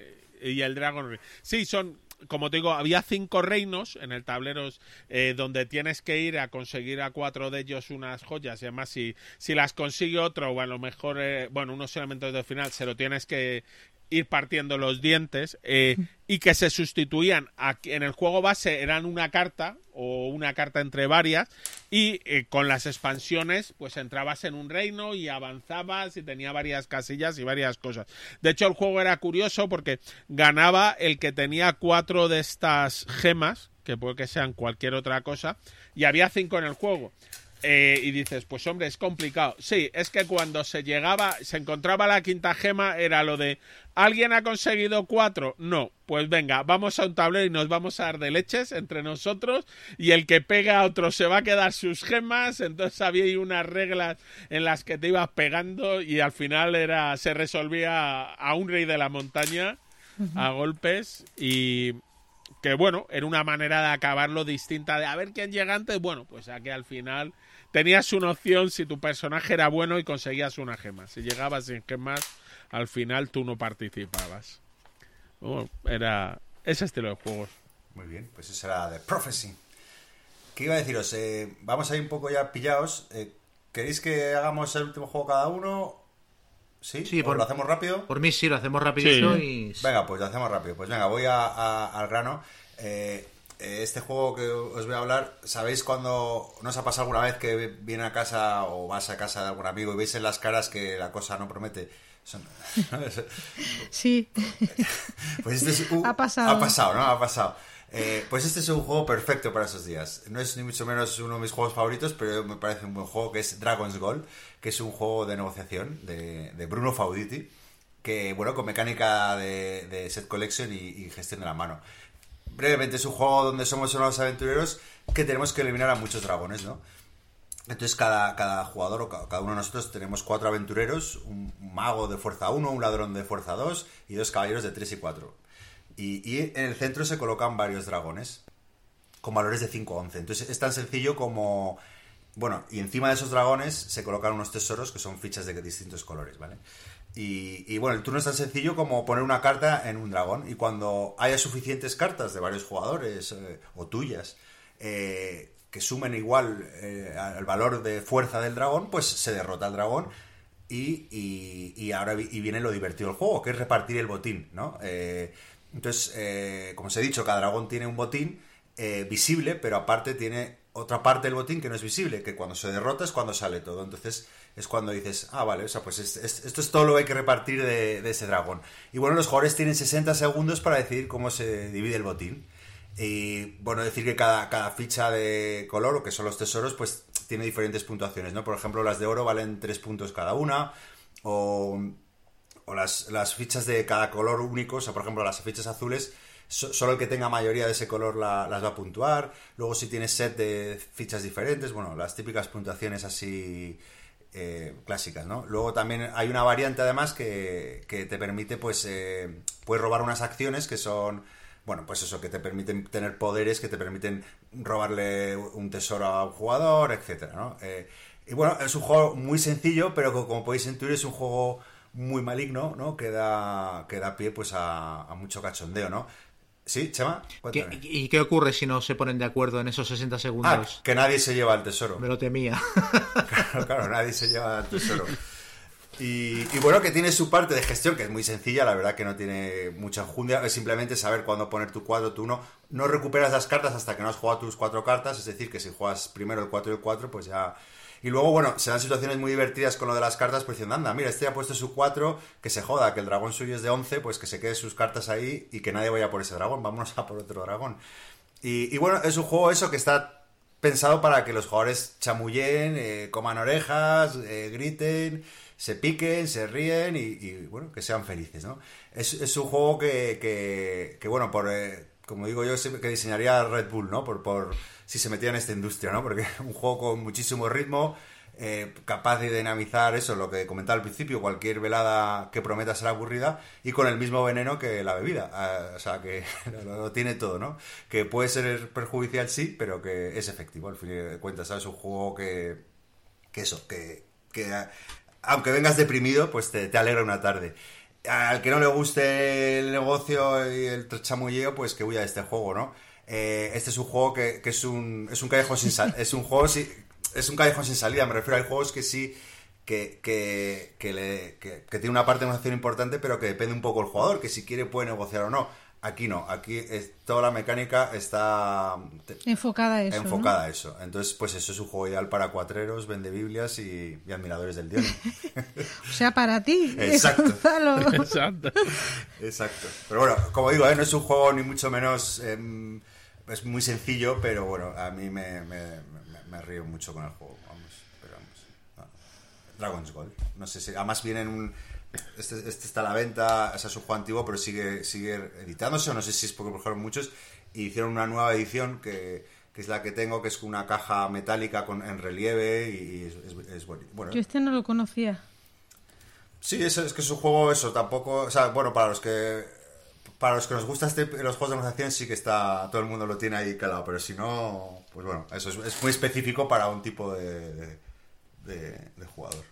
y el Dragon Realm. Sí, son, como te digo, había cinco reinos en el tablero eh, donde tienes que ir a conseguir a cuatro de ellos unas joyas. Y además, si, si las consigue otro, o a lo mejor, eh, bueno, unos elementos del final, se lo tienes que ir partiendo los dientes. Eh, y que se sustituían. Aquí- En el juego base eran una carta o una carta entre varias y eh, con las expansiones pues entrabas en un reino y avanzabas y tenía varias casillas y varias cosas. De hecho el juego era curioso porque ganaba el que tenía cuatro de estas gemas, que puede que sean cualquier otra cosa, y había cinco en el juego. Eh, y dices, pues hombre, es complicado. Sí, es que cuando se llegaba, se encontraba la quinta gema, era lo de, ¿alguien ha conseguido cuatro? No, pues venga, vamos a un tablero y nos vamos a dar de leches entre nosotros y el que pega a otro se va a quedar sus gemas, entonces había ahí unas reglas en las que te ibas pegando y al final era, se resolvía a un rey de la montaña a golpes y que bueno, era una manera de acabarlo distinta de a ver quién llega antes. Bueno, pues aquí al final tenías una opción si tu personaje era bueno y conseguías una gema. Si llegabas sin gemas, al final tú no participabas. Bueno, era ese estilo de juegos. Muy bien, pues eso era de Prophecy. ¿Qué iba a deciros? Eh, vamos a un poco ya pillados. Eh, ¿Queréis que hagamos el último juego cada uno? ¿Sí? Sí, ¿O por- lo hacemos rápido? Por mí sí, lo hacemos rapidito Sí. y... Venga, pues lo hacemos rápido. Pues venga, voy a- a- al grano. Eh, eh, este juego que os voy a hablar, ¿sabéis cuando no os ha pasado alguna vez que viene a casa o vas a casa de algún amigo y veis en las caras que la cosa no promete? Sí. Pues este es un- Ha pasado. Ha pasado, ¿no? Ha pasado. Eh, pues este es un juego perfecto para esos días. No es ni mucho menos uno de mis juegos favoritos, pero me parece un buen juego que es Dragon's Gold, que es un juego de negociación de, Bruno Fauditi, que, bueno, con mecánica de, set collection y, gestión de la mano. Brevemente, es un juego donde somos unos aventureros que tenemos que eliminar a muchos dragones, ¿no? Entonces cada, cada jugador o ca- cada uno de nosotros tenemos cuatro aventureros, un mago de fuerza 1, un ladrón de fuerza 2 y dos caballeros de 3 y 4. Y, en el centro se colocan varios dragones con valores de 5 a 11. Entonces es tan sencillo como... Bueno, y encima de esos dragones se colocan unos tesoros que son fichas de distintos colores, ¿vale? Y, y, bueno, el turno es tan sencillo como poner una carta en un dragón. Y cuando haya suficientes cartas de varios jugadores eh, o tuyas eh, que sumen igual eh, al valor de fuerza del dragón, pues se derrota el dragón. Y, y- y ahora viene lo divertido del juego, que es repartir el botín, ¿no? Entonces, eh, como os he dicho, cada dragón tiene un botín eh, visible, pero aparte tiene otra parte del botín que no es visible, que cuando se derrota es cuando sale todo. Entonces es cuando dices, ah, vale, o sea, pues es- es- esto es todo lo que hay que repartir de, de ese dragón. Y bueno, los jugadores tienen 60 segundos para decidir cómo se divide el botín. Y bueno, decir que cada, cada ficha de color, o que son los tesoros, pues tiene diferentes puntuaciones, ¿no? Por ejemplo, las de oro valen 3 puntos cada una, o o las, las fichas de cada color único, o sea, por ejemplo, las fichas azules, so- solo el que tenga mayoría de ese color la- las va a puntuar. Luego, si tienes set de fichas diferentes, bueno, las típicas puntuaciones así eh, clásicas, ¿no? Luego también hay una variante, además, que, que te permite, pues, eh, puedes robar unas acciones que son. Bueno, pues eso, que te permiten tener poderes que te permiten robarle un tesoro a un jugador, etcétera, ¿no? Eh, y bueno, es un juego muy sencillo, pero como podéis intuir es un juego muy maligno, ¿no? Que da, que da pie pues a, a mucho cachondeo, ¿no? ¿Sí, Chema? ¿Qué-. ¿Y qué ocurre si no se ponen de acuerdo en esos 60 Ah, segundos? que nadie se lleva el tesoro. Me lo temía. Claro, claro, nadie se lleva el tesoro. Y, y bueno, que tiene su parte de gestión, que es muy sencilla, la verdad que no tiene mucha enjundia, es simplemente saber cuándo poner tu 4, tu 1. No recuperas las cartas hasta que no has jugado tus cuatro cartas, es decir, que si juegas primero el 4 y el 4, pues ya... Y luego, bueno, se dan situaciones muy divertidas con lo de las cartas, pues diciendo, anda, mira, este ha puesto su 4, que se joda, que el dragón suyo es de 11, pues que se quede sus cartas ahí y que nadie vaya por ese dragón, vámonos a por otro dragón. Y, y bueno, es un juego eso que está pensado para que los jugadores chamullen, eh, coman orejas, eh, griten, se piquen, se ríen y, y, bueno, que sean felices, ¿no? Es, es un juego que, que, que, bueno, por eh, como digo yo, que diseñaría Red Bull, ¿no? Por, por si se metía en esta industria, ¿no? Porque un juego con muchísimo ritmo, eh, capaz de dinamizar eso, lo que comentaba al principio, cualquier velada que prometa ser aburrida y con el mismo veneno que la bebida. Ah, o sea, que lo, tiene todo, ¿no? Que puede ser perjudicial, sí, pero que es efectivo, al fin de cuentas, ¿sabes? Un juego que, que eso, que, que aunque vengas deprimido, pues te, te alegra una tarde. Al que no le guste el negocio y el chamulleo, pues que huya de este juego, ¿no? Eh, este es un juego que, que es un es un callejón sin sal- es un juego si- es un callejón sin salida. Me refiero a juegos que sí que, que, que, le- que- que tiene una parte de negociación importante, pero que depende un poco del jugador, que si quiere puede negociar o no. Aquí no, aquí es- toda la mecánica está Enfocada a eso. ¿no? enfocada a eso. Entonces, pues eso es un juego ideal para cuatreros, vende Biblias y, y admiradores del dios. O sea, para ti. Exacto. Exacto. Exacto. Pero bueno, como digo, ¿eh? no es un juego ni mucho menos... em, es muy sencillo, pero bueno, a mí me, me, me- me río mucho con el juego. Vamos, pero vamos. no. Dragon's Gold. No sé si... Además viene en un... Este, este está a la venta, o sea, es un juego antiguo, pero sigue, sigue editándose, o no sé si es porque por ejemplo muchos, y hicieron una nueva edición que, que es la que tengo, que es una caja metálica con, en relieve y es, es, es. Bueno, Yo este no lo conocía. Sí, eso, es que es un juego, eso, tampoco, o sea, bueno, para los que para los que nos gustan este, los juegos de negociación sí que está, todo el mundo lo tiene ahí calado, pero si no, pues bueno, eso es, es muy específico para un tipo de, de, de- de jugador.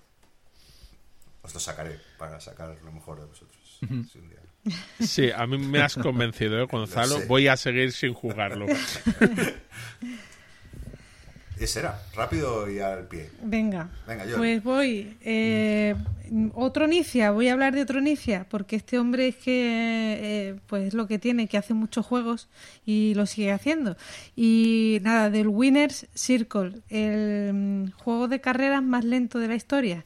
Os lo sacaré para sacar lo mejor de vosotros. si un día. Sí, a mí me has convencido, ¿eh, Gonzalo? Voy a seguir sin jugarlo. Ese era, rápido y al pie. Venga, Venga, yo. pues voy. Eh, otro Nicia, voy a hablar de otro Nicia, porque este hombre es que, eh, pues es lo que tiene, que hace muchos juegos y lo sigue haciendo. Y nada, del Winners Circle, el mm, juego de carreras más lento de la historia.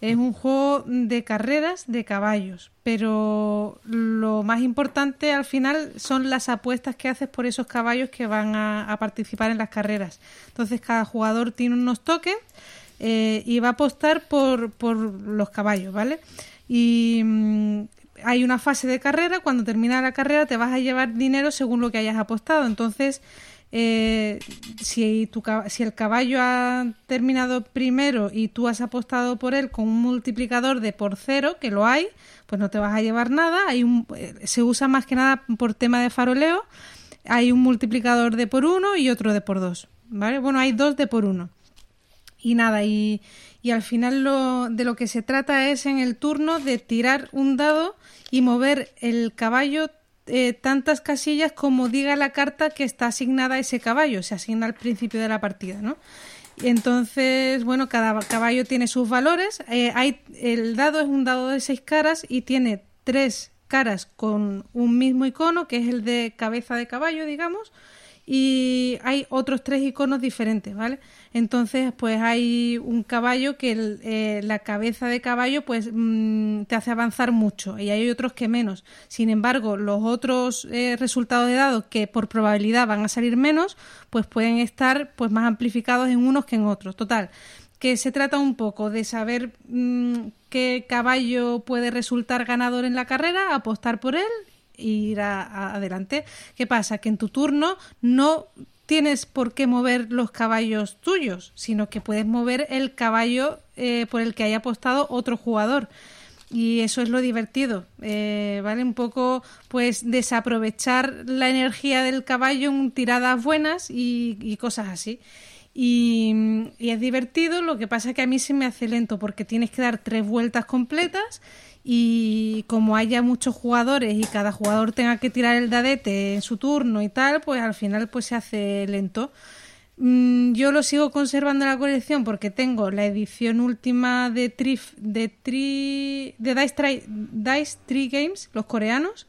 Es un juego de carreras de caballos, pero lo más importante al final son las apuestas que haces por esos caballos que van a, a participar en las carreras. Entonces cada jugador tiene unos tokens eh, y va a apostar por, por los caballos, ¿vale? Y mm, hay una fase de carrera, cuando termina la carrera te vas a llevar dinero según lo que hayas apostado. Entonces, eh, si, tu, si el caballo ha terminado primero y tú has apostado por él con un multiplicador de por cero, que lo hay, pues no te vas a llevar nada. Hay un, eh, se usa más que nada por tema de faroleo. Hay un multiplicador de por uno y otro de por dos. ¿Vale? Bueno, hay dos de por uno. Y nada, y, y al final lo, de lo que se trata es en el turno de tirar un dado y mover el caballo eh, tantas casillas como diga la carta que está asignada a ese caballo. Se asigna al principio de la partida, ¿no? Entonces, bueno, cada caballo tiene sus valores. Eh, hay, el dado es un dado de seis caras y tiene tres caras con un mismo icono, que es el de cabeza de caballo, digamos y hay otros tres iconos diferentes, ¿vale? Entonces, pues hay un caballo que eh, la cabeza de caballo pues mm, te hace avanzar mucho y hay otros que menos. Sin embargo, los otros eh, resultados de dados que por probabilidad van a salir menos, pues pueden estar pues más amplificados en unos que en otros. Total, que se trata un poco de saber mm, qué caballo puede resultar ganador en la carrera, apostar por él ir a- adelante. ¿Qué pasa? Que en tu turno no tienes por qué mover los caballos tuyos, sino que puedes mover el caballo eh, por el que haya apostado otro jugador. Y eso es lo divertido, eh, ¿vale? Un poco, pues, desaprovechar la energía del caballo en tiradas buenas y, cosas así. Y, y es divertido, lo que pasa es que a mí se me hace lento porque tienes que dar tres vueltas completas y como haya muchos jugadores y cada jugador tenga que tirar el dadete en su turno y tal, pues al final pues se hace lento. Mm, yo lo sigo conservando en la colección porque tengo la edición última de Trif, de Tri, de Dice, Dice Tree Games, los coreanos,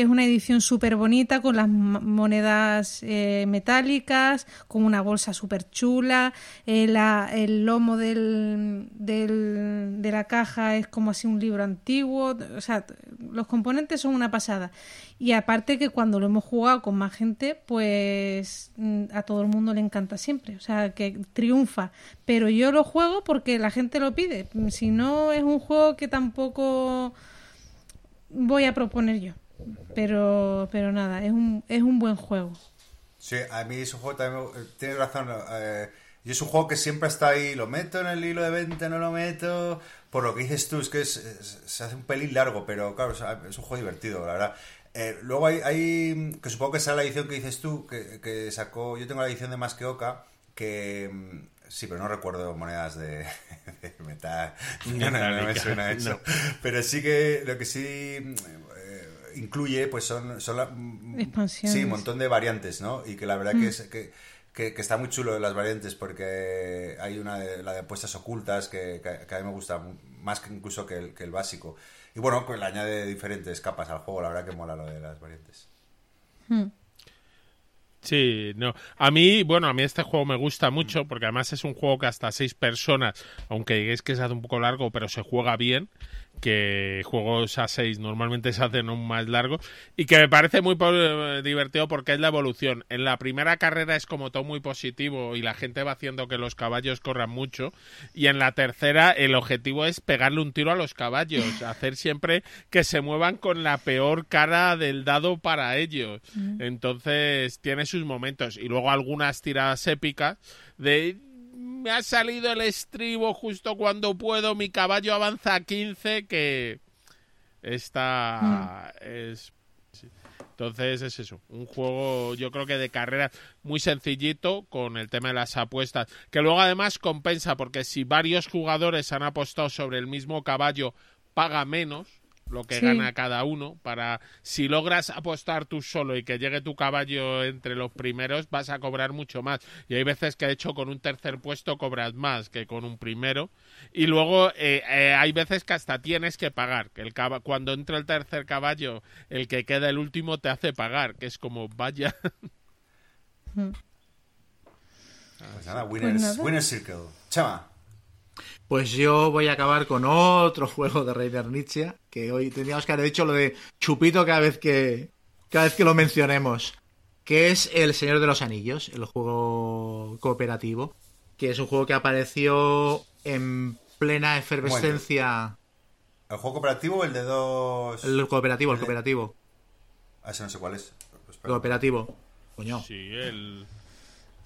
que es una edición súper bonita con las monedas eh, metálicas, con una bolsa súper chula, eh, el lomo del, de la caja es como así un libro antiguo, o sea, los componentes son una pasada. Y aparte que cuando lo hemos jugado con más gente, pues mm, a todo el mundo le encanta siempre, o sea, que triunfa. Pero yo lo juego porque la gente lo pide, si no es un juego que tampoco voy a proponer yo. Pero, pero nada, es un, es un buen juego. Sí, a mí es un juego también, me- tienes razón, eh, y es un juego que siempre está ahí, lo meto en el hilo de venta, no lo meto, por lo que dices tú, es que es- es- se hace un pelín largo, pero claro, es un juego divertido, la verdad. Eh, luego hay, hay, que supongo que esa es la edición que dices tú, que, que sacó, yo tengo la edición de Más que Oca, que mm, sí, pero no recuerdo monedas de, de metal, no, no, no me suena eso, no. pero sí que lo que sí eh, incluye, pues son, son la- mm, Expansiones. Sí, un montón de variantes, ¿no? Y que la verdad que, es, que, que, que está muy chulo las variantes porque hay una de, la de apuestas ocultas que, que- que a mí me gusta más que incluso que el, que el básico. Y bueno, pues le añade diferentes capas al juego, la verdad que mola lo de las variantes. Sí, no. A mí, bueno, a mí este juego me gusta mucho porque además es un juego que hasta seis personas, aunque digáis que se hace un poco largo, pero se juega bien que juegos a 6 normalmente se hacen un más largo y que me parece muy po- divertido porque es la evolución. En la primera carrera es como todo muy positivo y la gente va haciendo que los caballos corran mucho y en la tercera el objetivo es pegarle un tiro a los caballos, hacer siempre que se muevan con la peor cara del dado para ellos. Entonces tiene sus momentos y luego algunas tiradas épicas de me ha salido el estribo justo cuando puedo, mi caballo avanza a 15, que esta es... sí. Entonces es eso, un juego yo creo que de carrera muy sencillito con el tema de las apuestas, que luego además compensa porque si varios jugadores han apostado sobre el mismo caballo, paga menos lo que Sí. gana cada uno para si logras apostar tú solo y que llegue tu caballo entre los primeros vas a cobrar mucho más y hay veces que de hecho con un tercer puesto cobras más que con un primero y luego eh, eh, hay veces que hasta tienes que pagar que el caba- cuando entra el tercer caballo el que queda el último te hace pagar que es como vaya Pues nada, Winners, nada. Winners Circle. Chama. Pues yo voy a acabar con otro juego de Reiner Nietzsche, que hoy teníamos que haber dicho lo de chupito cada vez que cada vez que lo mencionemos, que es El Señor de los Anillos, el juego cooperativo, que es un juego que apareció en plena efervescencia ¿El juego cooperativo o el de dos...? el cooperativo, el cooperativo, Ah, ese no sé cuál es. Pues, cooperativo. Coño. sí el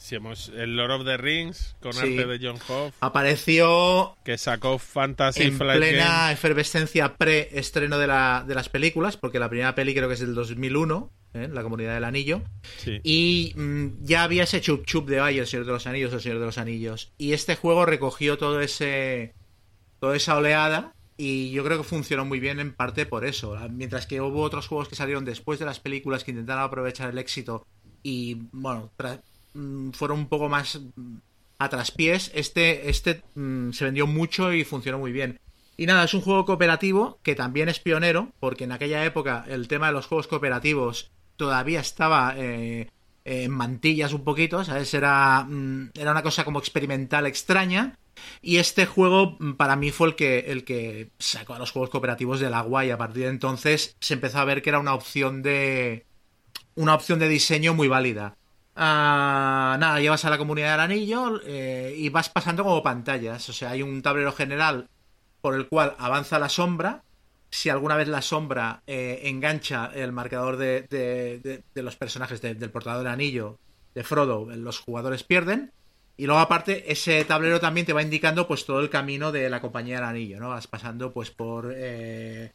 si hemos el Lord of the Rings con Sí. arte de John Hoff Apareció que sacó Fantasy en Flight plena Game. efervescencia pre-estreno de, la, de las películas, porque la primera peli creo que es del 2001, ¿eh? La Comunidad del Anillo. Sí. Y mm, ya había ese chup chup de ay, el Señor de los Anillos, el Señor de los Anillos. Y este juego recogió todo ese. toda esa oleada. Y yo creo que funcionó muy bien en parte por eso. Mientras que hubo otros juegos que salieron después de las películas que intentaron aprovechar el éxito y, bueno, fueron un poco más mm, a traspiés. Este, este mm, se vendió mucho y funcionó muy bien. Y nada, es un juego cooperativo que también es pionero, porque en aquella época el tema de los juegos cooperativos todavía estaba eh, en mantillas un poquito, ¿sabes? Era, mm, era una cosa como experimental extraña. Y este juego mm, para mí fue el que, el que sacó a los juegos cooperativos del agua y a partir de entonces se empezó a ver que era una opción de, una opción de diseño muy válida. Ah, nada, llevas a la comunidad del anillo eh, y vas pasando como pantallas. O sea, hay un tablero general por el cual avanza la sombra. Si alguna vez la sombra eh, engancha el marcador de, los personajes de- del portador del anillo de Frodo, los jugadores pierden. Y luego aparte, ese tablero también te va indicando pues todo el camino de la compañía del anillo, ¿no? Vas pasando pues por eh,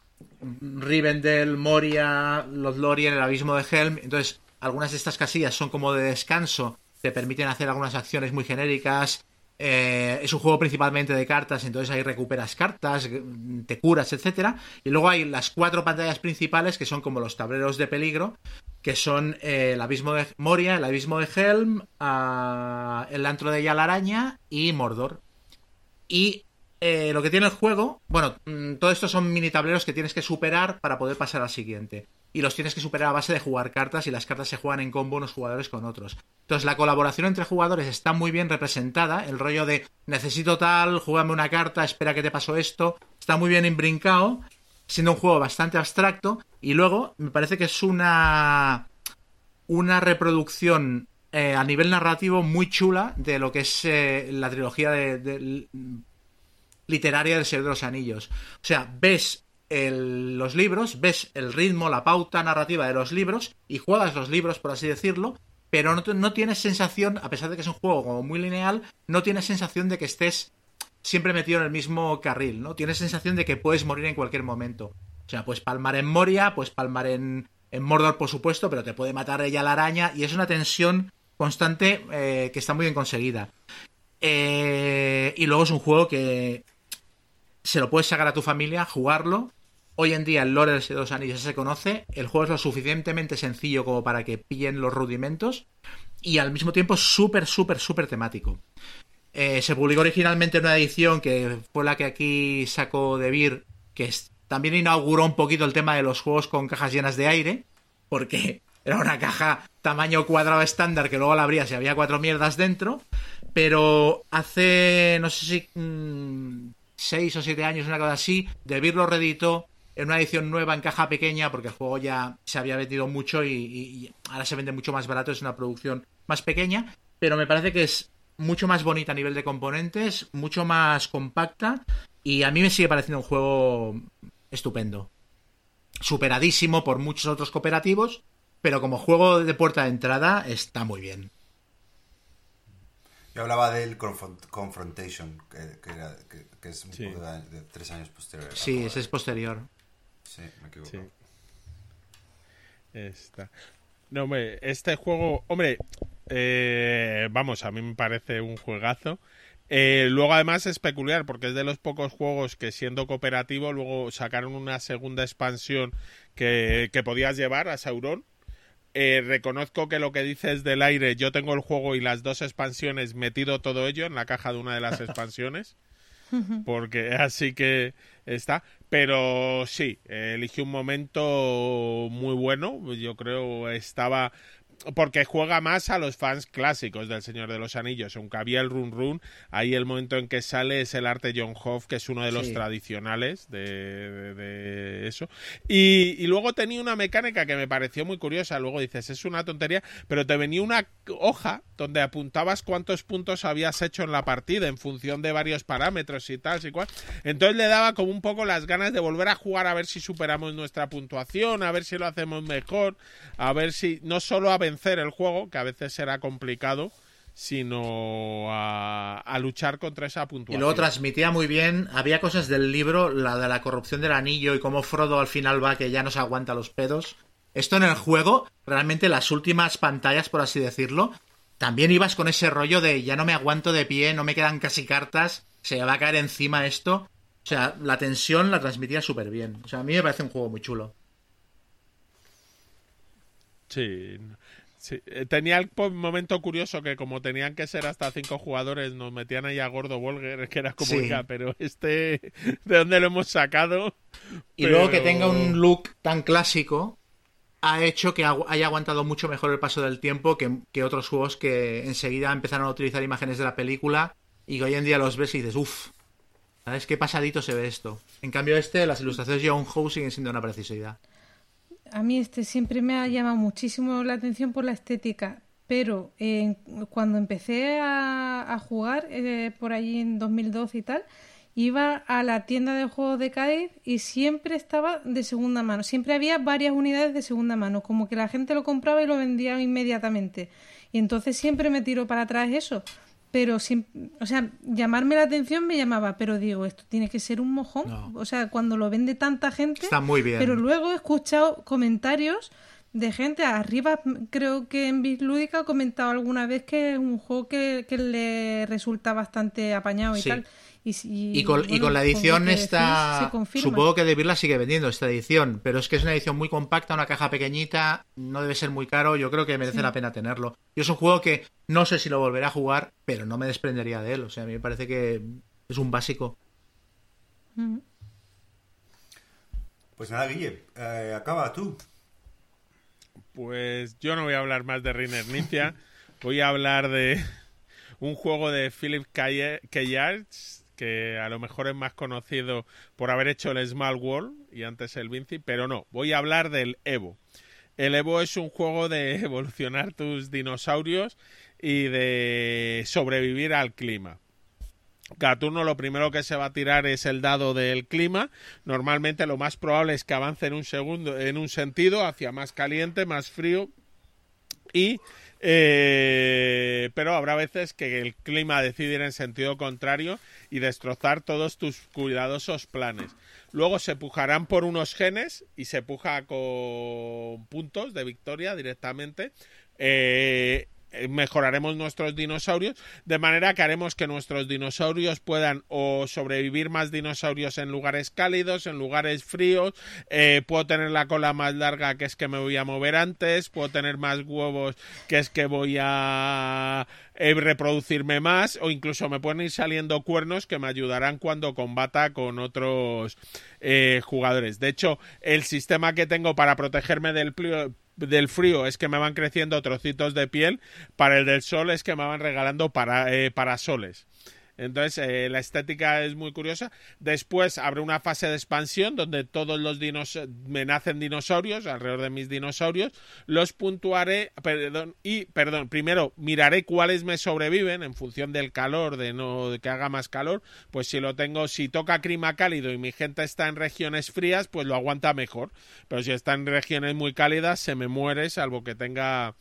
Rivendell, Moria, Lothlorien, el abismo de Helm. Entonces, algunas de estas casillas son como de descanso, te permiten hacer algunas acciones muy genéricas. Eh, es un juego principalmente de cartas, entonces ahí recuperas cartas, te curas, etcétera. Y luego hay las cuatro pantallas principales que son como los tableros de peligro, que son eh, el abismo de Moria, el abismo de Helm, ah, el antro de Yalaraña y Mordor. Y eh, lo que tiene el juego, bueno, mm, todo esto son mini tableros que tienes que superar para poder pasar al siguiente. Y los tienes que superar a base de jugar cartas y las cartas se juegan en combo unos jugadores con otros. Entonces la colaboración entre jugadores está muy bien representada. El rollo de necesito tal, jugame una carta, espera que te pasó esto. Está muy bien imbrincado, siendo un juego bastante abstracto. Y luego me parece que es una una reproducción eh, a nivel narrativo muy chula de lo que es eh, la trilogía de, de- literaria del Señor de los Anillos. O sea, ves los libros, ves el ritmo, la pauta narrativa de los libros y juegas los libros, por así decirlo, pero no, no tienes sensación, a pesar de que es un juego como muy lineal, no tienes sensación de que estés siempre metido en el mismo carril, ¿no? Tienes sensación de que puedes morir en cualquier momento. O sea, puedes palmar en Moria, puedes palmar en, en Mordor, por supuesto, pero te puede matar ella la araña y es una tensión constante eh, que está muy bien conseguida. Eh, y luego es un juego que se lo puedes sacar a tu familia, jugarlo. Hoy en día el lore de dos anillos se conoce, el juego es lo suficientemente sencillo como para que pillen los rudimentos y al mismo tiempo súper, súper, súper temático. Eh, se publicó originalmente una edición que fue la que aquí sacó De Beer, que también inauguró un poquito el tema de los juegos con cajas llenas de aire, porque era una caja tamaño cuadrado estándar que luego la abría si había cuatro mierdas dentro. Pero hace, no sé si mm, 6 o 7 años, una cosa así. de lo reeditó en una edición nueva en caja pequeña, porque el juego ya se había vendido mucho y, y ahora se vende mucho más barato, es una producción más pequeña, pero me parece que es mucho más bonita a nivel de componentes, mucho más compacta y a mí me sigue pareciendo un juego estupendo. Superadísimo por muchos otros cooperativos, pero como juego de puerta de entrada está muy bien. Yo hablaba del Confront- Confrontation, que, que era- que- que es un Sí. poco de, de tres años posterior. Sí, ese es posterior. Sí, me equivoco. Sí. Está. No, hombre, este juego, hombre, eh, vamos, a mí me parece un juegazo. Eh, luego además es peculiar porque es de los pocos juegos que siendo cooperativo luego sacaron una segunda expansión que, que podías llevar a Sauron. Eh, reconozco que lo que dices del aire, yo tengo el juego y las dos expansiones metido todo ello en la caja de una de las expansiones. porque así que está. Pero sí, eh, un momento muy bueno. Yo creo estaba. Porque juega más a los fans clásicos del Señor de los Anillos. Aunque había el run run, ahí el momento en que sale es el arte John Hoff, que es uno de los Sí. tradicionales de, de- de eso. Y, y luego tenía una mecánica que me pareció muy curiosa. Luego dices, es una tontería, pero te venía una hoja donde apuntabas cuántos puntos habías hecho en la partida en función de varios parámetros y tal y cual. Entonces le daba como un poco las ganas de volver a jugar a ver si superamos nuestra puntuación, a ver si lo hacemos mejor, a ver si no solo a vencer el juego, que a veces será complicado, sino a, a luchar contra esa Y puntuación. luego transmitía muy bien, había cosas del libro, la de la corrupción del anillo y cómo Frodo al final va que ya no se aguanta los pedos. Esto en el juego, realmente las últimas pantallas, por así decirlo, también ibas con ese rollo de ya no me aguanto de pie, no me quedan casi cartas, se va a caer encima esto. O sea, la tensión la transmitía súper bien. O sea, a mí me parece un juego muy chulo. Sí. Sí. Eh, Tenía el momento curioso que como tenían que ser hasta cinco jugadores, nos metían ahí a Gordo Volger, que era como, Sí. "Oiga, pero este, ¿de dónde lo hemos sacado? Y luego que tenga un look tan clásico ha hecho que haya aguantado mucho mejor el paso del tiempo que, que otros juegos que enseguida empezaron a utilizar imágenes de la película y que hoy en día los ves y dices, uff, ¿sabes qué pasadito se ve esto? En cambio este, las ilustraciones de John Howe siguen siendo una preciosidad. A mí este siempre me ha llamado muchísimo la atención por la estética, pero eh, cuando empecé a, a jugar eh, por allí en 2012 y tal, iba a la tienda de juegos de Cádiz y siempre estaba de segunda mano. Siempre había varias unidades de segunda mano, como que la gente lo compraba y lo vendía inmediatamente. Y entonces siempre me tiró para atrás eso. Pero, siem- o sea, llamarme la atención me llamaba, pero digo, esto tiene que ser un mojón. No. O sea, cuando lo vende tanta gente. Está muy bien. Pero luego he escuchado comentarios de gente arriba, creo que en Bislúdica ha comentado alguna vez que es un juego que, que le resulta bastante apañado y Sí. tal. Y, si- Y con, y con la con edición decís, se confirma. Supongo que De la sigue vendiendo esta edición, pero es que es una edición muy compacta, una caja pequeñita, no debe ser muy caro, yo creo que merece la pena tenerlo. Y es un juego que no sé si lo volveré a jugar, pero no me desprendería de él. O sea, a mí me parece que es un básico. Ujú. Pues nada, Guille, eh, acaba tú. Pues yo no voy a hablar más de Reiner Nicia, voy a hablar de un juego de Philip Keyards, que a lo mejor es más conocido por haber hecho el Small World y antes el Vinci, pero no, voy a hablar del Evo. El Evo es un juego de evolucionar tus dinosaurios y de sobrevivir al clima. Cada turno lo primero que se va a tirar es el dado del clima. Normalmente lo más probable es que avance en un segundo, en un sentido, hacia más caliente, más frío. Y eh, pero habrá veces que el clima decide ir en sentido contrario y destrozar todos tus cuidadosos planes. Luego se pujarán por unos genes y se puja con puntos de victoria directamente. Eh, mejoraremos nuestros dinosaurios de manera que haremos que nuestros dinosaurios puedan o sobrevivir más dinosaurios en lugares cálidos, en lugares fríos, eh, puedo tener la cola más larga que es que me voy a mover antes, puedo tener más huevos que es que voy a eh, reproducirme más o incluso me pueden ir saliendo cuernos que me ayudarán cuando combata con otros eh, jugadores. De hecho, el sistema que tengo para protegerme del, del frío es que me van creciendo trocitos de piel, para el del sol es que me van regalando para, eh, parasoles. Entonces, eh, la estética es muy curiosa. Después habrá una fase de expansión donde todos los dinos me nacen dinosaurios, alrededor de mis dinosaurios. Los puntuaré, perdón, y, perdón, primero miraré cuáles me sobreviven en función del calor, de no de que haga más calor. Pues si lo tengo, si toca clima cálido y mi gente está en regiones frías, pues lo aguanta mejor. Pero si está en regiones muy cálidas, se me muere, salvo que tenga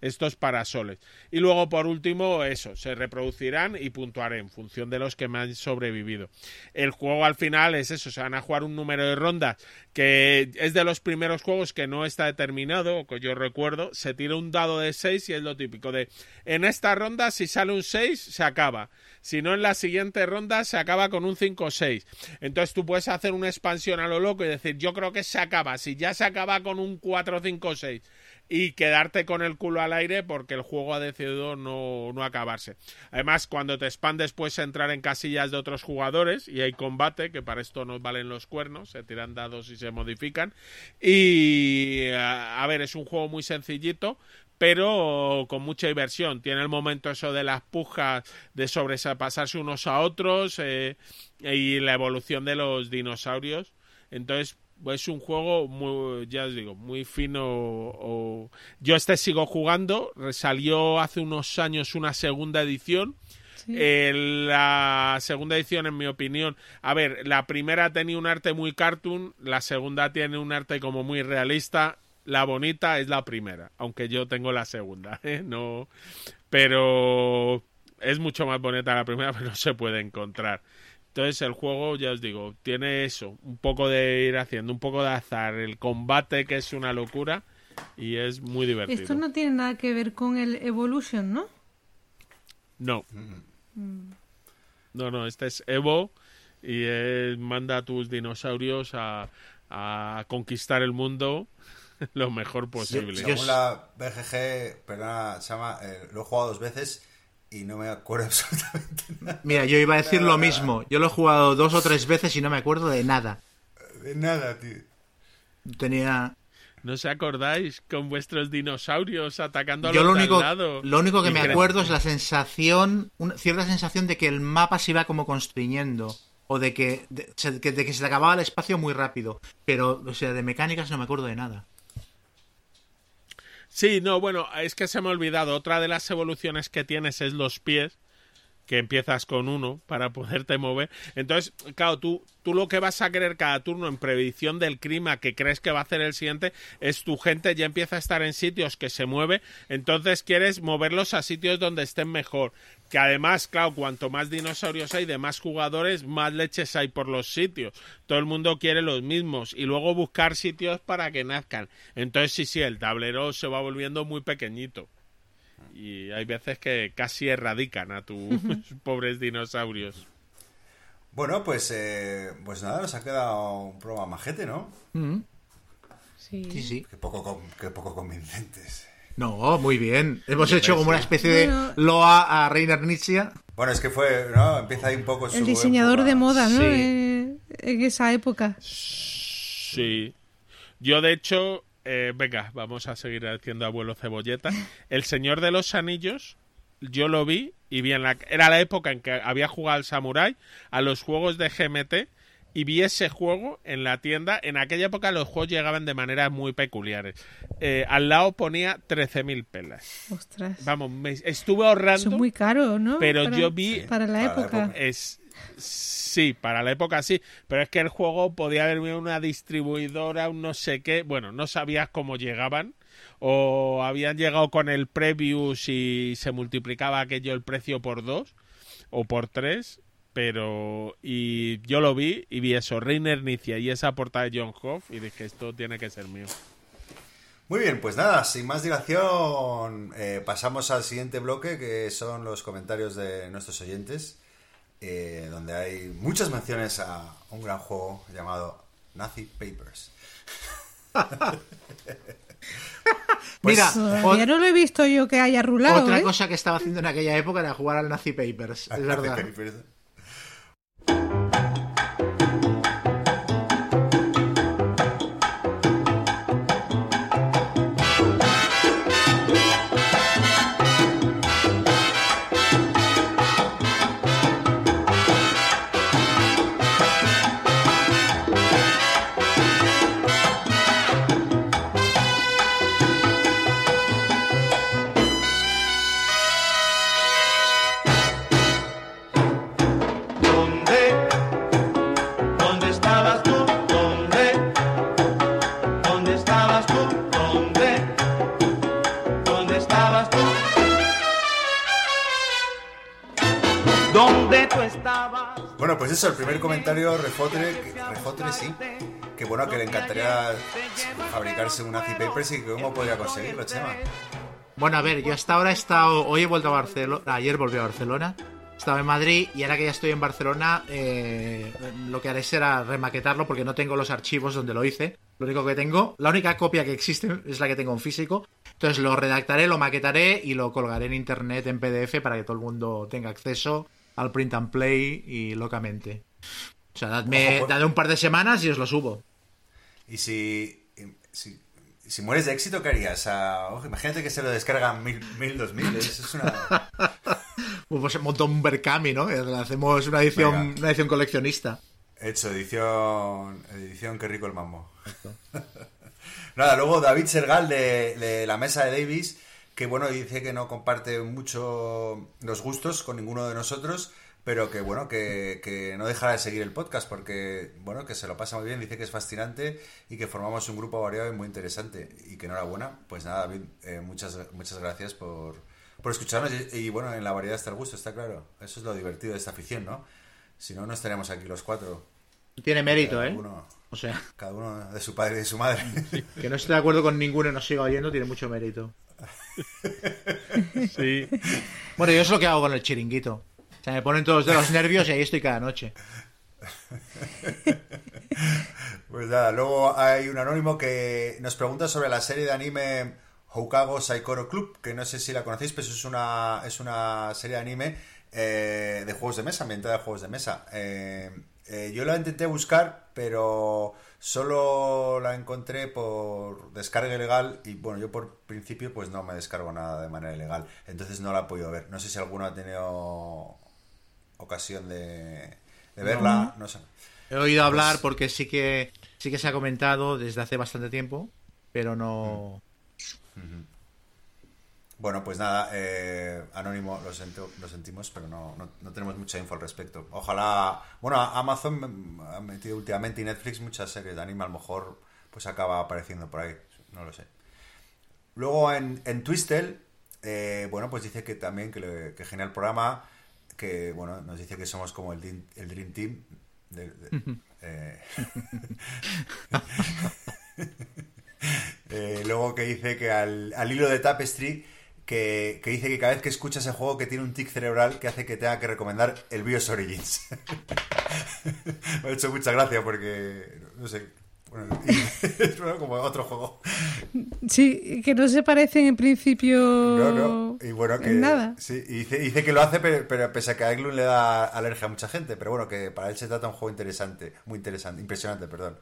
estos parasoles. Y luego, por último, eso, se reproducirán y puntuaré en función de los que me han sobrevivido. El juego al final es eso, se van a jugar un número de rondas que es de los primeros juegos que no está determinado, que yo recuerdo, se tira un dado de 6 y es lo típico de en esta ronda si sale un 6 se acaba. Si no en la siguiente ronda se acaba con un 5 o 6. Entonces tú puedes hacer una expansión a lo loco y decir, yo creo que se acaba. Si ya se acaba con un 4, 5 o 6 y quedarte con el culo al aire porque el juego ha decidido no, no acabarse. Además, cuando te expandes puedes entrar en casillas de otros jugadores y hay combate, que para esto nos valen los cuernos, se tiran dados y se modifican. Y a ver, es un juego muy sencillito, pero con mucha diversión. Tiene el momento eso de las pujas, de sobrepasarse unos a otros eh, y la evolución de los dinosaurios. Entonces, es un juego muy, ya os digo, muy fino. O... Yo este sigo jugando. Salió hace unos años una segunda edición. la segunda edición, en mi opinión, a ver, la primera tenía un arte muy cartoon, la segunda tiene un arte como muy realista. La bonita es la primera, aunque yo tengo la segunda, ¿eh? no, pero es mucho más bonita la primera, pero no se puede encontrar. Entonces el juego, ya os digo, tiene eso, un poco de ir haciendo, un poco de azar, el combate que es una locura y es muy divertido. Esto no tiene nada que ver con el Evolution, ¿no? No. No, no, este es Evo y manda a tus dinosaurios a, a conquistar el mundo lo mejor posible. según la BGG, perdona, se llama, eh, lo he jugado dos veces y no me acuerdo absolutamente nada. Mira, yo iba a decir lo mismo. Yo lo he jugado dos o tres veces y no me acuerdo de nada. De nada, tío. Tenía. ¿No os acordáis con vuestros dinosaurios atacando a yo los lo único, lado? Lo único que Y me acuerdo es la sensación, una cierta sensación de que el mapa se iba como constriñendo. O de que, de, de que se te acababa el espacio muy rápido. Pero, o sea, de mecánicas no me acuerdo de nada. Sí, no, bueno, es que se me ha olvidado. Otra de las evoluciones que tienes es los pies, que empiezas con uno para poderte mover. Entonces, claro, tú, tú lo que vas a querer cada turno en previsión del clima que crees que va a hacer el siguiente es tu gente ya empieza a estar en sitios que se mueve, entonces quieres moverlos a sitios donde estén mejor. Que además, claro, cuanto más dinosaurios hay de más jugadores, más leches hay por los sitios. Todo el mundo quiere los mismos y luego buscar sitios para que nazcan. Entonces, sí, sí, el tablero se va volviendo muy pequeñito. Y hay veces que casi erradican a tus pobres dinosaurios. Bueno, pues, eh, pues nada, nos ha quedado un programa majete, ¿no? Sí. Sí, sí. Qué poco, qué poco convincentes. No, muy bien. Hemos hecho como una especie de Bueno. loa a Reiner Nietzsche. Bueno, es que fue, ¿no? Empieza ahí un poco su El diseñador de moda, ¿no? Sí. Eh, en esa época. Sí. Yo, de hecho, eh, venga, vamos a seguir haciendo abuelo cebolleta. El Señor de los Anillos, yo lo vi y vi en la... Era la época en que había jugado al Samurai, a los juegos de GMT, y vi ese juego en la tienda. En aquella época los juegos llegaban de maneras muy peculiares. Eh, al lado ponía 13.000 pelas. Ostras. Vamos, me estuve ahorrando... Son muy caros, ¿no? pero Para- yo vi- Para la época. Es sí, para la época sí, pero es que el juego podía haber una distribuidora, un no sé qué, bueno, no sabías cómo llegaban o habían llegado con el previews y se multiplicaba aquello el precio por dos o por tres, pero y yo lo vi y vi eso, Reiner Nicia y esa portada de John Hoff y dije esto tiene que ser mío. Muy bien, pues nada, sin más dilación, eh, pasamos al siguiente bloque, que son los comentarios de nuestros oyentes, eh, donde hay muchas menciones a un gran juego llamado Nazi Papers. Mira, Todavía o- no lo he visto yo que haya rulado, otra ¿eh? cosa que estaba haciendo en aquella época era jugar al Nazi Papers. Es verdad. Papers. Eso, el primer comentario, Refotre, Refotre sí, que bueno, que le encantaría fabricarse una C-Papers y que cómo podría conseguirlo, Chema. Bueno, a ver, yo hasta ahora he estado. Hoy he vuelto a Barcelona. Ayer volví a Barcelona. Estaba en Madrid y ahora que ya estoy en Barcelona, eh, lo que haré será remaquetarlo porque no tengo los archivos donde lo hice. Lo único que tengo, la única copia que existe es la que tengo en físico. Entonces lo redactaré, lo maquetaré y lo colgaré en internet en PDF para que todo el mundo tenga acceso al print and play y locamente. O sea, dadme, pues- dadme un par de semanas y os lo subo. Y si, si, si mueres de éxito, ¿qué harías? Ojo, imagínate que se lo descargan mil, mil, dos mil. Eso es una... Pues monto un Berkami, ¿no? Hacemos una edición, Venga. una edición coleccionista. Hecho, edición, edición, qué rico el mambo. Nada, luego David Sergal de, de la mesa de Davis, que bueno, dice que no comparte mucho los gustos con ninguno de nosotros, pero que bueno, que, que no dejará de seguir el podcast porque, bueno, que se lo pasa muy bien, dice que es fascinante y que formamos un grupo variado y muy interesante. Y que enhorabuena, pues nada, David, eh, muchas, muchas gracias por, por escucharnos y, y, bueno, en la variedad está el gusto, está claro. Eso es lo divertido de esta afición, ¿no? Si no, no estaríamos aquí los cuatro. Tiene mérito, Cada ¿eh? uno- O sea, cada uno de su padre y de su madre. que no esté de acuerdo con ninguno y nos siga oyendo tiene mucho mérito. Sí. Bueno, yo es lo que hago con el chiringuito. O sea, me ponen todos de los nervios y ahí estoy cada noche. Pues nada, luego hay un anónimo que nos pregunta sobre la serie de anime Hokago Saikoro Club, que no sé si la conocéis, pero es una, es una serie de anime eh, de juegos de mesa, ambientada de juegos de mesa. Eh, eh, yo la intenté buscar, pero solo la encontré por descarga ilegal y bueno, yo por principio pues no me descargo nada de manera ilegal, entonces no la he podido ver. No sé si alguno ha tenido ocasión de, de verla, no sé. He oído hablar Pues- porque sí que sí que se ha comentado desde hace bastante tiempo, pero no. Bueno, pues nada, eh, Anónimo, lo, siento- lo sentimos, pero no, no, no tenemos mucha info al respecto. Ojalá, bueno, Amazon ha metido últimamente y Netflix muchas series de anime, a lo mejor pues acaba apareciendo por ahí, no lo sé. Luego en, en Twistel, eh, bueno, pues dice que también que, le- que genial programa, que bueno, nos dice que somos como el, Dream- el Dream Team. de- de- eh, Eh, luego que dice que al, al hilo de Tapestry, que, que dice que cada vez que escucha ese juego que tiene un tic cerebral que hace que tenga que recomendar el BIOS Origins. Me ha hecho mucha gracia porque, no sé, bueno, es como otro juego. Sí, que no se parecen en principio No, no. Y bueno, que. nada. Sí, y dice, dice que lo hace, pero, pero pese a que a Eglun le da alergia a mucha gente. Pero bueno, que para él se trata de un juego interesante, muy interesante, impresionante, perdón.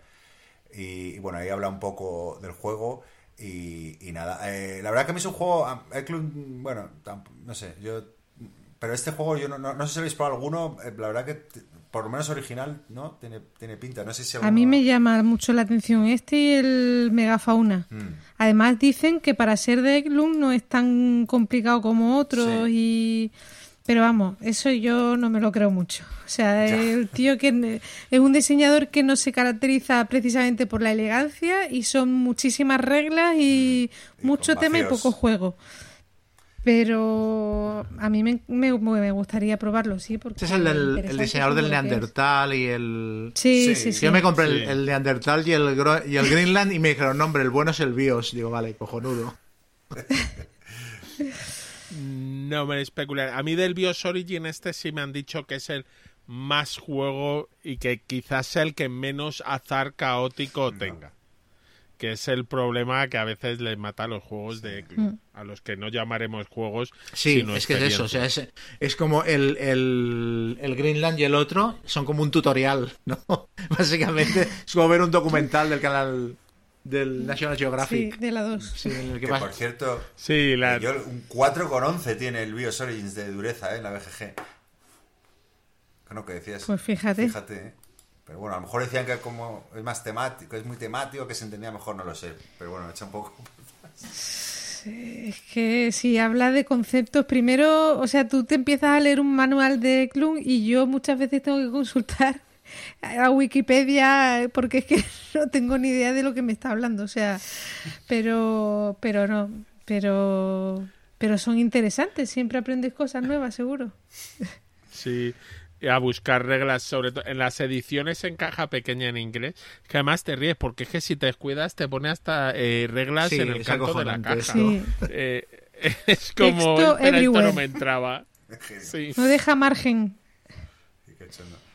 Y, y bueno, ahí habla un poco del juego. Y, y nada, eh, la verdad que a mí es un juego. a- Eglun, bueno, tamp- no sé, yo. Pero este juego, yo no, no, no sé si habéis probado alguno. eh, La verdad que, por lo menos original, ¿no? Tiene, tiene pinta. No sé si A mí me llama mucho la atención este y el Megafauna. Mm. Además dicen que para ser de Eglung no es tan complicado como otros y... Pero vamos, eso yo no me lo creo mucho. O sea, Ya. el tío que es un diseñador que no se caracteriza precisamente por la elegancia y son muchísimas reglas y, Y mucho tema y poco juego. Pero a mí me, me- me gustaría probarlo, sí. Porque Este es el, del, el diseñador del. Neandertal y el. Sí, Sí. sí, sí. Yo me compré el, Sí. el Neandertal y el, Gro- y el Greenland y me dijeron, no, hombre, el bueno es el BIOS. Digo, vale, cojonudo. No me especular. A mí del BIOS Origin este sí me han dicho que es el más juego y que quizás sea el que menos azar caótico tenga. Que es el problema que a veces le mata a los juegos de Eklund, a los que no llamaremos juegos. Sí, sino es que es eso. O sea, es, es como el, el, el Greenland y el otro son como un tutorial, ¿no? Básicamente es como ver un documental del canal del National Sí, Geographic. de la 2. Sí, en el que Que por cierto, Sí, la- yo, un 4,11 tiene el BIOS Origins de dureza, ¿eh? En la BGG. Bueno, que decías. Pues fíjate. Fíjate, ¿eh? Pero bueno, a lo mejor decían que como es más temático, es muy temático, que se entendía mejor, no lo sé. Pero bueno, echa un poco. Es que si hablas de conceptos, primero, o sea, tú te empiezas a leer un manual de Eklund y yo muchas veces tengo que consultar a Wikipedia porque es que no tengo ni idea de lo que me está hablando, o sea, pero, pero no, pero pero son interesantes, siempre aprendes cosas nuevas, seguro. Sí, a buscar reglas, sobre todo en las ediciones en caja pequeña en inglés, que además te ríes, porque es que si te descuidas te pone hasta eh, reglas Sí, en el canto de la caja. Sí. Eh, es como, esto no me entraba. Sí. No deja margen. Sí, qué chulo.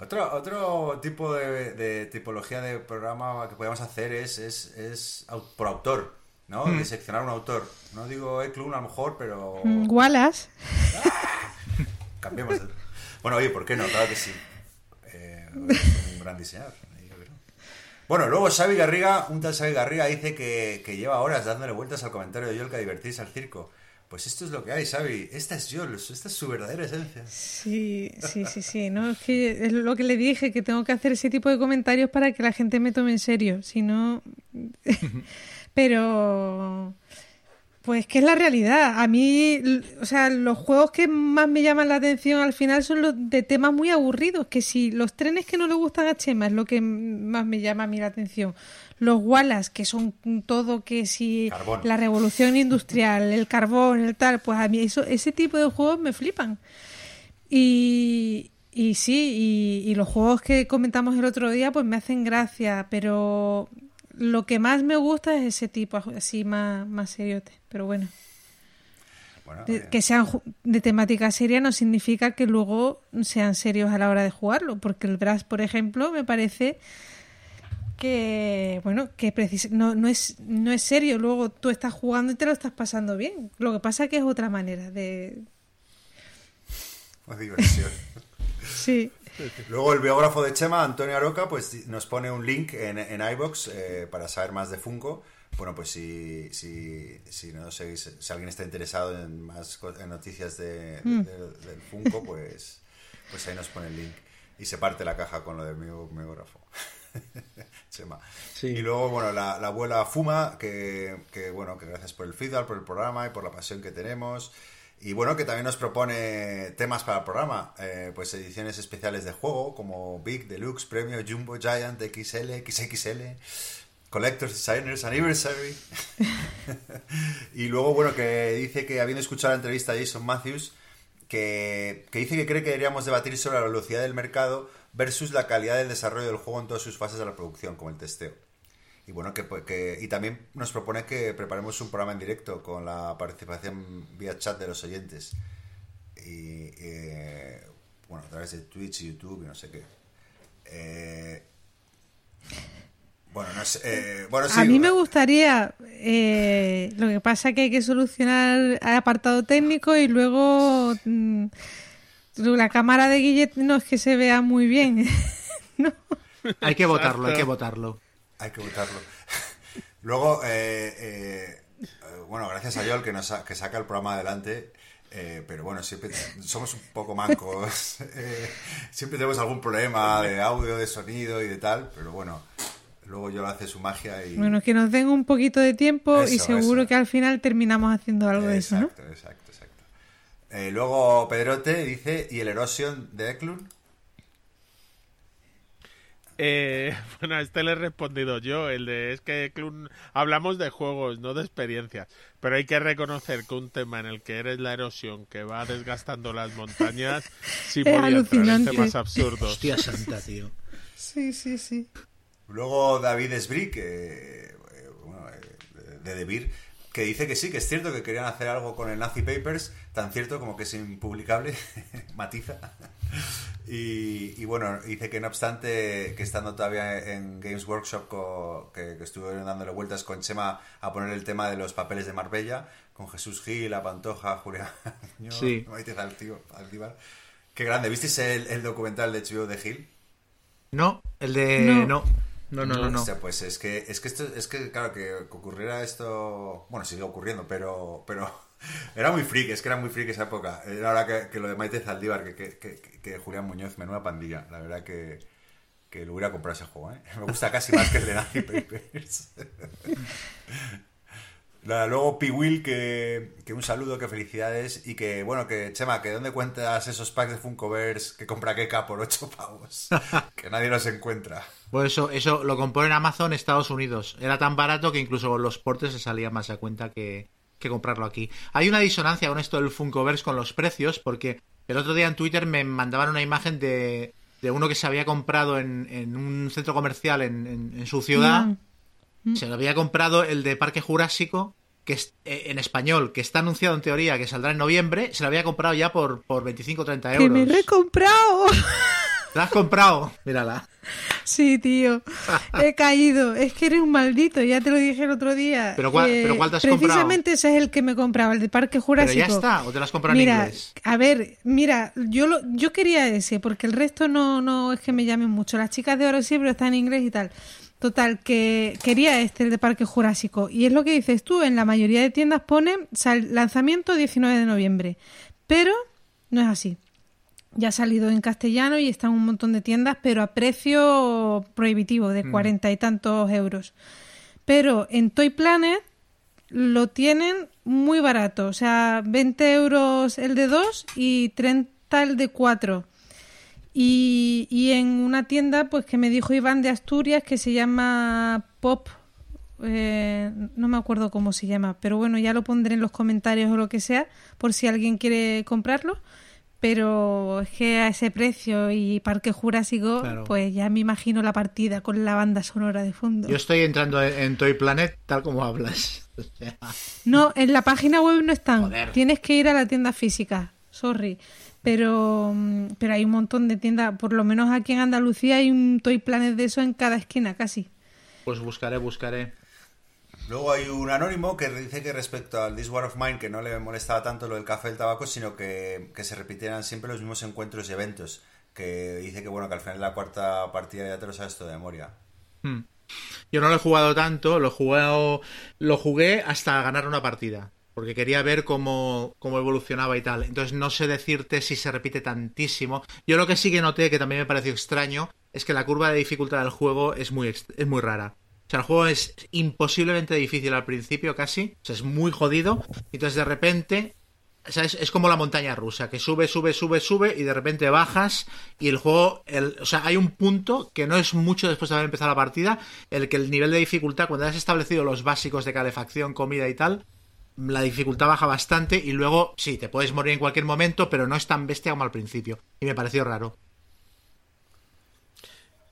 Otro, otro tipo de, de tipología de programa que podemos hacer es, es, es por autor, ¿no? Hmm. De seccionar un autor. No digo Eklund a lo mejor, pero Mm, Wallace. cambiemos. el- Bueno, oye, ¿por qué no? Claro que sí. Eh, es un gran diseñador. Bueno, luego Xavi Garriga, un tal Xavi Garriga dice que, que lleva horas dándole vueltas al comentario de Yolka a divertirse al circo. Pues esto es lo que hay, Xavi. Esta es Yol, esta es su verdadera esencia. Sí, sí, sí, sí. No, es que es lo que le dije, que tengo que hacer ese tipo de comentarios para que la gente me tome en serio. Si no. Pero. Pues que es la realidad. A mí, o sea, los juegos que más me llaman la atención al final son los de temas muy aburridos. Que si los trenes que no le gustan a Chema es lo que más me llama a mí la atención. Los Wallace, que son todo que si Carbón. la revolución industrial, el carbón, el tal, pues a mí eso, ese tipo de juegos me flipan. Y, y sí, y, y los juegos que comentamos el otro día, pues me hacen gracia, pero lo que más me gusta es ese tipo, así más, más seriote. Pero bueno, Bueno, de- eh, que sean de temática seria no significa que luego sean serios a la hora de jugarlo, porque el Brass, por ejemplo, me parece que bueno que no, no es no es serio luego tú estás jugando y te lo estás pasando bien lo que pasa que es otra manera de pues diversión. sí Luego el biógrafo de Chema, Antonio Aroca, pues nos pone un link en, en iBox eh, para saber más de Funko. Bueno, pues si, si, si no seguís, si alguien está interesado en más en noticias de, de- del Funko, pues, pues ahí nos pone el link. Y se parte la caja con lo del biógrafo. Chema. Sí. Y luego, bueno, la, la abuela Fuma, que, que, bueno, que gracias por el feedback, por el programa y por la pasión que tenemos. Y bueno, que también nos propone temas para el programa, eh, pues ediciones especiales de juego como Big, Deluxe, Premio, Jumbo, Giant, XL, XXL, Collectors, Designers, Anniversary. y luego, bueno, que dice que habiendo escuchado la entrevista de Jason Matthews, que, que dice que cree que deberíamos debatir sobre la velocidad del mercado versus la calidad del desarrollo del juego en todas sus fases de la producción, como el testeo. Y bueno, que, que- y también nos propone que preparemos un programa en directo con la participación vía chat de los oyentes. Y eh, bueno, a través de Twitch, YouTube y no sé qué. Eh, bueno, no sé. eh, bueno, sí, a mí me gustaría eh, lo que pasa que hay que solucionar el apartado técnico y luego mm, la cámara de Guillet no es que se vea muy bien no Hay que votarlo, hay que votarlo. Hay que votarlo. Luego, eh, eh, eh, bueno, gracias a Yol que, nos sa- que saca el programa adelante. eh, pero bueno, siempre somos un poco mancos. eh, siempre tenemos algún problema de audio, de sonido y de tal. Pero bueno, luego Yol hace su magia y. bueno que nos den un poquito de tiempo y seguro eso. que al final terminamos haciendo algo de eso ¿no? Exacto. Eh, luego Pedrote dice: ¿y el Erosion de Eklund? Eh, bueno, a este le he respondido yo, el de es que Clun- hablamos de juegos, no de experiencias, pero hay que reconocer que un tema en el que eres la erosión que va desgastando las montañas, sí Es podía entrar en alucinante. temas absurdos. Hostia santa, tío. sí sí sí Luego David Esbri, que, eh, bueno, eh, de Debir, que dice que sí, que es cierto que querían hacer algo con el Nazi Papers, tan cierto como que es impublicable, matiza. Y, y bueno, dice que no obstante que estando todavía en Games Workshop, co- que, que estuvieron dándole vueltas con Chema a poner el tema de los papeles de Marbella, con Jesús Gil, La Pantoja, Julián Sí. Qué grande, ¿visteis el, el documental de HBO de Gil? No, el de. No. No. No, no, no, no. Hostia, pues es que, es que esto, es que claro, que ocurriera esto, bueno, sigue ocurriendo, pero, pero era muy freak, es que era muy freak esa época. Era ahora que, que lo de Maite Zaldívar, que, que, que, que Julián Muñoz, menuda pandilla, la verdad que, que lo hubiera comprado ese juego, ¿eh? Me gusta casi más que el de Nazi Papers. Luego Piwil, que, que un saludo, que felicidades y que, bueno, que Chema, que ¿dónde cuentas esos packs de Funkoverse que compra Keka por 8 pavos? que nadie los encuentra. Pues eso, eso lo compró en Amazon Estados Unidos. Era tan barato que incluso con los portes se salía más a cuenta que, que comprarlo aquí. Hay una disonancia con esto del Funkoverse con los precios, porque el otro día en Twitter me mandaban una imagen de, de uno que se había comprado en, en un centro comercial en, en- en su ciudad. Se lo había comprado el de Parque Jurásico, que es eh, en español, que está anunciado en teoría que saldrá en noviembre. Se lo había comprado ya por, por 25 o 30 euros. Que me he comprado. ¿Te la has comprado? Mírala. Sí, tío. He caído. Es que eres un maldito, ya te lo dije el otro día. ¿Pero cuál- Eh, pero cuál te has Precisamente ese es el que me compraba, el de Parque Pero Jurásico. ya está, o te lo has comprado en inglés. a ver, mira, yo lo, yo quería ese, porque el resto no, no es que me llamen mucho. Las chicas de oro sí, pero está en inglés y tal. Total, que quería este, el de Parque Jurásico. Y es lo que dices tú, en la mayoría de tiendas pone sal- lanzamiento 19 de noviembre. Pero no es así. Ya ha salido en castellano y está en un montón de tiendas, pero a precio prohibitivo, de cuarenta y tantos euros. Pero en Toy Planet lo tienen muy barato, o sea, 20 euros el de 2 y 30 el de 4. Y, y en una tienda, pues que me dijo Iván de Asturias, que se llama Pop, eh, no me acuerdo cómo se llama, pero bueno, ya lo pondré en los comentarios o lo que sea, por si alguien quiere comprarlo. Pero es que a ese precio y Parque Jurásico, Claro. pues ya me imagino la partida con la banda sonora de fondo. Yo estoy entrando en Toy Planet tal como hablas. O sea, No, en la página web no están. Joder. Tienes que ir a la tienda física. Sorry. Pero, mm, pero hay un montón de tiendas. Por lo menos aquí en Andalucía hay un Toy Planet de eso en cada esquina, casi. pues buscaré, buscaré. Luego hay un anónimo que dice que respecto al This War of Mine que no le molestaba tanto lo del café y el tabaco, sino que, que se repitieran siempre los mismos encuentros y eventos. Que dice que bueno, que al final de la cuarta partida ya te lo sabes todo de memoria. Hmm. Yo no lo he jugado tanto, lo he jugado, lo jugué hasta ganar una partida, porque quería ver cómo, cómo evolucionaba y tal. Entonces no sé decirte si se repite tantísimo. Yo lo que sí que noté, que también me pareció extraño, es que la curva de dificultad del juego es muy, es muy rara. O sea, el juego es imposiblemente difícil al principio casi, o sea, es muy jodido. Y entonces de repente o sea, es, como la montaña rusa, que sube, sube, sube, sube y de repente bajas y el juego, o sea, hay un punto que no es mucho después de haber empezado la partida, el que el nivel de dificultad, cuando has establecido los básicos de calefacción, comida y tal, la dificultad baja bastante y luego, sí, te puedes morir en cualquier momento, pero no es tan bestia como al principio. Y me pareció raro.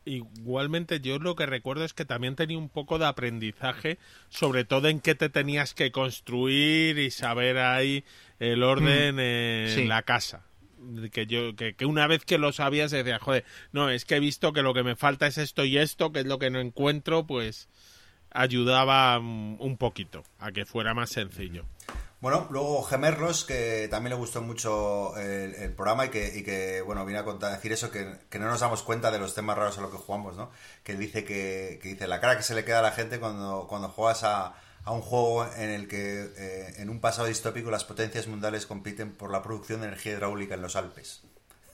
Igualmente yo lo que recuerdo es que también tenía un poco de aprendizaje, sobre todo en qué te tenías que construir y saber ahí el orden en Sí. la casa. Que yo que, que una vez que lo sabías decías, joder, no, es que he visto que lo que me falta es esto y esto, que es lo que no encuentro, pues ayudaba mm, un poquito a que fuera más sencillo. Bueno, luego Gemerlos, que también le gustó mucho el, programa y que, y que, bueno, viene a contar, decir eso, que, que no nos damos cuenta de los temas raros a los que jugamos, ¿no? Que dice que, que dice la cara que se le queda a la gente cuando, cuando juegas a, a un juego en el que eh, en un pasado distópico las potencias mundiales compiten por la producción de energía hidráulica en los Alpes.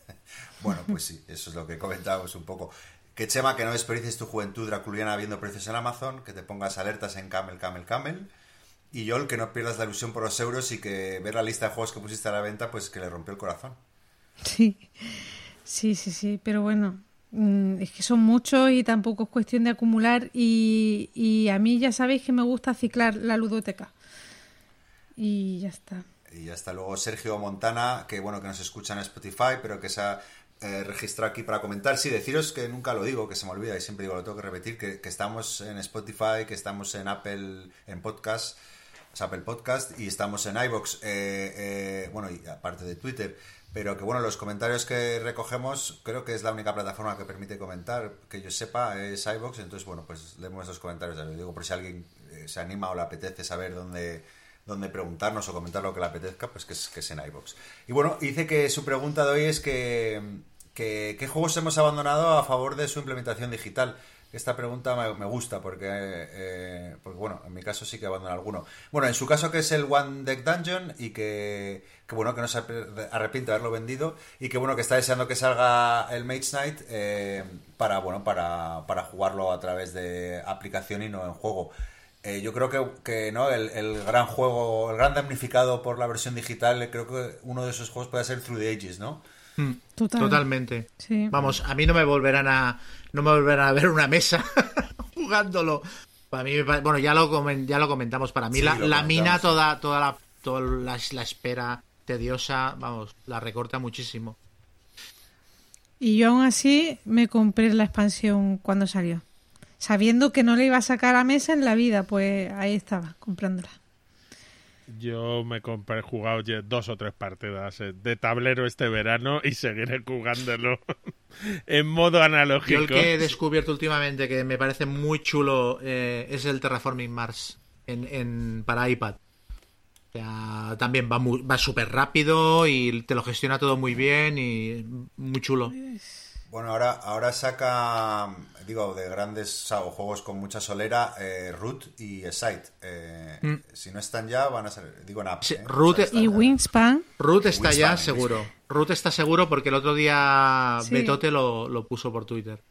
bueno, pues sí, eso es lo que comentábamos un poco. Que Chema, que no desperdicies tu juventud draculiana viendo precios en Amazon, que te pongas alertas en Camel, Camel, Camel. Y Yol, que no pierdas la ilusión por los euros y que ver la lista de juegos que pusiste a la venta, pues que le rompió el corazón. Sí, sí, sí, sí, pero bueno, mm, es que son muchos y tampoco es cuestión de acumular y, y a mí ya sabéis que me gusta ciclar la ludoteca. Y ya está. Y hasta luego Sergio Montana, que bueno, que nos escucha en Spotify, pero que se ha registrado aquí para comentar. Sí, deciros que nunca lo digo, que se me olvida y siempre digo, lo tengo que repetir, que, estamos en Spotify, que estamos en Apple, en podcast, o sea, Apple Podcast, y estamos en iVoox, eh, eh, bueno, y aparte de Twitter. Pero que bueno, los comentarios que recogemos, creo que es la única plataforma que permite comentar, que yo sepa, es iVoox. Entonces, bueno, pues leemos esos comentarios. Ya digo, por si alguien eh, se anima o le apetece saber dónde, donde preguntarnos o comentar lo que le apetezca, pues que es, que es en iVoox. Y bueno, dice que su pregunta de hoy es que, ¿qué juegos hemos abandonado a favor de su implementación digital? Esta pregunta me, gusta porque, eh, bueno, en mi caso sí que abandono alguno. Bueno, en su caso que es el One Deck Dungeon y que, bueno, que no se arrepiente de haberlo vendido y que bueno, que está deseando que salga el Mage Knight eh, para, bueno, para, jugarlo a través de aplicación y no en juego. Eh, yo creo que, que no el, el, gran juego, el gran damnificado por la versión digital, creo que uno de esos juegos puede ser Through the Ages, ¿no? Total. Totalmente. Sí. Vamos, a mí no me volverán a no me volverán a ver una mesa jugándolo. Para mí, bueno, ya lo, ya lo comentamos. Para mí, Sí, la, la mina, toda, toda, la, toda la, la espera tediosa, vamos, la recorta muchísimo. Y yo aún así me compré la expansión cuando salió. Sabiendo que no le iba a sacar a mesa en la vida, pues ahí estaba, comprándola. Yo me compré, he jugado ya dos o tres partidas eh, de tablero este verano y seguiré jugándolo en modo Yo analógico. el que he descubierto últimamente que me parece muy chulo eh, es el Terraforming Mars en, en- para iPad. O sea, también va, muy- va súper rápido y te lo gestiona todo muy bien y muy chulo. Bueno, ahora, ahora saca, digo, de grandes o sea, o juegos con mucha solera, eh, Root y Sight. Eh, Si no están ya, van a salir. Digo en app. Mm. Sí, ¿eh? Root- Y ya. Wingspan, Root está Wingspan, ya Wingspan. seguro. Root está seguro porque el otro día Sí. Betote lo, lo puso por Twitter.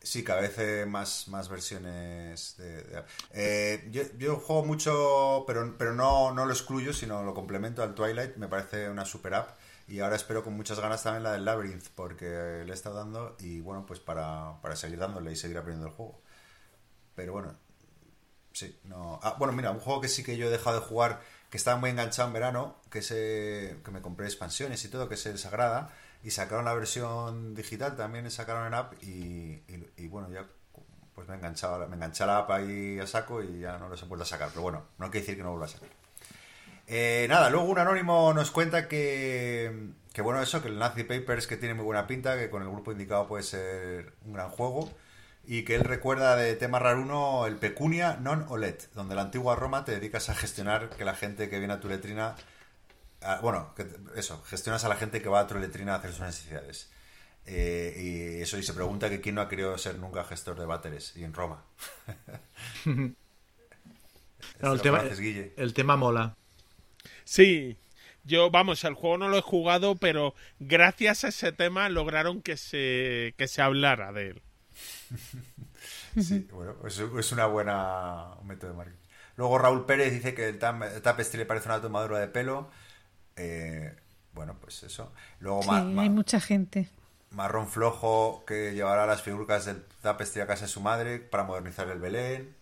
Sí, cada vez más, más versiones de, de app. Eh, yo, yo juego mucho, pero, pero no, no lo excluyo, sino lo complemento al Twilight. Me parece una super app. Y ahora espero con muchas ganas también la del Labyrinth, porque le he estado dando y bueno, pues para, para seguir dándole y seguir aprendiendo el juego. Pero bueno, sí, no. Ah, bueno, mira, un juego que sí que yo he dejado de jugar, que estaba muy enganchado en verano, que es eh, que me compré expansiones y todo, que es el Sagrada, y sacaron la versión digital, también sacaron en app, y, y- bueno, ya pues me enganchaba, me enganché la app ahí a saco y ya no los he vuelto a sacar. Pero bueno, no quiere decir que no vuelva a sacar. Eh, nada, luego un anónimo nos cuenta que, que bueno, eso, que el Nazi Papers que tiene muy buena pinta, que con el grupo indicado puede ser un gran juego, y que él recuerda de tema raruno el Pecunia Non Olet, donde la antigua Roma te dedicas a gestionar que la gente que viene a tu letrina, bueno, que eso, gestionas a la gente que va a tu letrina a hacer sus necesidades. Eh, y eso, y se pregunta que quién no ha querido ser nunca gestor de váteres, y en Roma. El, ¿Lo tema, el tema mola. Sí, yo, vamos, el juego no lo he jugado, pero gracias a ese tema lograron que se, que se hablara de él. Sí, bueno, es, es una buena un método de marketing. Luego Raúl Pérez dice que el, tam- el tapestry le parece una tomadura de pelo. Eh, bueno, pues eso. Luego sí, ma- ma- hay mucha gente. Marrón Flojo que llevará las figuras del tapestry a casa de su madre para modernizar el Belén.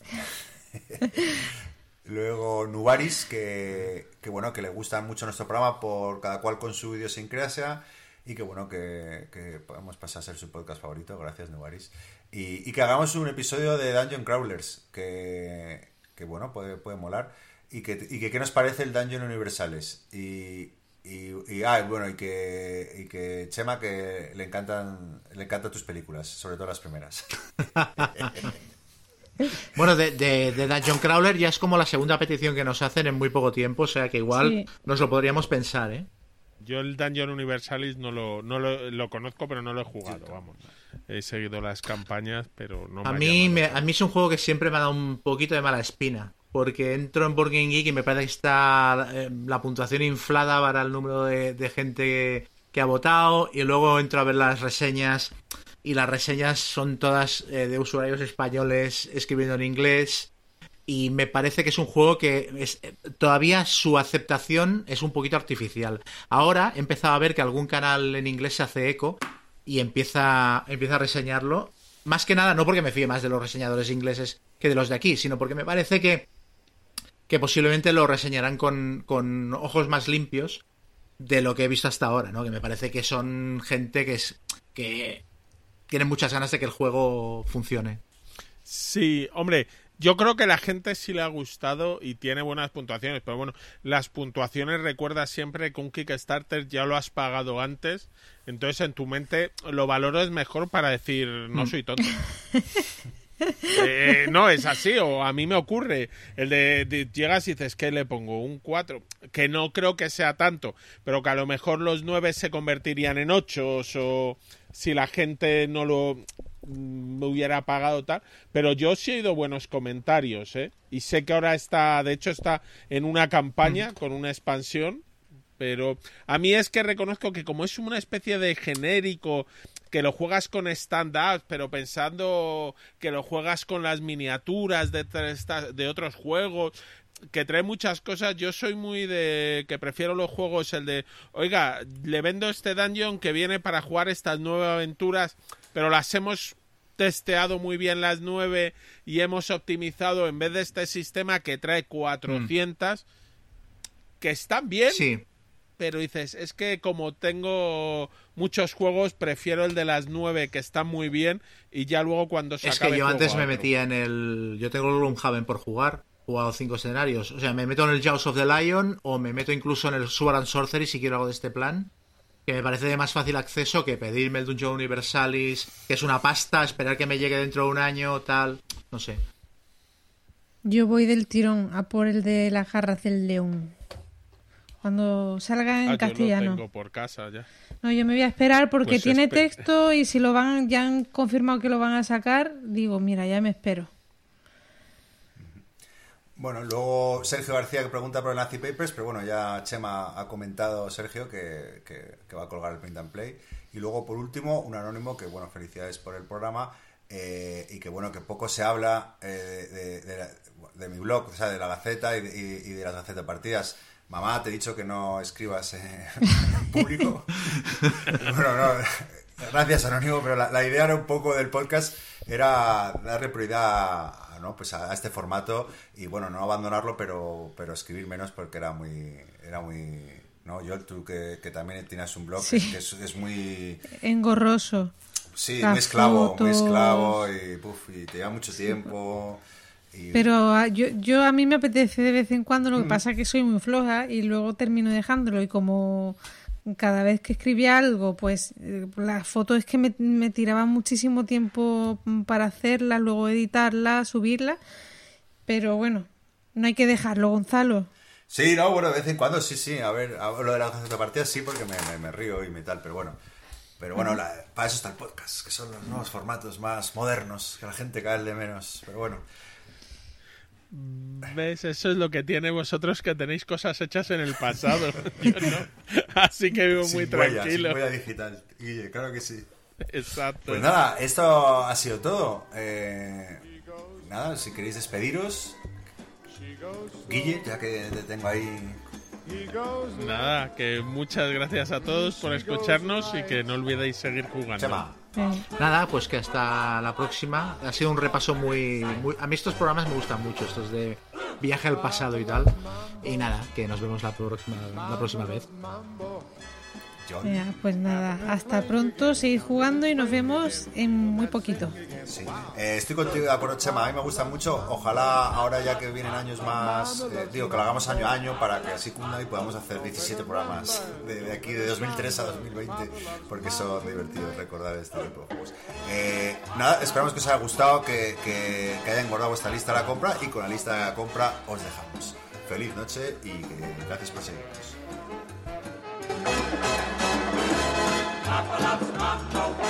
Luego Nubaris, que, que bueno, que le gusta mucho nuestro programa por cada cual con su idiosincrasia y que bueno, que, que podemos pasar a ser su podcast favorito, gracias Nubaris. Y, que hagamos un episodio de Dungeon Crawlers, que, que bueno, puede, puede molar. Y que, y que qué nos parece el Dungeon Universales. Y, y, y- ah, bueno, y que, y que Chema que le encantan, le encantan tus películas, sobre todo las primeras. Bueno, de, de, de Dungeon Crawler ya es como la segunda petición que nos hacen en muy poco tiempo, o sea que igual Sí. nos lo podríamos pensar, ¿eh? Yo el Dungeon Universalis no lo, no lo, lo conozco, pero no lo he jugado, vamos. He seguido las campañas, pero no me A ha mí, me, a mí es un juego que siempre me ha dado un poquito de mala espina. Porque entro en Game Geek y me parece que está eh, la puntuación inflada para el número de, de gente que ha votado. Y luego entro a ver las reseñas. Y las reseñas son todas eh, de usuarios españoles escribiendo en inglés. Y me parece que es un juego que es, eh, todavía su aceptación es un poquito artificial. Ahora he empezado a ver que algún canal en inglés se hace eco y empieza, empieza a reseñarlo. Más que nada, no porque me fíe más de los reseñadores ingleses que de los de aquí, sino porque me parece que, que posiblemente lo reseñarán con, con ojos más limpios de lo que he visto hasta ahora, ¿no? Que me parece que son gente que es que tiene muchas ganas de que el juego funcione. Sí, hombre, yo creo que la gente sí le ha gustado y tiene buenas puntuaciones, pero bueno, las puntuaciones recuerda siempre que un Kickstarter ya lo has pagado antes, entonces en tu mente lo valores mejor para decir no soy tonto. Eh, no, es así, o a mí me ocurre. El de, de- llegas y dices que le pongo un 4, que no creo que sea tanto, pero que a lo mejor los 9 se convertirían en 8 o si la gente no lo mm, me hubiera pagado tal. Pero yo sí he oído buenos comentarios, ¿eh? Y sé que ahora está, de hecho, está en una campaña con una expansión. Pero a mí es que reconozco que como es una especie de genérico que lo juegas con stand-up, pero pensando que lo juegas con las miniaturas de, de otros juegos, que trae muchas cosas, yo soy muy de que prefiero los juegos el de, oiga, le vendo este dungeon que viene para jugar estas nueve aventuras, pero las hemos testeado muy bien las 9 y hemos optimizado en vez de este sistema que trae 400 que están bien, Sí, pero dices, es que como tengo muchos juegos, prefiero el de las 9 que está muy bien y ya luego cuando se es acabe que yo juego antes me metía en el. Yo tengo el Gloomhaven por jugar. He jugado cinco escenarios. O sea, me meto en el Jaws of the Lion o me meto incluso en el Sword and Sorcery si quiero algo de este plan. Que me parece de más fácil acceso que pedirme el Dungeon Universalis, que es una pasta, esperar que me llegue dentro de un año, tal. No sé. Yo voy del tirón a por el de las garras del león. Cuando salga en Ah, yo lo castellano. tengo por casa ya. No, yo me voy a esperar porque Pues tiene espe- texto y si lo van, ya han confirmado que lo van a sacar, digo, mira, ya me espero. Bueno, luego Sergio García que pregunta por el Nazi Papers, pero bueno, ya Chema ha comentado, Sergio, que, que- que va a colgar el print and play. Y luego, por último, un anónimo que, bueno, felicidades por el programa eh, y que, bueno, que poco se habla eh, de, de la- de mi blog, o sea, de la Gaceta y de, y- y de las Gaceta Partidas. Mamá, te he dicho que no escribas eh, en público. bueno, no, gracias, Anónimo, pero la, la idea era un poco del podcast, era darle prioridad a, ¿no? pues a, este formato y, bueno, no abandonarlo, pero, pero escribir menos porque era muy... Era muy ¿no? Yo, tú que, que también tienes un blog, Sí. que es, es muy... Engorroso. Sí, muy esclavo, muy esclavo y, puf, y te lleva mucho tiempo. Y, Pero ah, yo, yo a mí me apetece de vez en cuando, Mm. lo que pasa es que soy muy floja y luego termino dejándolo y como cada vez que escribía algo, pues eh, las fotos es que me, me tiraban muchísimo tiempo para hacerlas, luego editarlas, subirlas, pero bueno, no hay que dejarlo, Gonzalo. Sí, no, bueno, de vez en cuando sí, sí. A ver, a- lo de las sí, porque me, me- me río y me tal, pero bueno. Pero bueno, la- para eso está el podcast, que son los nuevos formatos más modernos, que la gente cae de menos. Pero bueno, ¿Ves? Eso es lo que tiene vosotros que tenéis cosas hechas en el pasado. Yo no. Así que vivo muy huella, sin tranquilo. huella digital. Guille, claro que sí. Exacto. Pues nada, esto ha sido todo. Eh, nada, si queréis despediros. Guille, ya que te tengo ahí. Nada, que muchas gracias a todos por escucharnos y que no olvidéis seguir jugando. Chema. Nada, pues que hasta la próxima. Ha sido un repaso muy, muy... A mí estos programas me gustan mucho, estos de viaje al pasado y tal. Y nada, que nos vemos la próxima, la próxima vez. Venga, pues nada, hasta pronto, seguid jugando y nos vemos en muy poquito. Sí. Eh, estoy contigo de acuerdo, Chema. A mí me gusta mucho. Ojalá ahora ya que vienen años más, eh, digo, que lo hagamos año a año para que así cunda y podamos hacer 17 programas de, de aquí, de 2003 a 2020, porque son divertidos recordar este tipo de juegos. Eh, nada, esperamos que os haya gustado, que, que, que haya engordado vuestra lista de la compra y con la lista de la compra os dejamos. Feliz noche y gracias por seguirnos. Apalachman, no